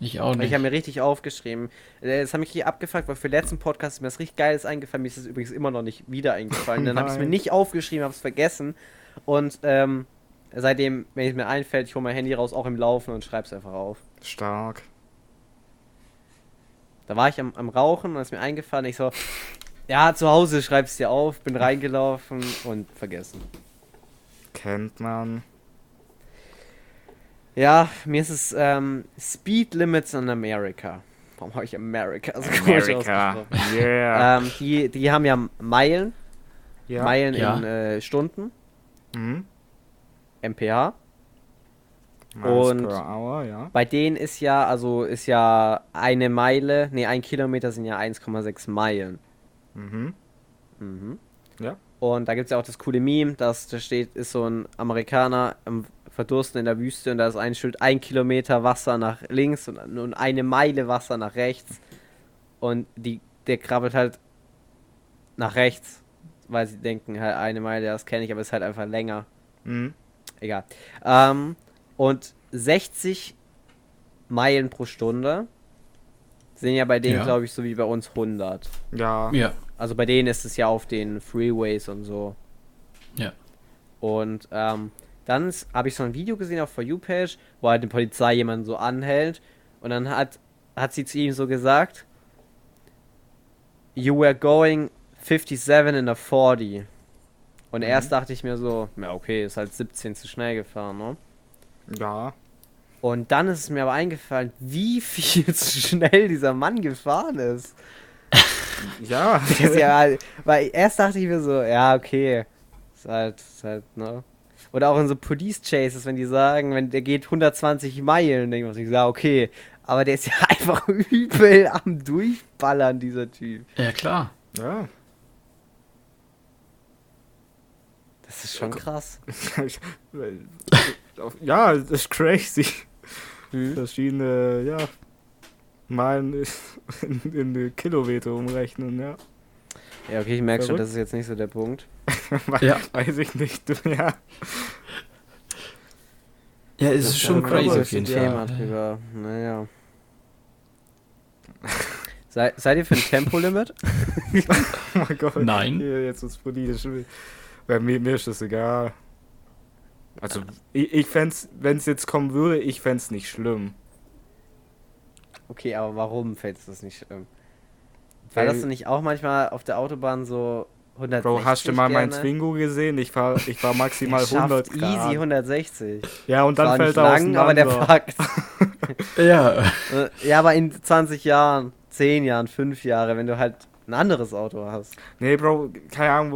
Ich auch Ich nicht. habe mir richtig aufgeschrieben. Äh, Das hat mich richtig abgefuckt, weil für den letzten Podcast ist mir das richtig Geiles eingefallen. Mir ist es übrigens immer noch nicht wieder eingefallen. Dann habe ich es mir nicht aufgeschrieben, habe es vergessen. Und ähm, seitdem, wenn es mir einfällt, ich hole mein Handy raus, auch im Laufen und schreibe es einfach auf. Stark. Da war ich am, am Rauchen und ist mir eingefallen. Ich so, ja, zu Hause schreib's dir auf, bin reingelaufen und vergessen. Kennt man. Ja, mir ist es ähm, Speed Limits in America. Warum habe ich America so komisch America. ausgesprochen? Yeah. Ähm, die, die haben ja Meilen, ja. Meilen Ja. in äh, Stunden, Mhm. mph. Miles Und- per hour, ja. Bei denen ist ja, also ist ja eine Meile, nee, ein Kilometer sind ja 1,6 Meilen. Mhm. Mhm. Ja. Und da gibt es ja auch das coole Meme, dass da steht, ist so ein Amerikaner am Verdursten in der Wüste und da ist ein Schild, ein Kilometer Wasser nach links und, und eine Meile Wasser nach rechts. Und die, der krabbelt halt nach rechts, weil sie denken, halt eine Meile, das kenne ich, aber ist halt einfach länger. Mhm. Egal. Ähm, und 60 Meilen pro Stunde sind ja bei denen, Ja. glaube ich, so wie bei uns 100. Ja. Ja. Also bei denen ist es ja auf den Freeways und so. Ja. Und ähm, dann habe ich so ein Video gesehen auf For You Page, wo halt die Polizei jemanden so anhält und dann hat, hat sie zu ihm so gesagt, You were going 57 in a 40. Und erst dachte ich mir so, ja okay, ist halt 17 zu schnell gefahren, ne? Ja. Und dann ist es mir aber eingefallen, wie viel zu schnell dieser Mann gefahren ist. Ja. ist ja, weil erst dachte ich mir so, ja, okay. Ist halt, ist halt, ne? Oder auch in so Police Chases, wenn die sagen, wenn der geht 120 Meilen, denke ich mir so, ja, okay. Aber der ist ja einfach übel am Durchballern, dieser Typ. Ja, klar. Ja. Das ist schon krass. ja, das ist crazy. Hm? Verschiedene, ja, mal in, in, in Kilometer umrechnen, ja. Ja, okay, ich merke schon, das ist jetzt nicht so der Punkt. Ja. Weiß ich nicht, ja. Ja, es Das ist schon crazy auf jeden ja. Thema Fall. drüber. Naja. Sei, seid ihr für ein Tempolimit? Oh mein Gott. Nein. Hier, jetzt ist politisch. Bei mir, mir ist das egal. Also, ich, ich fände wenn es jetzt kommen würde, ich fände es nicht schlimm. Okay, aber warum fällt das nicht schlimm? Weil Weil- das du nicht auch manchmal auf der Autobahn so 160 Bro, hast du mal mein gerne? Twingo gesehen? Ich fahr, ich fahr maximal Der schafft 100 Grad. easy 160. Ja, und dann fällt er lang, aber der packt. Ja, Äh, ja, aber in 20 Jahren, 10 Jahren, 5 Jahre, wenn du halt ein anderes Auto hast. Nee, Bro, keine Ahnung,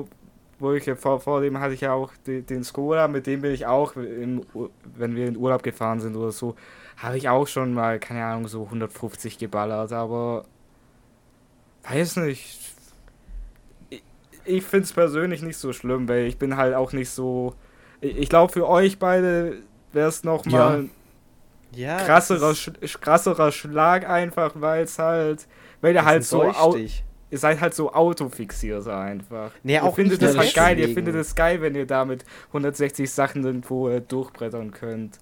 wo, wo ich ja vor, vor dem hatte ich ja auch den, den Skoda, mit dem bin ich auch, im, Ur- wenn wir in Urlaub gefahren sind oder so, habe ich auch schon mal, keine Ahnung, so 150 geballert, aber weiß nicht. Ich, ich finde es persönlich nicht so schlimm, weil ich bin halt auch nicht so. Ich, ich glaube, für euch beide wäre es nochmal Ja, ein krasserer, Sch krasserer Schlag einfach, weil es halt, weil ihr halt so ihr seid halt so autofixiert einfach. Nee, ihr auch findet nicht das halt geil, ihr findet es geil, wenn ihr damit 160 Sachen irgendwo äh, durchbrettern könnt.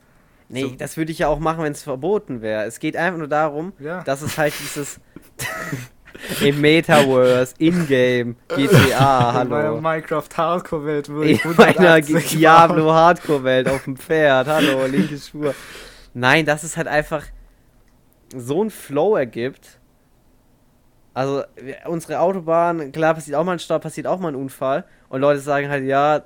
Nee, So. das würde ich ja auch machen, wenn es verboten wäre. Es geht einfach nur darum, Ja. dass es halt dieses im Metaverse, in-game, GTA, In meiner hallo. Minecraft Hardcore Welt würde In ich meiner 180 Diablo Hardcore Welt auf dem Pferd, hallo, linke Spur. Nein, dass es halt einfach so einen Flow ergibt. Also, unsere Autobahn, klar, passiert auch mal ein Stau, passiert auch mal ein Unfall. Und Leute sagen halt, ja,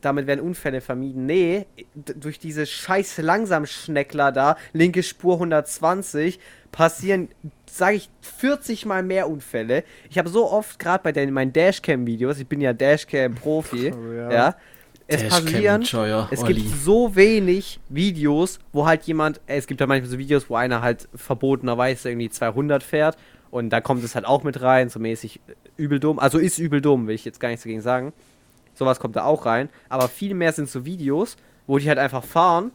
damit werden Unfälle vermieden. Nee, durch diese scheiß Langsamschneckler da, linke Spur 120, passieren, sage ich, 40 mal mehr Unfälle. Ich habe so oft, gerade bei den, meinen Dashcam-Videos, ich bin ja Dashcam-Profi, Oh, ja. ja. es Dashcam passieren, Enjoyer, es Olli. gibt so wenig Videos, wo halt jemand, es gibt ja manchmal so Videos, wo einer halt verbotenerweise irgendwie 200 fährt und da kommt es halt auch mit rein, so mäßig äh, übel dumm. Also ist übel dumm, will ich jetzt gar nichts dagegen sagen. Sowas kommt da auch rein, aber viel mehr sind so Videos, wo die halt einfach fahren,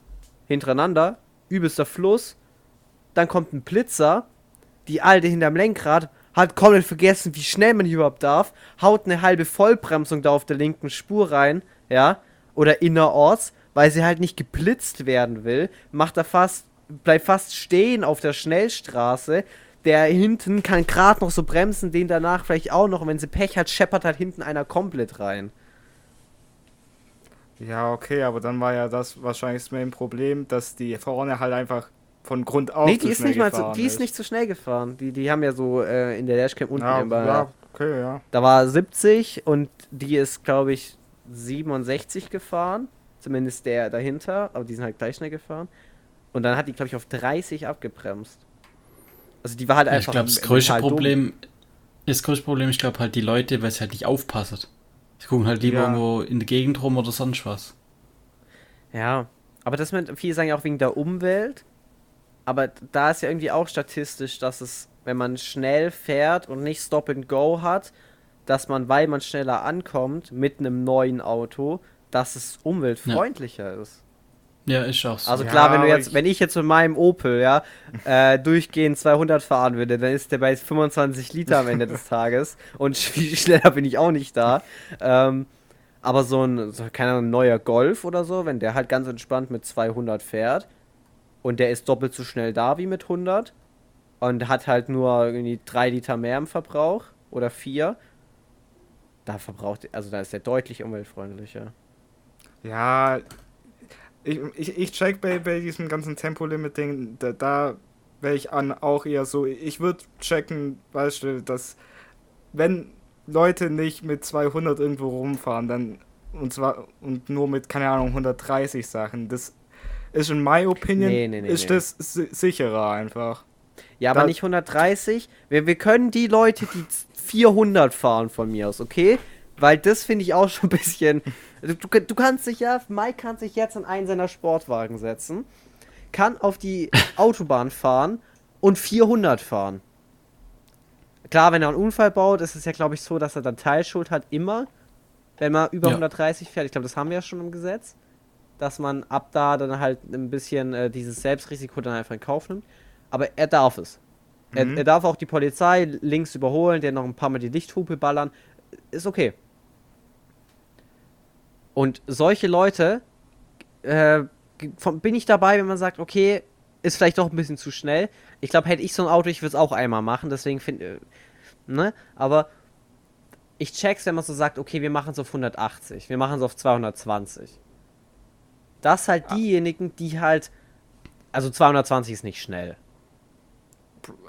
hintereinander, übelster Fluss, dann kommt ein Blitzer, die Alte hinterm Lenkrad hat komplett vergessen, wie schnell man überhaupt darf, haut eine halbe Vollbremsung da auf der linken Spur rein, ja, oder innerorts, weil sie halt nicht geblitzt werden will, macht er fast, bleibt fast stehen auf der Schnellstraße, der hinten kann gerade noch so bremsen, den danach vielleicht auch noch, und wenn sie Pech hat, scheppert halt hinten einer komplett rein. Ja, okay, aber dann war ja das wahrscheinlich das Main Problem, dass die vorne halt einfach von Grund auf nee, zu die ist nicht mal so, gefahren die ist nicht so schnell gefahren. Die, die haben ja so äh, in der Dashcam unten Ja, immer, ja, okay, ja. Da war 70 und die ist, glaube ich, 67 gefahren. Zumindest der dahinter, aber die sind halt gleich schnell gefahren. Und dann hat die, glaube ich, auf 30 abgebremst. Also die war halt einfach. ich glaube, das größte mental dumm. Problem, das größte Problem, ich glaube halt die Leute, weil sie halt nicht aufpassen. Sie gucken halt lieber Ja. irgendwo in der Gegend rum oder sonst was. Ja, aber das mit, viele sagen ja auch wegen der Umwelt. Aber da ist ja irgendwie auch statistisch, dass es, wenn man schnell fährt und nicht Stop and Go hat, dass man, weil man schneller ankommt mit einem neuen Auto, dass es umweltfreundlicher ist. Ja, ist auch so. Also Ja, klar, wenn du aber jetzt, ich- wenn ich jetzt mit meinem Opel, ja, äh, durchgehend 200 fahren würde, dann ist der bei 25 Liter am Ende des Tages und viel schneller bin ich auch nicht da. Ähm, aber so ein, so, keine Ahnung, ein neuer Golf oder so, wenn der halt ganz entspannt mit 200 fährt und der ist doppelt so schnell da wie mit 100 und hat halt nur irgendwie 3 Liter mehr im Verbrauch oder 4, da verbraucht, also da ist der deutlich umweltfreundlicher. Ja, ich, ich, ich check bei, bei diesem ganzen Tempolimit-Ding, da, da wäre ich an auch eher so, ich würde checken, weißt du, dass wenn Leute nicht mit 200 irgendwo rumfahren, dann und zwar und nur mit, keine Ahnung, 130 Sachen, das ist in my opinion, Nee, nee, nee, ist nee. das si sicherer einfach. Ja, aber nicht 130. Wir, wir können die Leute, die 400 fahren von mir aus, okay? Weil das finde ich auch schon ein bisschen. Du, du, du kannst dich ja, Mike kann sich jetzt in einen seiner Sportwagen setzen, kann auf die Autobahn fahren und 400 fahren. Klar, wenn er einen Unfall baut, ist es ja, glaube ich, so, dass er dann Teilschuld hat, immer, wenn man über Ja. 130 fährt. Ich glaube, das haben wir ja schon im Gesetz. Dass man ab da dann halt ein bisschen äh, dieses Selbstrisiko dann einfach in Kauf nimmt. Aber er darf es. Er, Mhm. er darf auch die Polizei links überholen, der noch ein paar Mal die Lichthupe ballern. Ist okay. Und solche Leute äh, von, bin ich dabei, wenn man sagt, okay, ist vielleicht doch ein bisschen zu schnell. Ich glaube, hätte ich so ein Auto, ich würde es auch einmal machen, deswegen finde ne? Aber ich check's, wenn man so sagt, okay, wir machen es auf 180, wir machen es auf 220. Das halt Ah. diejenigen, die halt also 220 ist nicht schnell.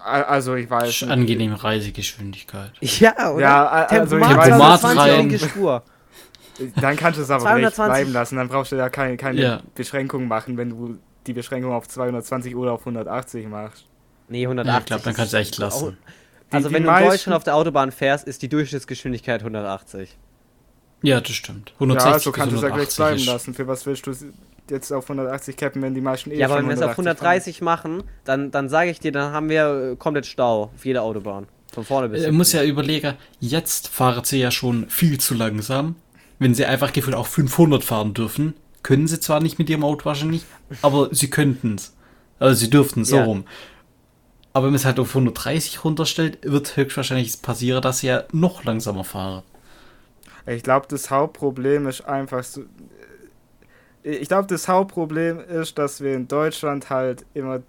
Also ich weiß. Angenehme Reisegeschwindigkeit. Ja, oder? Ja, also ich Tempomat weiß, Tempomat 220 rein. linke Spur. Dann kannst du es aber 220. bleiben lassen. Dann brauchst du da keine, keine Ja. Beschränkung machen, wenn du die Beschränkung auf 220 oder auf 180 machst. Nee, Ja, 180. ich glaube, dann kannst du echt lassen. Also Die- wenn die du in Deutschland auf der Autobahn fährst, ist die Durchschnittsgeschwindigkeit 180. Ja, das stimmt. 160 ja, so kannst du es ja gleich 180 bleiben lassen. Für was willst du jetzt auf 180 cappen, wenn die meisten eh Ja, aber wenn wir es auf 180 130 machen, dann, dann sage ich dir, dann haben wir äh, komplett Stau auf jeder Autobahn. Von vorne bis Er hinten. muss ja überlegen, jetzt fahren sie ja schon viel zu langsam. Wenn sie einfach gefühlt auch 500 fahren dürfen, können sie zwar nicht mit ihrem Auto wahrscheinlich, aber sie könnten es. Also sie dürften so Ja. rum. Aber wenn man es halt auf 130 runterstellt, wird höchstwahrscheinlich passieren, dass sie ja noch langsamer fahren. Ich glaube, das Hauptproblem ist einfach so. Ich glaube, das Hauptproblem ist, dass wir in Deutschland halt immer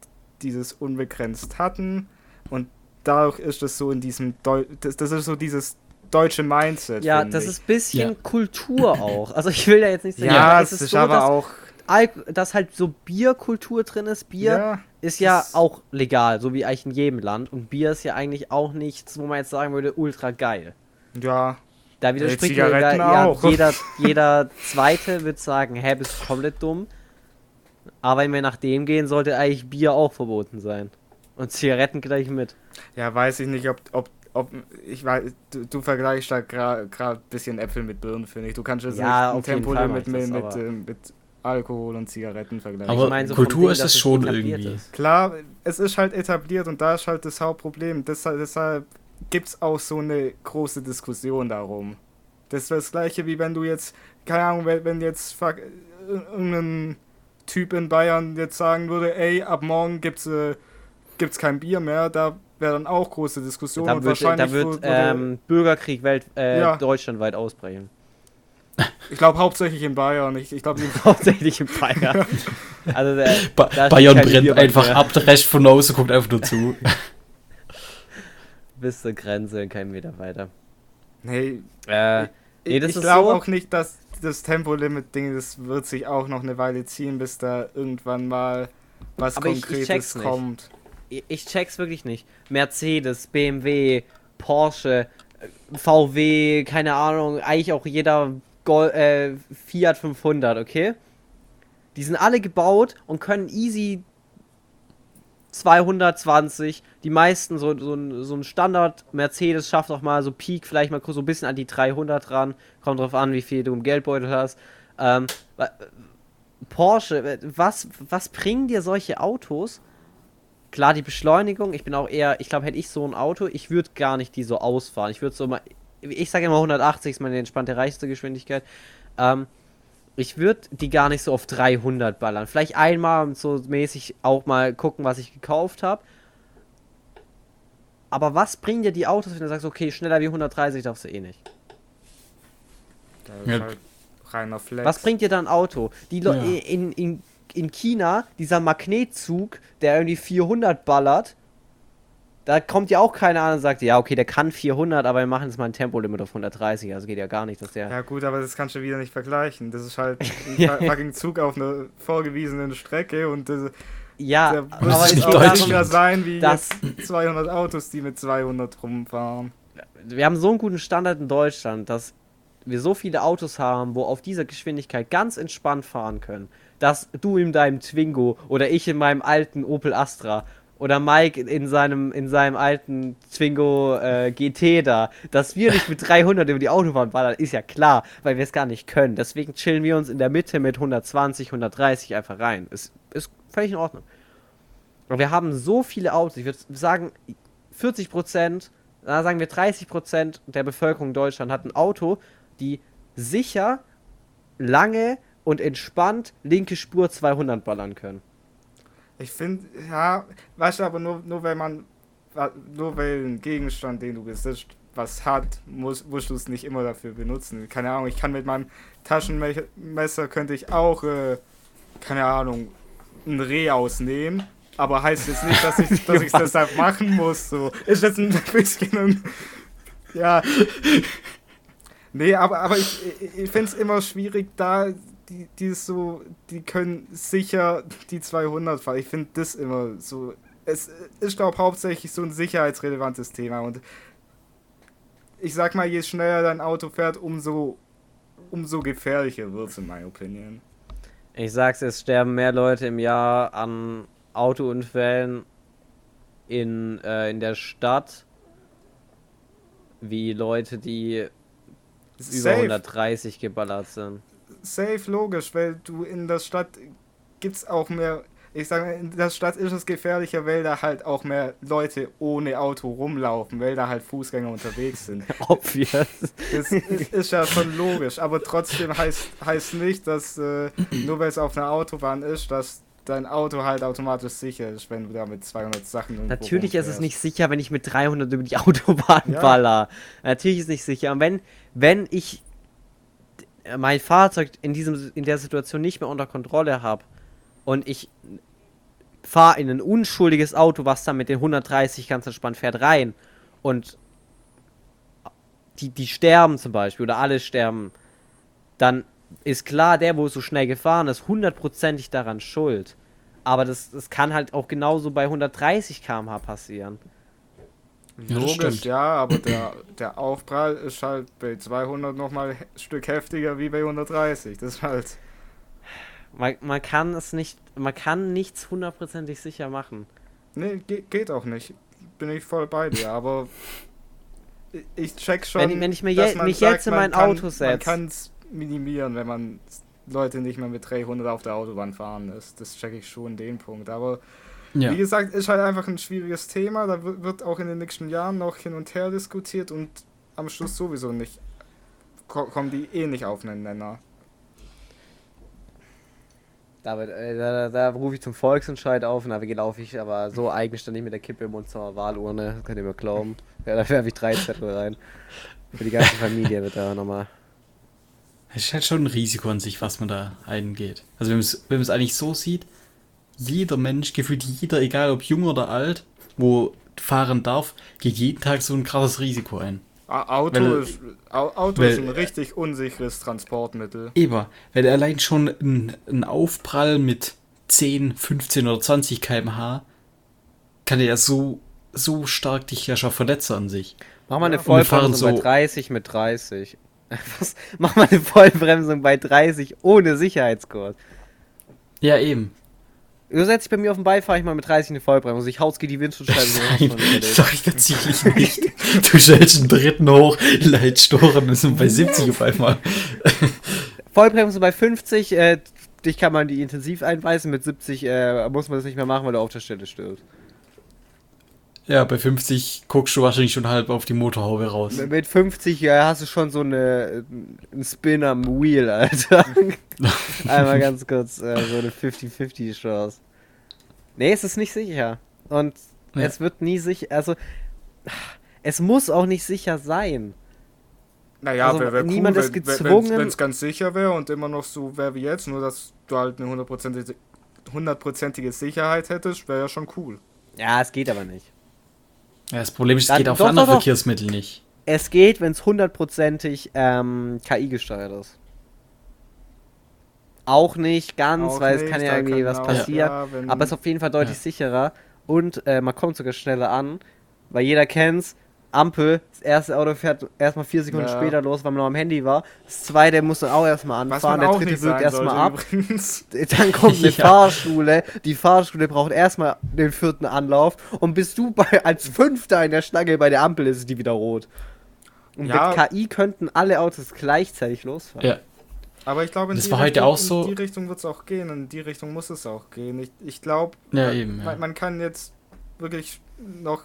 dieses unbegrenzt hatten und dadurch ist es so in diesem Deu das, das ist so dieses deutsche Mindset. Ja, das ich. ist ein bisschen Ja. Kultur auch. Also ich will ja jetzt nicht sagen, ja, aber es ist, aber dass, auch Alk dass halt so Bierkultur drin ist. Bier ja, ist ja das- auch legal, so wie eigentlich in jedem Land. Und Bier ist ja eigentlich auch nichts, wo man jetzt sagen würde, ultra geil. ja, Da widerspricht mir Zigaretten ja, jeder, jeder Zweite wird sagen, hä, bist du komplett dumm. Aber wenn wir nach dem gehen, sollte eigentlich Bier auch verboten sein. Und Zigaretten gleich mit. ja, weiß ich nicht, ob, ob, ob ich weiß, du, du vergleichst da gerade ein bisschen Äpfel mit Birnen, finde ich. Du kannst jetzt Ja, nicht Tempolimit mit, mit, aber- äh, mit Alkohol und Zigaretten vergleichen. Aber Ich mein, so Kultur Ding, ist es schon irgendwie. ist. Klar, es ist halt etabliert und da ist halt das Hauptproblem. Deshalb, deshalb gibt es auch so eine große Diskussion darum. Das ist das gleiche wie wenn du jetzt, keine Ahnung, wenn, wenn jetzt fuck, äh, irgendein Typ in Bayern jetzt sagen würde, ey, ab morgen gibt's, äh, gibt's kein Bier mehr, da wäre dann auch große Diskussion Da und wird, wahrscheinlich da wird würde- ähm, Bürgerkrieg welt, äh, Ja. deutschlandweit ausbrechen. ich glaube hauptsächlich in Bayern. Ich, ich glaube, Hauptsächlich in Bayern. also der, Ba Bayern brennt einfach ab, der Rest von außen guckt einfach nur zu. bis zur Grenze, kein Meter weiter. nee, Äh, Nee, ich glaube so- auch nicht, dass das Tempolimit-Ding, das wird sich auch noch eine Weile ziehen, bis da irgendwann mal was Aber ich- ich Konkretes check's nicht. kommt. ich ich check's wirklich nicht. Mercedes, BMW, Porsche, äh, VW, keine Ahnung, eigentlich auch jeder Gol äh, Fiat 500, okay? Die sind alle gebaut und können easy 220, die meisten, so, so, ein, so ein Standard Mercedes schafft auch mal so Peak, vielleicht mal so ein bisschen an die 300 ran, kommt drauf an, wie viel du im Geldbeutel hast. Ähm, Porsche, was, was bringen dir solche Autos? Klar, die Beschleunigung, ich bin auch eher, ich glaube, hätte ich so ein Auto, ich würde gar nicht die so ausfahren. Ich würde so mal, ich sage immer 180 ist meine entspannte reichste Geschwindigkeit. Ähm, ich würde die gar nicht so auf 300 ballern. Vielleicht einmal so mäßig auch mal gucken, was ich gekauft habe. Aber was bringen dir die Autos, wenn du sagst, okay, schneller wie 130 darfst du eh nicht? Da ist Ja. halt reiner Flex. Was bringt dir da ein Auto? Die Le Ja. in, in, in China, dieser Magnetzug, der irgendwie 400 ballert, da kommt ja auch keiner an und sagt, ja, okay, der kann 400, aber wir machen jetzt mal ein Tempolimit auf 130. Also geht ja gar nicht, dass der. Ja gut, aber das kannst du wieder nicht vergleichen. Das ist halt ein fucking Zug auf einer vorgewiesenen Strecke und das, Ja, der aber muss nicht auch sein wie jetzt 200 Autos, die mit 200 rumfahren. wir haben so einen guten Standard in Deutschland, dass wir so viele Autos haben, wo auf dieser Geschwindigkeit ganz entspannt fahren können. dass du in deinem Twingo oder ich in meinem alten Opel Astra oder Mike in seinem, in seinem alten Twingo äh, GT da, dass wir nicht mit 300 über die Autobahn ballern, ist ja klar, weil wir es gar nicht können. Deswegen chillen wir uns in der Mitte mit 120, 130 einfach rein. Ist, ist völlig in Ordnung. Und wir haben so viele Autos, ich würde sagen, 40 Prozent, sagen wir 30 Prozent der Bevölkerung in Deutschland hat ein Auto, die sicher, lange und entspannt linke Spur 200 ballern können. Ich finde, ja, weißt du, aber nur, nur wenn man, nur weil ein Gegenstand, den du besitzt, was hat, muss, musst du es nicht immer dafür benutzen. Keine Ahnung, ich kann mit meinem Taschenmesser, könnte ich auch, äh, keine Ahnung, ein Reh ausnehmen. Aber heißt jetzt nicht, dass ich dass ich deshalb machen muss. So. Ist jetzt ein bisschen ein, ja. Nee, aber, aber ich, ich finde es immer schwierig, da die, die so, die können sicher die 200 fahren. Ich finde das immer so. Es ist, glaube hauptsächlich so ein sicherheitsrelevantes Thema und ich sag mal, je schneller dein Auto fährt, umso, umso gefährlicher wird es in meiner Opinion. Ich sag's, es sterben mehr Leute im Jahr an Autounfällen in, äh, in der Stadt wie Leute, die Safe. über 130 geballert sind safe logisch, weil du in der Stadt gibt's auch mehr. Ich sage, in der Stadt ist es gefährlicher, weil da halt auch mehr Leute ohne Auto rumlaufen, weil da halt Fußgänger unterwegs sind. Obvious. Das ist, ist ja schon logisch, aber trotzdem heißt, heißt nicht, dass äh, nur weil es auf einer Autobahn ist, dass dein Auto halt automatisch sicher ist, wenn du da mit 200 Sachen Natürlich ist es nicht sicher, wenn ich mit 300 über die Autobahn ja. baller. Natürlich ist es nicht sicher. Und wenn, wenn ich mein Fahrzeug in, diesem, in der Situation nicht mehr unter Kontrolle habe und ich fahre in ein unschuldiges Auto, was dann mit den 130 ganz entspannt fährt, rein und die, die sterben zum Beispiel oder alle sterben, dann ist klar, der, wo so schnell gefahren ist, hundertprozentig daran schuld. Aber das, das kann halt auch genauso bei 130 km/h passieren. Logisch, ja, aber der, der Aufprall ist halt bei 200 nochmal ein Stück heftiger wie bei 130. Das ist halt. Man, man kann es nicht, man kann nichts hundertprozentig sicher machen. Nee, geht, geht auch nicht. Bin ich voll bei dir, aber ich check schon. Wenn, wenn ich mir je, mich sagt, jetzt in mein kann, Auto setze. Man kann es minimieren, wenn man Leute nicht mehr mit 300 auf der Autobahn fahren lässt. Das check ich schon den Punkt. Aber ja. Wie gesagt, ist halt einfach ein schwieriges Thema. Da wird auch in den nächsten Jahren noch hin und her diskutiert und am Schluss sowieso nicht. Kommen die eh nicht auf einen Nenner. David, äh, da, da, rufe ich zum Volksentscheid auf und da laufe ich aber so eigenständig mit der Kippe im Mund zur Wahlurne. Das könnt ihr mir glauben. Ja, da werfe ich drei Zettel rein. Für die ganze Familie wird da nochmal. Es ist halt schon ein Risiko an sich, was man da eingeht. Also wenn man es eigentlich so sieht, jeder Mensch, gefühlt jeder, egal ob jung oder alt, wo fahren darf, geht jeden Tag so ein krasses Risiko ein. Auto, weil, ist, Auto weil, ist ein richtig unsicheres Transportmittel. Eben, weil allein schon ein, ein Aufprall mit 10, 15 oder 20 km/h kann ja so, so stark dich ja schon verletzen an sich. Mach mal eine ja. Vollbremsung so bei 30 mit 30. Was? Mach mal eine Vollbremsung bei 30 ohne Sicherheitsgurt. Ja, eben. Du setzt dich bei mir auf den Beifahrer, fahre ich mal mit 30 eine Vollbremse. Also ich haus geht die Windschutzscheibe so. Sag ich tatsächlich nicht. Du stellst einen dritten hoch, Leitstoren und sind bei 70 auf einmal. Vollbremse bei 50, äh, dich kann man die intensiv einweisen, mit 70 äh, muss man das nicht mehr machen, weil du auf der Stelle stirbst. Ja, bei 50 guckst du wahrscheinlich schon halb auf die Motorhaube raus. Mit 50 ja, hast du schon so eine einen Spin am Wheel, Alter. Einmal ganz kurz äh, so eine 50-50 Chance. Nee, es ist nicht sicher. Und ja. es wird nie sicher. Also, es muss auch nicht sicher sein. Naja, also, wär, wär niemand cool, ist gezwungen. Wenn es ganz sicher wäre und immer noch so wäre wie jetzt, nur dass du halt eine hundertprozentige, hundertprozentige Sicherheit hättest, wäre ja schon cool. Ja, es geht aber nicht. Ja, das Problem ist, es geht auf doch, andere doch, Verkehrsmittel nicht. Es geht, wenn es hundertprozentig ähm, KI gesteuert ist. Auch nicht ganz, auch weil nicht, es kann ja irgendwie was passieren. Ja, aber es ist auf jeden Fall deutlich ja. sicherer. Und äh, man kommt sogar schneller an, weil jeder kennt's. Ampel, das erste Auto fährt erstmal vier Sekunden Ja. später los, weil man noch am Handy war. Das zweite muss dann auch erstmal Was anfahren, man der dritte wirkt erstmal ab. übrigens. Dann kommt eine Ja. Fahrschule. Die Fahrschule braucht erstmal den vierten Anlauf. Und bis du bei, als Fünfter in der Schlange bei der Ampel ist, ist die wieder rot. Und Ja. mit KI könnten alle Autos gleichzeitig losfahren. Ja, Aber ich glaube, in, Das die war heute Richtung- auch so- in die Richtung wird es auch gehen. In die Richtung muss es auch gehen. Ich, ich glaube, ja. man, man kann jetzt wirklich noch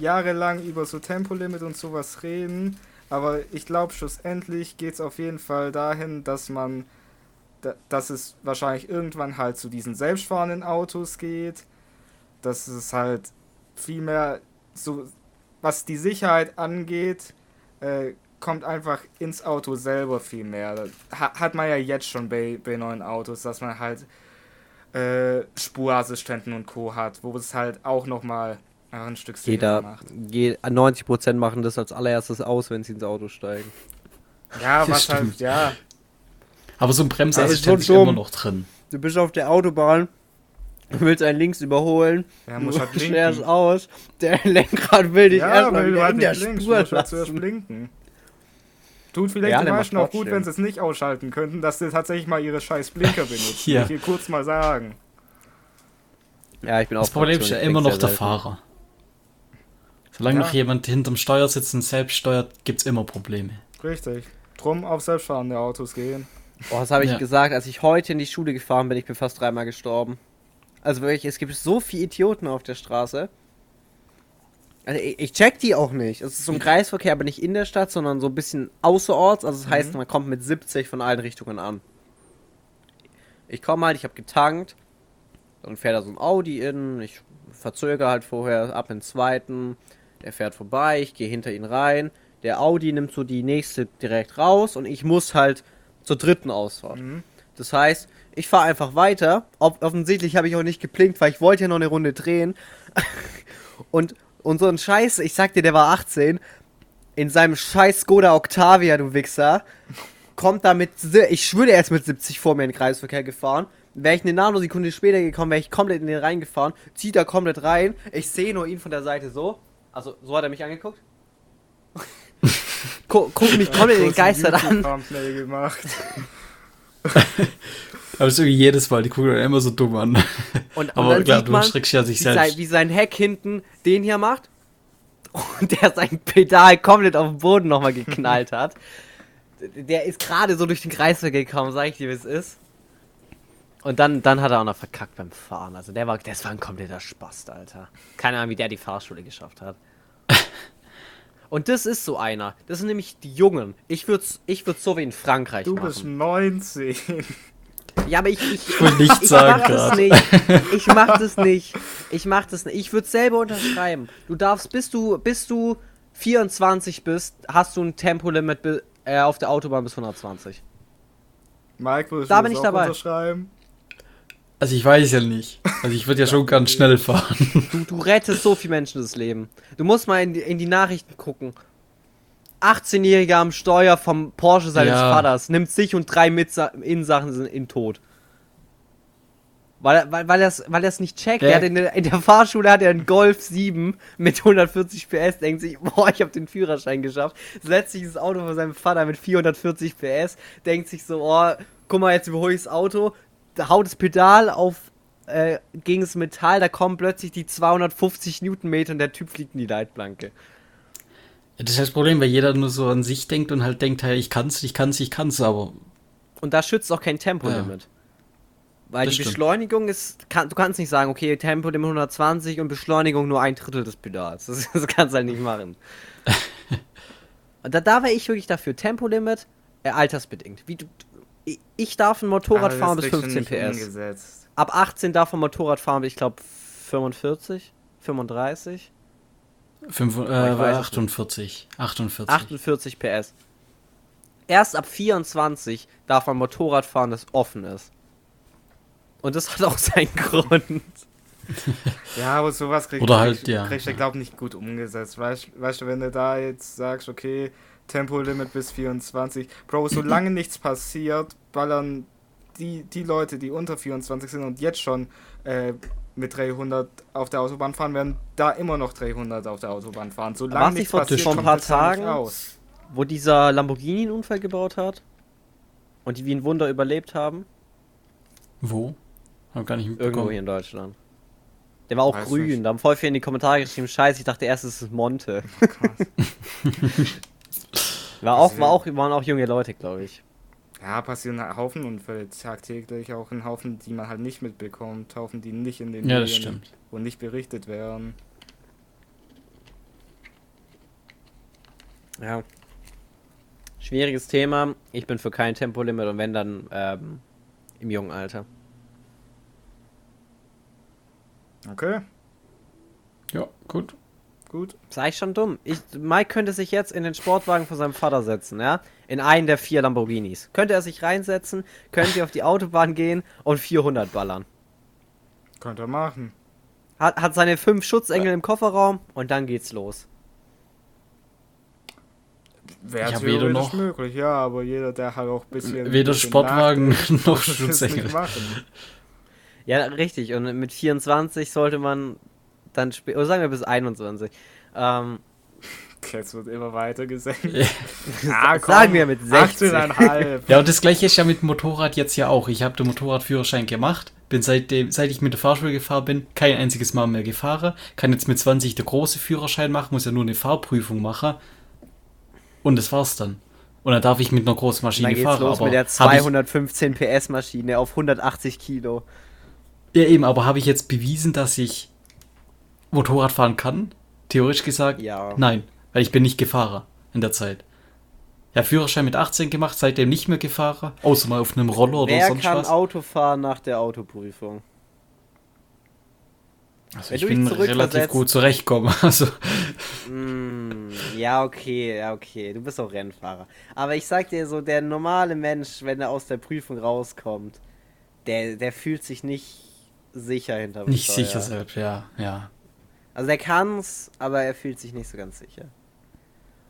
jahrelang über so Tempolimit und sowas reden. Aber ich glaube, schlussendlich geht es auf jeden Fall dahin, dass man, da, dass es wahrscheinlich irgendwann halt zu diesen selbstfahrenden Autos geht. Dass es halt viel mehr so, was die Sicherheit angeht, äh, kommt einfach ins Auto selber viel mehr. Hat man ja jetzt schon bei, bei neuen Autos, dass man halt äh, Spurassistenten und Co. hat, wo es halt auch nochmal ein Stück Jeder, macht. je, 90% machen das als allererstes aus, wenn sie ins Auto steigen. Ja, Das was stimmt. halt, ja. aber so ein Aber Bremsassistent es ist wird immer schon- noch drin. Du bist auf der Autobahn, du willst einen links überholen, Ja, du muss halt blinken. aus, der Lenkrad will dich Ja, erstmal wieder halt in der blinkst, Spur du musst halt zuerst lassen. blinken. Tut vielleicht Ja, meisten macht auch gut, wenn sie es nicht ausschalten könnten, dass sie tatsächlich mal ihre scheiß Blinker benutzen. Ja. Ich will kurz mal sagen. Ja, ich bin auch Das Problem ist ja immer noch der selten. Fahrer. Solange Ja. noch jemand hinterm Steuer sitzt und selbst steuert, gibt es immer Probleme. Richtig. Drum auf selbstfahrende Autos gehen. Oh, das habe ich Ja. gesagt, als ich heute in die Schule gefahren bin, ich bin fast dreimal gestorben. Also wirklich, es gibt so viele Idioten auf der Straße. Also ich, ich check die auch nicht. Es ist so ein Kreisverkehr, aber nicht in der Stadt, sondern so ein bisschen außerorts. Also das heißt, man kommt mit 70 von allen Richtungen an. Ich komme halt, ich habe getankt. Dann fährt da so ein Audi in. Ich verzögere halt vorher ab in den zweiten. Der fährt vorbei, ich gehe hinter ihn rein. Der Audi nimmt so die nächste direkt raus und ich muss halt zur dritten Ausfahrt. Mhm. Das heißt, ich fahre einfach weiter. Ob, offensichtlich habe ich auch nicht geblinkt, weil ich wollte ja noch eine Runde drehen. und, und so ein Scheiß, ich sag dir, der war 18, in seinem scheiß Skoda Octavia, du Wichser, kommt da mit, ich schwöre, er ist mit 70 vor mir in den Kreisverkehr gefahren. Wäre ich eine Nanosekunde später gekommen, wäre ich komplett in den reingefahren, zieht da komplett rein. Ich sehe nur ihn von der Seite so. Also, so hat er mich angeguckt. Gu guck mich komplett Kurz ein entgeistert an. Gemacht. Aber das ist irgendwie jedes Mal, die gucken dann immer so dumm an. Und, und Aber dann klar, sieht du man, erschreckst ja sich wie sein, selbst. wie sein Heck hinten den hier macht und der sein Pedal komplett auf den Boden nochmal geknallt hat. Der ist gerade so durch den Kreisverkehr gekommen, sag ich dir, wie es ist. Und dann, dann hat er auch noch verkackt beim Fahren. Also der war, das war ein kompletter Spast, Alter. Keine Ahnung, wie der die Fahrschule geschafft hat. Und das ist so einer. Das sind nämlich die Jungen. Ich würde ich würd's so wie in Frankreich Du machen. bist 19. Ja, aber ich. Ich, ich wollte nichts sagen mach das nicht. Ich mach das nicht. Ich mach das nicht. Ich würde selber unterschreiben. Du darfst, bis du, bis du 24 bist, hast du ein Tempolimit äh, auf der Autobahn bis 120. Mike, würdest Da du bin das ich auch dabei. unterschreiben? Also ich weiß ja nicht. Also ich würde ja schon ganz schnell fahren. Du, du rettest so viele Menschen das Leben. Du musst mal in die, in die Nachrichten gucken. 18-Jähriger am Steuer vom Porsche seines Ja. Vaters nimmt sich und drei Mitsa Insachen sind in Tod. Weil, er- weil, weil er es weil er's nicht checkt. Er hat in, der, in der Fahrschule hat er einen Golf 7 mit 140 PS, denkt sich, boah, ich habe den Führerschein geschafft. Setzt sich das Auto von seinem Vater mit 440 PS, denkt sich so, oh, guck mal, jetzt überhole ich das Auto, da haut das Pedal auf äh, gegen das Metall, da kommen plötzlich die 250 Newtonmeter und der Typ fliegt in die Leitplanke. Das ist das Problem, weil jeder nur so an sich denkt und halt denkt, hey, ich kann's, ich kann's, ich kann's, aber Und da schützt auch kein Tempolimit. Weil Das die stimmt. Beschleunigung ist, kann, du kannst nicht sagen, okay, Tempolimit 120 und Beschleunigung nur ein Drittel des Pedals. Das, das kannst du halt nicht machen. und da, da wäre ich wirklich dafür. Tempolimit, äh, altersbedingt. Wie du, ich- ich darf ein Motorrad Aber fahren bis kriegst du 15 nicht PS. umgesetzt. Ab 18 darf man Motorrad fahren bis, ich glaube, 45, 35, fünf, äh, ich weiß es 48. 48. 48 PS. Erst ab 24 darf man Motorrad fahren, das offen ist. Und das hat auch seinen Grund. Ja, aber sowas kriegst Oder du halt, kriegst, ja. kriegst du, glaube nicht gut umgesetzt. Weißt, weißt du, wenn du da jetzt sagst, okay, Tempolimit bis 24, Bro, solange nichts passiert, ballern die, die Leute, die unter 24 sind und jetzt schon äh, mit 300 auf der Autobahn fahren, werden da immer noch 300 auf der Autobahn fahren. Solange nicht nichts vor- passiert, vor ein paar Tagen? raus. Wo dieser Lamborghini einen Unfall gebaut hat und die wie ein Wunder überlebt haben. Wo? Hab gar nicht Irgendwo mitbekommen. hier in Deutschland. Der war auch Weiß grün. nicht. Da haben voll viele in die Kommentare geschrieben, scheiße, ich dachte erst, es ist Monte. Krass. War auch, war auch, waren auch junge Leute, glaube ich. Ja, passieren ein Haufen Unfälle tagtäglich, auch ein Haufen, die man halt nicht mitbekommt, Haufen, die nicht in den Ja, Medien stimmt. und nicht berichtet werden. Ja. Schwieriges Thema. Ich bin für kein Tempolimit und wenn dann ähm, im jungen Alter. Okay, Ja, gut. Gut. Ist eigentlich schon dumm. Ich, Mike könnte sich jetzt in den Sportwagen von seinem Vater setzen, ja? In einen der vier Lamborghinis. Könnte er sich reinsetzen, könnte auf die Autobahn gehen und 400 ballern. Könnt ihr machen. Hat, hat seine fünf Schutzengel im Kofferraum und dann geht's los. Wäre hab weder noch- möglich, ja, aber jeder, der halt auch ein bisschen. Weder bisschen Sportwagen nachdenkt, noch Schutzengel. Ja, richtig. Und mit 24 sollte man dann später, oder sagen wir bis 21. Ähm, Jetzt wird immer weiter gesenkt. Ja. Ah, Sagen wir mit 60. 18,5. Ja, und das gleiche ist ja mit dem Motorrad jetzt ja auch. Ich habe den Motorradführerschein gemacht, bin seitdem, seit ich mit der Fahrschule gefahren bin, kein einziges Mal mehr gefahren. Kann jetzt mit 20 der große Führerschein machen, muss ja nur eine Fahrprüfung machen. Und das war's dann. Und dann darf ich mit einer großen Maschine dann geht's fahren. los aber mit der hab 215 PS Maschine auf 180 Kilo. Ja, eben, aber habe ich jetzt bewiesen, dass ich Motorrad fahren kann? Theoretisch gesagt, Ja. nein, weil ich bin nicht gefahren in der Zeit. Habe Führerschein mit 18 gemacht, seitdem nicht mehr gefahren, außer mal auf einem Roller oder Wer sonst kann was. Auto fahren nach der Autoprüfung? Also Wenn ich bin relativ gut zurechtgekommen. Also, Mm, ja, okay, ja, okay. Du bist auch Rennfahrer. Aber ich sag dir so, der normale Mensch, wenn er aus der Prüfung rauskommt, der, der fühlt sich nicht sicher hinter nicht Steuer. sicher selbst, ja, ja. Also der kann's, aber er fühlt sich nicht so ganz sicher.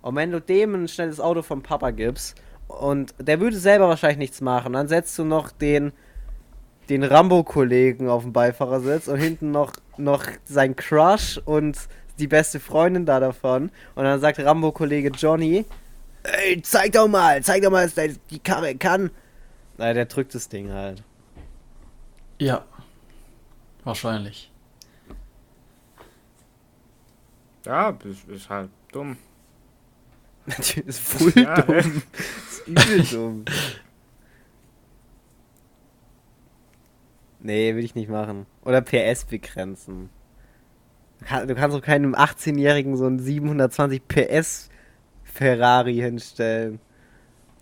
Und wenn du dem ein schnelles Auto vom Papa gibst und der würde selber wahrscheinlich nichts machen, dann setzt du noch den den Rambo-Kollegen auf dem Beifahrersitz und hinten noch, noch sein Crush und die beste Freundin da davon. Und dann sagt Rambo-Kollege Johnny, ey, zeig doch mal, zeig doch mal, dass die Karre kann. Na, der drückt das Ding halt. Ja. Wahrscheinlich. Ja, ist, ist halt dumm. Das ist voll Ja, dumm. Das ist übel dumm. Nee, will ich nicht machen. Oder PS begrenzen. Du kann- Du kannst doch keinem 18-Jährigen so einen 720 PS Ferrari hinstellen.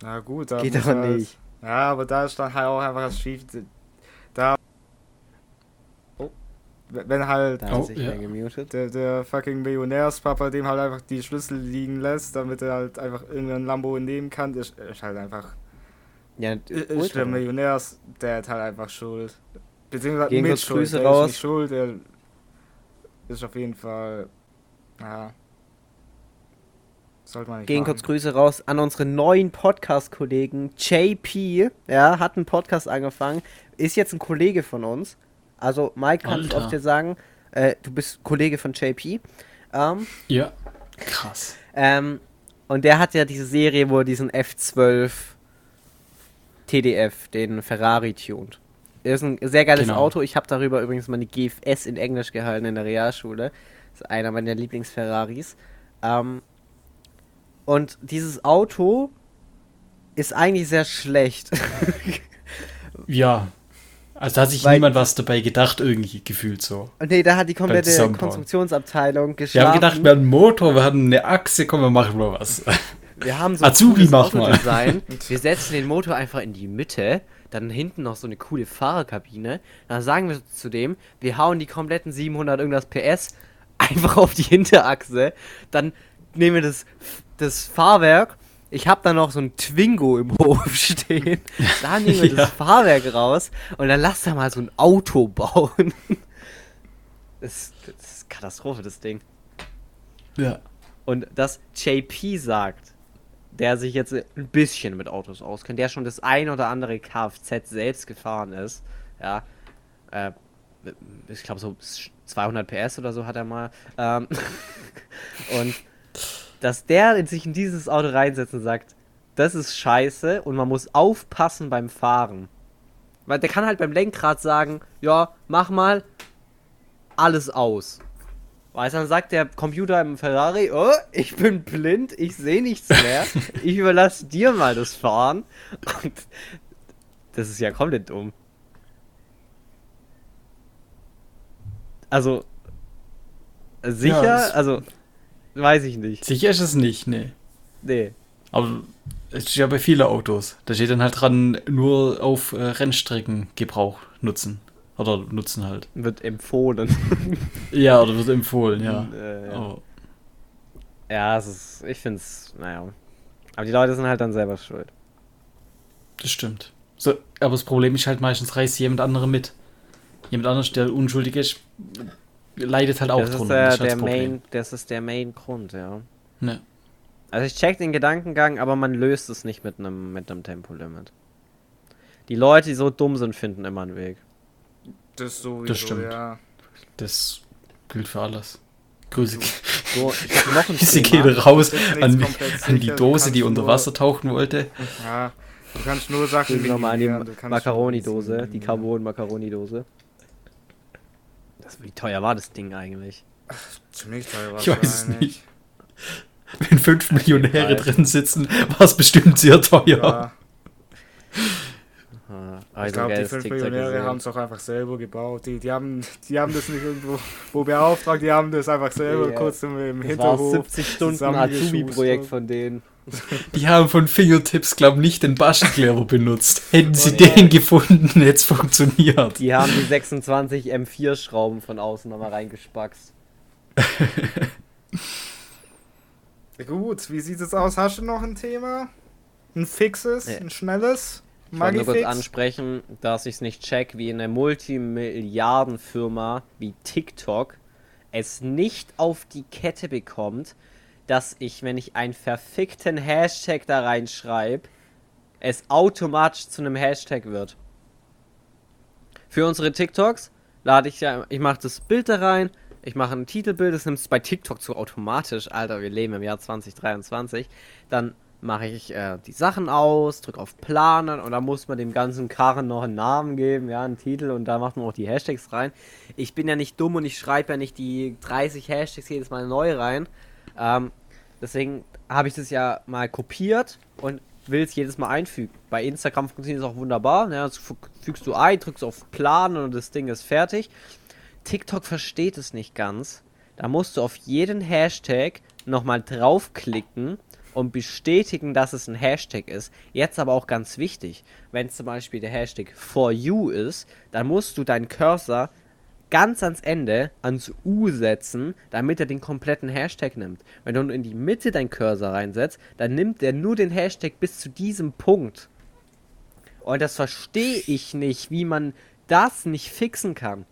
Na gut, da Geht doch nicht. Ja, aber da ist dann halt auch einfach das Schief. Da. Wenn halt Oh, sich ja. der, der fucking Millionärspapa dem halt einfach die Schlüssel liegen lässt, damit er halt einfach irgendein Lambo nehmen kann, ist, ist halt einfach. Ja, Ist der. Millionärs, der hat halt einfach Schuld. Beziehungsweise Gehen mit kurz Schuld. Grüße der raus. ist nicht schuld, der ist auf jeden Fall. Ja. Sollte man nicht Gehen machen. kurz Grüße raus an unsere neuen Podcast-Kollegen. JP, ja, hat einen Podcast angefangen, ist jetzt ein Kollege von uns. Also, Mike kann es oft dir sagen, äh, du bist Kollege von JP. Ähm, Ja. Krass. ähm, und der hat ja diese Serie, wo er diesen F12 TDF, den Ferrari tuned. Ist ein sehr geiles Genau. Auto. Ich habe darüber übrigens meine GFS in Englisch gehalten in der Realschule. Das ist einer meiner Lieblings-Ferraris. Ähm, und dieses Auto ist eigentlich sehr schlecht. Ja. Also da hat sich Weil- niemand was dabei gedacht, irgendwie gefühlt so. Nee, da hat die komplette. Konstruktionsabteilung Wir geschlafen. haben gedacht, wir haben einen Motor, wir haben eine Achse, komm, wir machen mal was. Wir haben so Azubi, ein mach mal. Autodesign. Wir setzen den Motor einfach in die Mitte, dann hinten noch so eine coole Fahrerkabine. Dann sagen wir zu dem, wir hauen die kompletten 700 irgendwas PS einfach auf die Hinterachse. Dann nehmen wir das, das Fahrwerk. Ich habe dann noch so ein Twingo im Hof stehen. Da nehmen wir Ja. das Fahrwerk raus und dann lass da mal so ein Auto bauen. Das, das ist Katastrophe, das Ding. Ja. Und dass JP sagt, der sich jetzt ein bisschen mit Autos auskennt, der schon das ein oder andere Kfz selbst gefahren ist, ja, äh, ich glaube so 200 PS oder so hat er mal. Ähm, und dass der sich in dieses Auto reinsetzt und sagt, das ist scheiße und man muss aufpassen beim Fahren. Weil der kann halt beim Lenkrad sagen, ja, mach mal alles aus. Weißt du, dann sagt der Computer im Ferrari, oh, ich bin blind, ich sehe nichts mehr, ich überlasse dir mal das Fahren. Und das ist ja komplett dumm. Also, sicher, Ja, also, weiß ich nicht. Sicher ist es nicht, nee. Nee. Aber es ist ja bei vielen Autos. Da steht dann halt dran, nur auf äh, Rennstrecken Gebrauch nutzen. Oder nutzen halt. Wird empfohlen. Ja, oder wird empfohlen, ja. Äh, ja. Aber ja, es ist, ich finde es, naja. Aber die Leute sind halt dann selber schuld. das stimmt. So, aber das Problem ist halt meistens reißt jemand andere mit. Jemand anderes, der unschuldig ist, leidet halt auch Das ist drunter. der, das ist der das Problem. Main, das ist der Main-Grund, ja. Ne. Also ich check den Gedankengang, aber man löst es nicht mit einem mit einem Tempolimit. Die Leute, die so dumm sind, finden immer einen Weg. Das sowieso, Das stimmt. ja. Das gilt für alles. Grüße, So, ich hab noch ein Grüße gehen raus an, an die Dose, die unter Wasser tauchen wollte. Ja, du kannst nur Sachen Grüße nochmal an die Macaroni-Dose, die Carbon-Macaroni-Dose. Das, wie teuer war das Ding eigentlich? Ziemlich teuer Ich weiß es nicht. Wenn fünf Millionäre drin sitzen, war es bestimmt sehr teuer. Ja, Ah, ich also glaube, die geiles 5 TikTok Millionäre haben es auch einfach selber gebaut. Die, die, haben, die haben das nicht irgendwo wo beauftragt, die haben das einfach selber Ja. kurz im, im Das war Hinterhof. 70 Stunden. Azubi-Projekt von denen. Die haben von Fingertips, glaube nicht den Baschenkleber benutzt. Hätten sie Oh ja. den gefunden, hätte es funktioniert. Die haben die 26 M4-Schrauben von außen nochmal reingespackst. Gut, wie sieht es aus? Hast du noch ein Thema? Ein fixes, Nee. ein schnelles? Ich wollte nur kurz ansprechen, dass ich es nicht check, wie eine Multimilliardenfirma wie TikTok es nicht auf die Kette bekommt, dass ich, wenn ich einen verfickten Hashtag da reinschreibe, es automatisch zu einem Hashtag wird. Für unsere TikToks lade ich ja, ich mache das Bild da rein, ich mache ein Titelbild, das nimmt es bei TikTok so automatisch, Alter, wir leben im Jahr 2023. Dann mache ich äh, die Sachen aus, drücke auf Planen und dann muss man dem ganzen Karren noch einen Namen geben, ja, einen Titel und da macht man auch die Hashtags rein. Ich bin ja nicht dumm und ich schreibe ja nicht die 30 Hashtags jedes Mal neu rein. Ähm, deswegen habe ich das ja mal kopiert und will es jedes Mal einfügen. Bei Instagram funktioniert es auch wunderbar. Ja, das fü- fügst du ein, drückst auf Planen und das Ding ist fertig. TikTok versteht es nicht ganz. Da musst du auf jeden Hashtag nochmal draufklicken und bestätigen, dass es ein Hashtag ist. Jetzt aber auch ganz wichtig, wenn zum Beispiel der Hashtag for you ist, dann musst du deinen Cursor ganz ans Ende ans U setzen, damit er den kompletten Hashtag nimmt. Wenn du in die Mitte deinen Cursor reinsetzt, dann nimmt er nur den Hashtag bis zu diesem Punkt. Und das verstehe ich nicht, wie man das nicht fixen kann.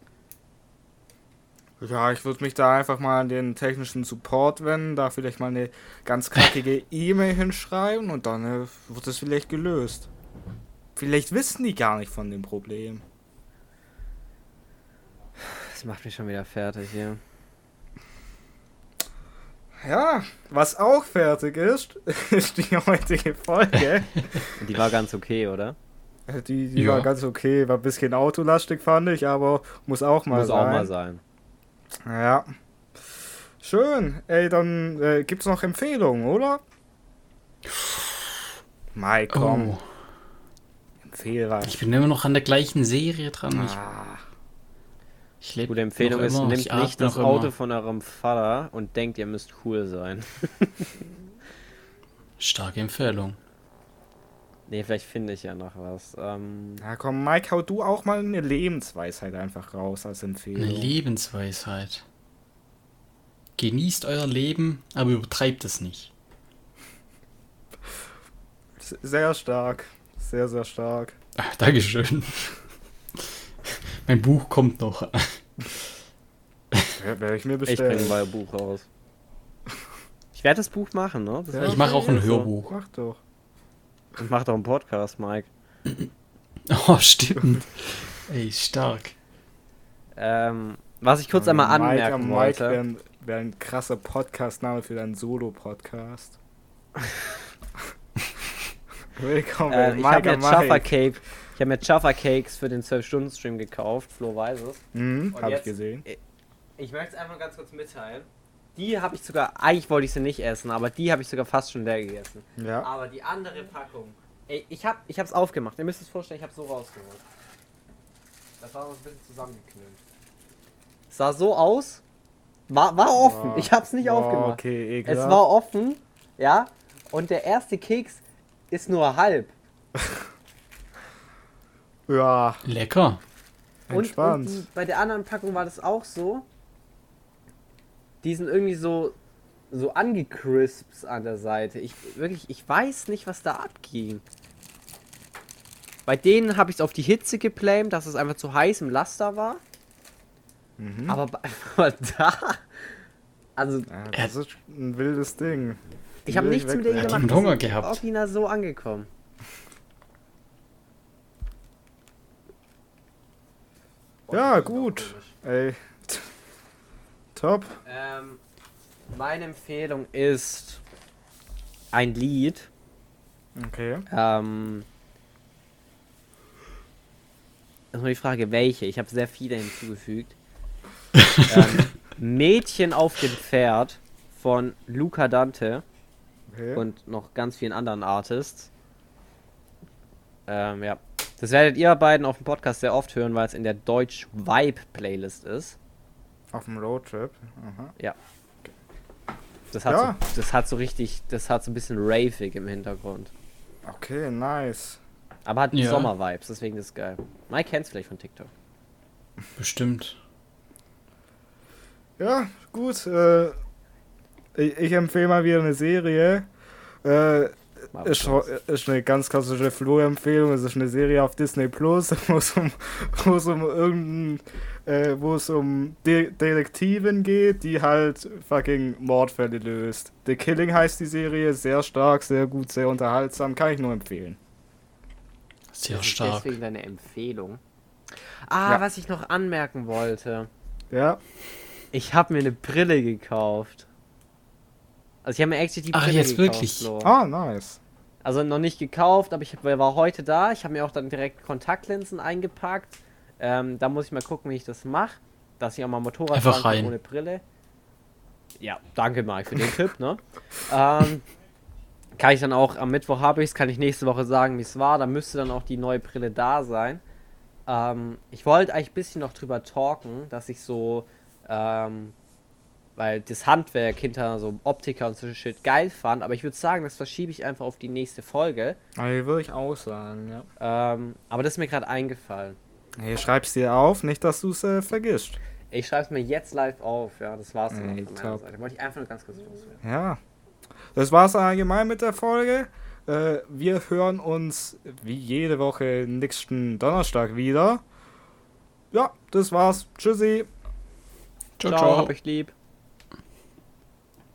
Ja, ich würde mich da einfach mal an den technischen Support wenden, da vielleicht mal eine ganz knackige E-Mail hinschreiben und dann äh, wird es vielleicht gelöst. Vielleicht wissen die gar nicht von dem Problem. Das macht mich schon wieder fertig hier. Ja, was auch fertig ist, ist die heutige Folge. Die war ganz okay, oder? Äh, die die Ja. war ganz okay, war ein bisschen autolastig, fand ich, aber muss auch mal Muss sein. auch mal sein. Ja. Schön. Ey, dann äh, gibt's noch Empfehlungen, oder? Mai, komm. Oh, Empfehl was. ich bin immer noch an der gleichen Serie dran. Ich, Ah, ich lebe Gute Empfehlung noch ist, immer, nehmt nicht das Auto immer. von eurem Vater und denkt, ihr müsst cool sein. Starke Empfehlung. Nee, vielleicht finde ich ja noch was. Ähm, na komm, Mike, hau du auch mal eine Lebensweisheit einfach raus als Eine Empfehlung. Lebensweisheit. Genießt euer Leben, aber übertreibt es nicht. Sehr stark. Sehr, sehr stark. Ach, Dankeschön. Mein Buch kommt noch. Werde ich mir ich bringe bestellen. mal ein Buch raus. Ich werde das Buch machen, ne? Das Ja, Ich mache auch ein Hörbuch. Mach doch. Ich mache doch einen Podcast, Mike. Oh, stimmt. Ey, stark. Ähm, was ich kurz einmal Mike anmerken am Mike wollte. wäre ein, wär ein krasser Podcast-Name für deinen Solo-Podcast. Willkommen Äh, bei ich habe Mike mir am Jaffa Mike. Cake. Ich habe mir Jaffa Cakes für den 12-Stunden-Stream gekauft. Flo weiß es. Mhm, Und hab ich gesehen. Ich möchte es einfach ganz kurz mitteilen. Die habe ich sogar, eigentlich wollte ich sie nicht essen, aber die habe ich sogar fast schon leer gegessen. Ja. Aber die andere Packung. Ey, ich habe ich hab's aufgemacht. Ihr müsst es vorstellen, ich habe so rausgeholt. Das war noch ein bisschen zusammengeknüllt. Sah so aus. War, war offen. Boah. Ich hab's nicht Boah, aufgemacht. Okay, Es ekelhaft. war offen, ja. Und der erste Keks ist nur halb. Ja, Lecker. Und, und die, bei der anderen Packung war das auch so. Die sind irgendwie so so angecrisps an der Seite. Ich wirklich, ich weiß nicht, was da abging. Bei denen habe ich es auf die Hitze geblamed, dass es einfach zu heiß im Laster war. Mhm. Aber, bei- aber da, also Ja, das ist ein wildes Ding. ich habe ich nichts mit denen gemacht. hat die Hunger gehabt. Original so angekommen. Ja, gut. Ey. Top. Ähm, meine Empfehlung ist ein Lied. Okay. Ähm, das ist nur die Frage, welche. Ich habe sehr viele hinzugefügt. ähm, Mädchen auf dem Pferd von Luca Dante okay. und noch ganz vielen anderen Artists. Ähm, ja. Das werdet ihr beiden auf dem Podcast sehr oft hören, weil es in der Deutsch Vibe Playlist ist. Auf dem Roadtrip. Aha. Das hat, Ja. so, das hat so richtig, das hat so ein bisschen ravig im Hintergrund. Okay, nice. Aber hat Ja. Sommer-Vibes, deswegen ist es geil. Mike kennt's vielleicht von TikTok. Bestimmt. Ja, gut. Äh, ich, ich empfehle mal wieder eine Serie. Äh, ist, ist eine ganz klassische Flo-Empfehlung. Es ist eine Serie auf Disney Plus, wo es um, wo es um irgendein, äh, wo es um De Detektivin geht, die halt fucking Mordfälle löst. The Killing heißt die Serie, sehr stark, sehr gut, sehr unterhaltsam, kann ich nur empfehlen. Sehr Das ist stark. Deswegen deine Empfehlung. Ah, Ja. was ich noch anmerken wollte. Ja, Ich habe mir eine Brille gekauft. Also ich habe mir actually die Ach, Brille jetzt gekauft. wirklich? Flo. ah, nice. Also noch nicht gekauft, aber ich war heute da. Ich habe mir auch dann direkt Kontaktlinsen eingepackt. Ähm, da muss ich mal gucken, wie ich das mache. Dass ich auch mal Motorrad Einfach fahren kann rein. ohne Brille. Ja, danke Mike für den Tipp, ne? Ähm, kann ich dann auch, am Mittwoch habe ich es, kann ich nächste Woche sagen, wie es war. Da müsste dann auch die neue Brille da sein. Ähm, ich wollte eigentlich ein bisschen noch drüber talken, dass ich so, ähm, weil das Handwerk hinter so Optiker und so Shit geil fand, aber ich würde sagen, das verschiebe ich einfach auf die nächste Folge. Also, würde ich auch sagen, ja. Ähm, aber das ist mir gerade eingefallen. Hey, schreib's dir auf, nicht, dass du es äh, vergisst. Ich schreibe es mir jetzt live auf, ja, das war's dann Ey, auch von meiner. Seite. Wollte ich einfach nur ganz kurz loswerden. Ja. Das war's allgemein mit der Folge. Äh, wir hören uns wie jede Woche nächsten Donnerstag wieder. Ja, das war's. Tschüssi. Ciao, Ciao, ciao. hab euch lieb.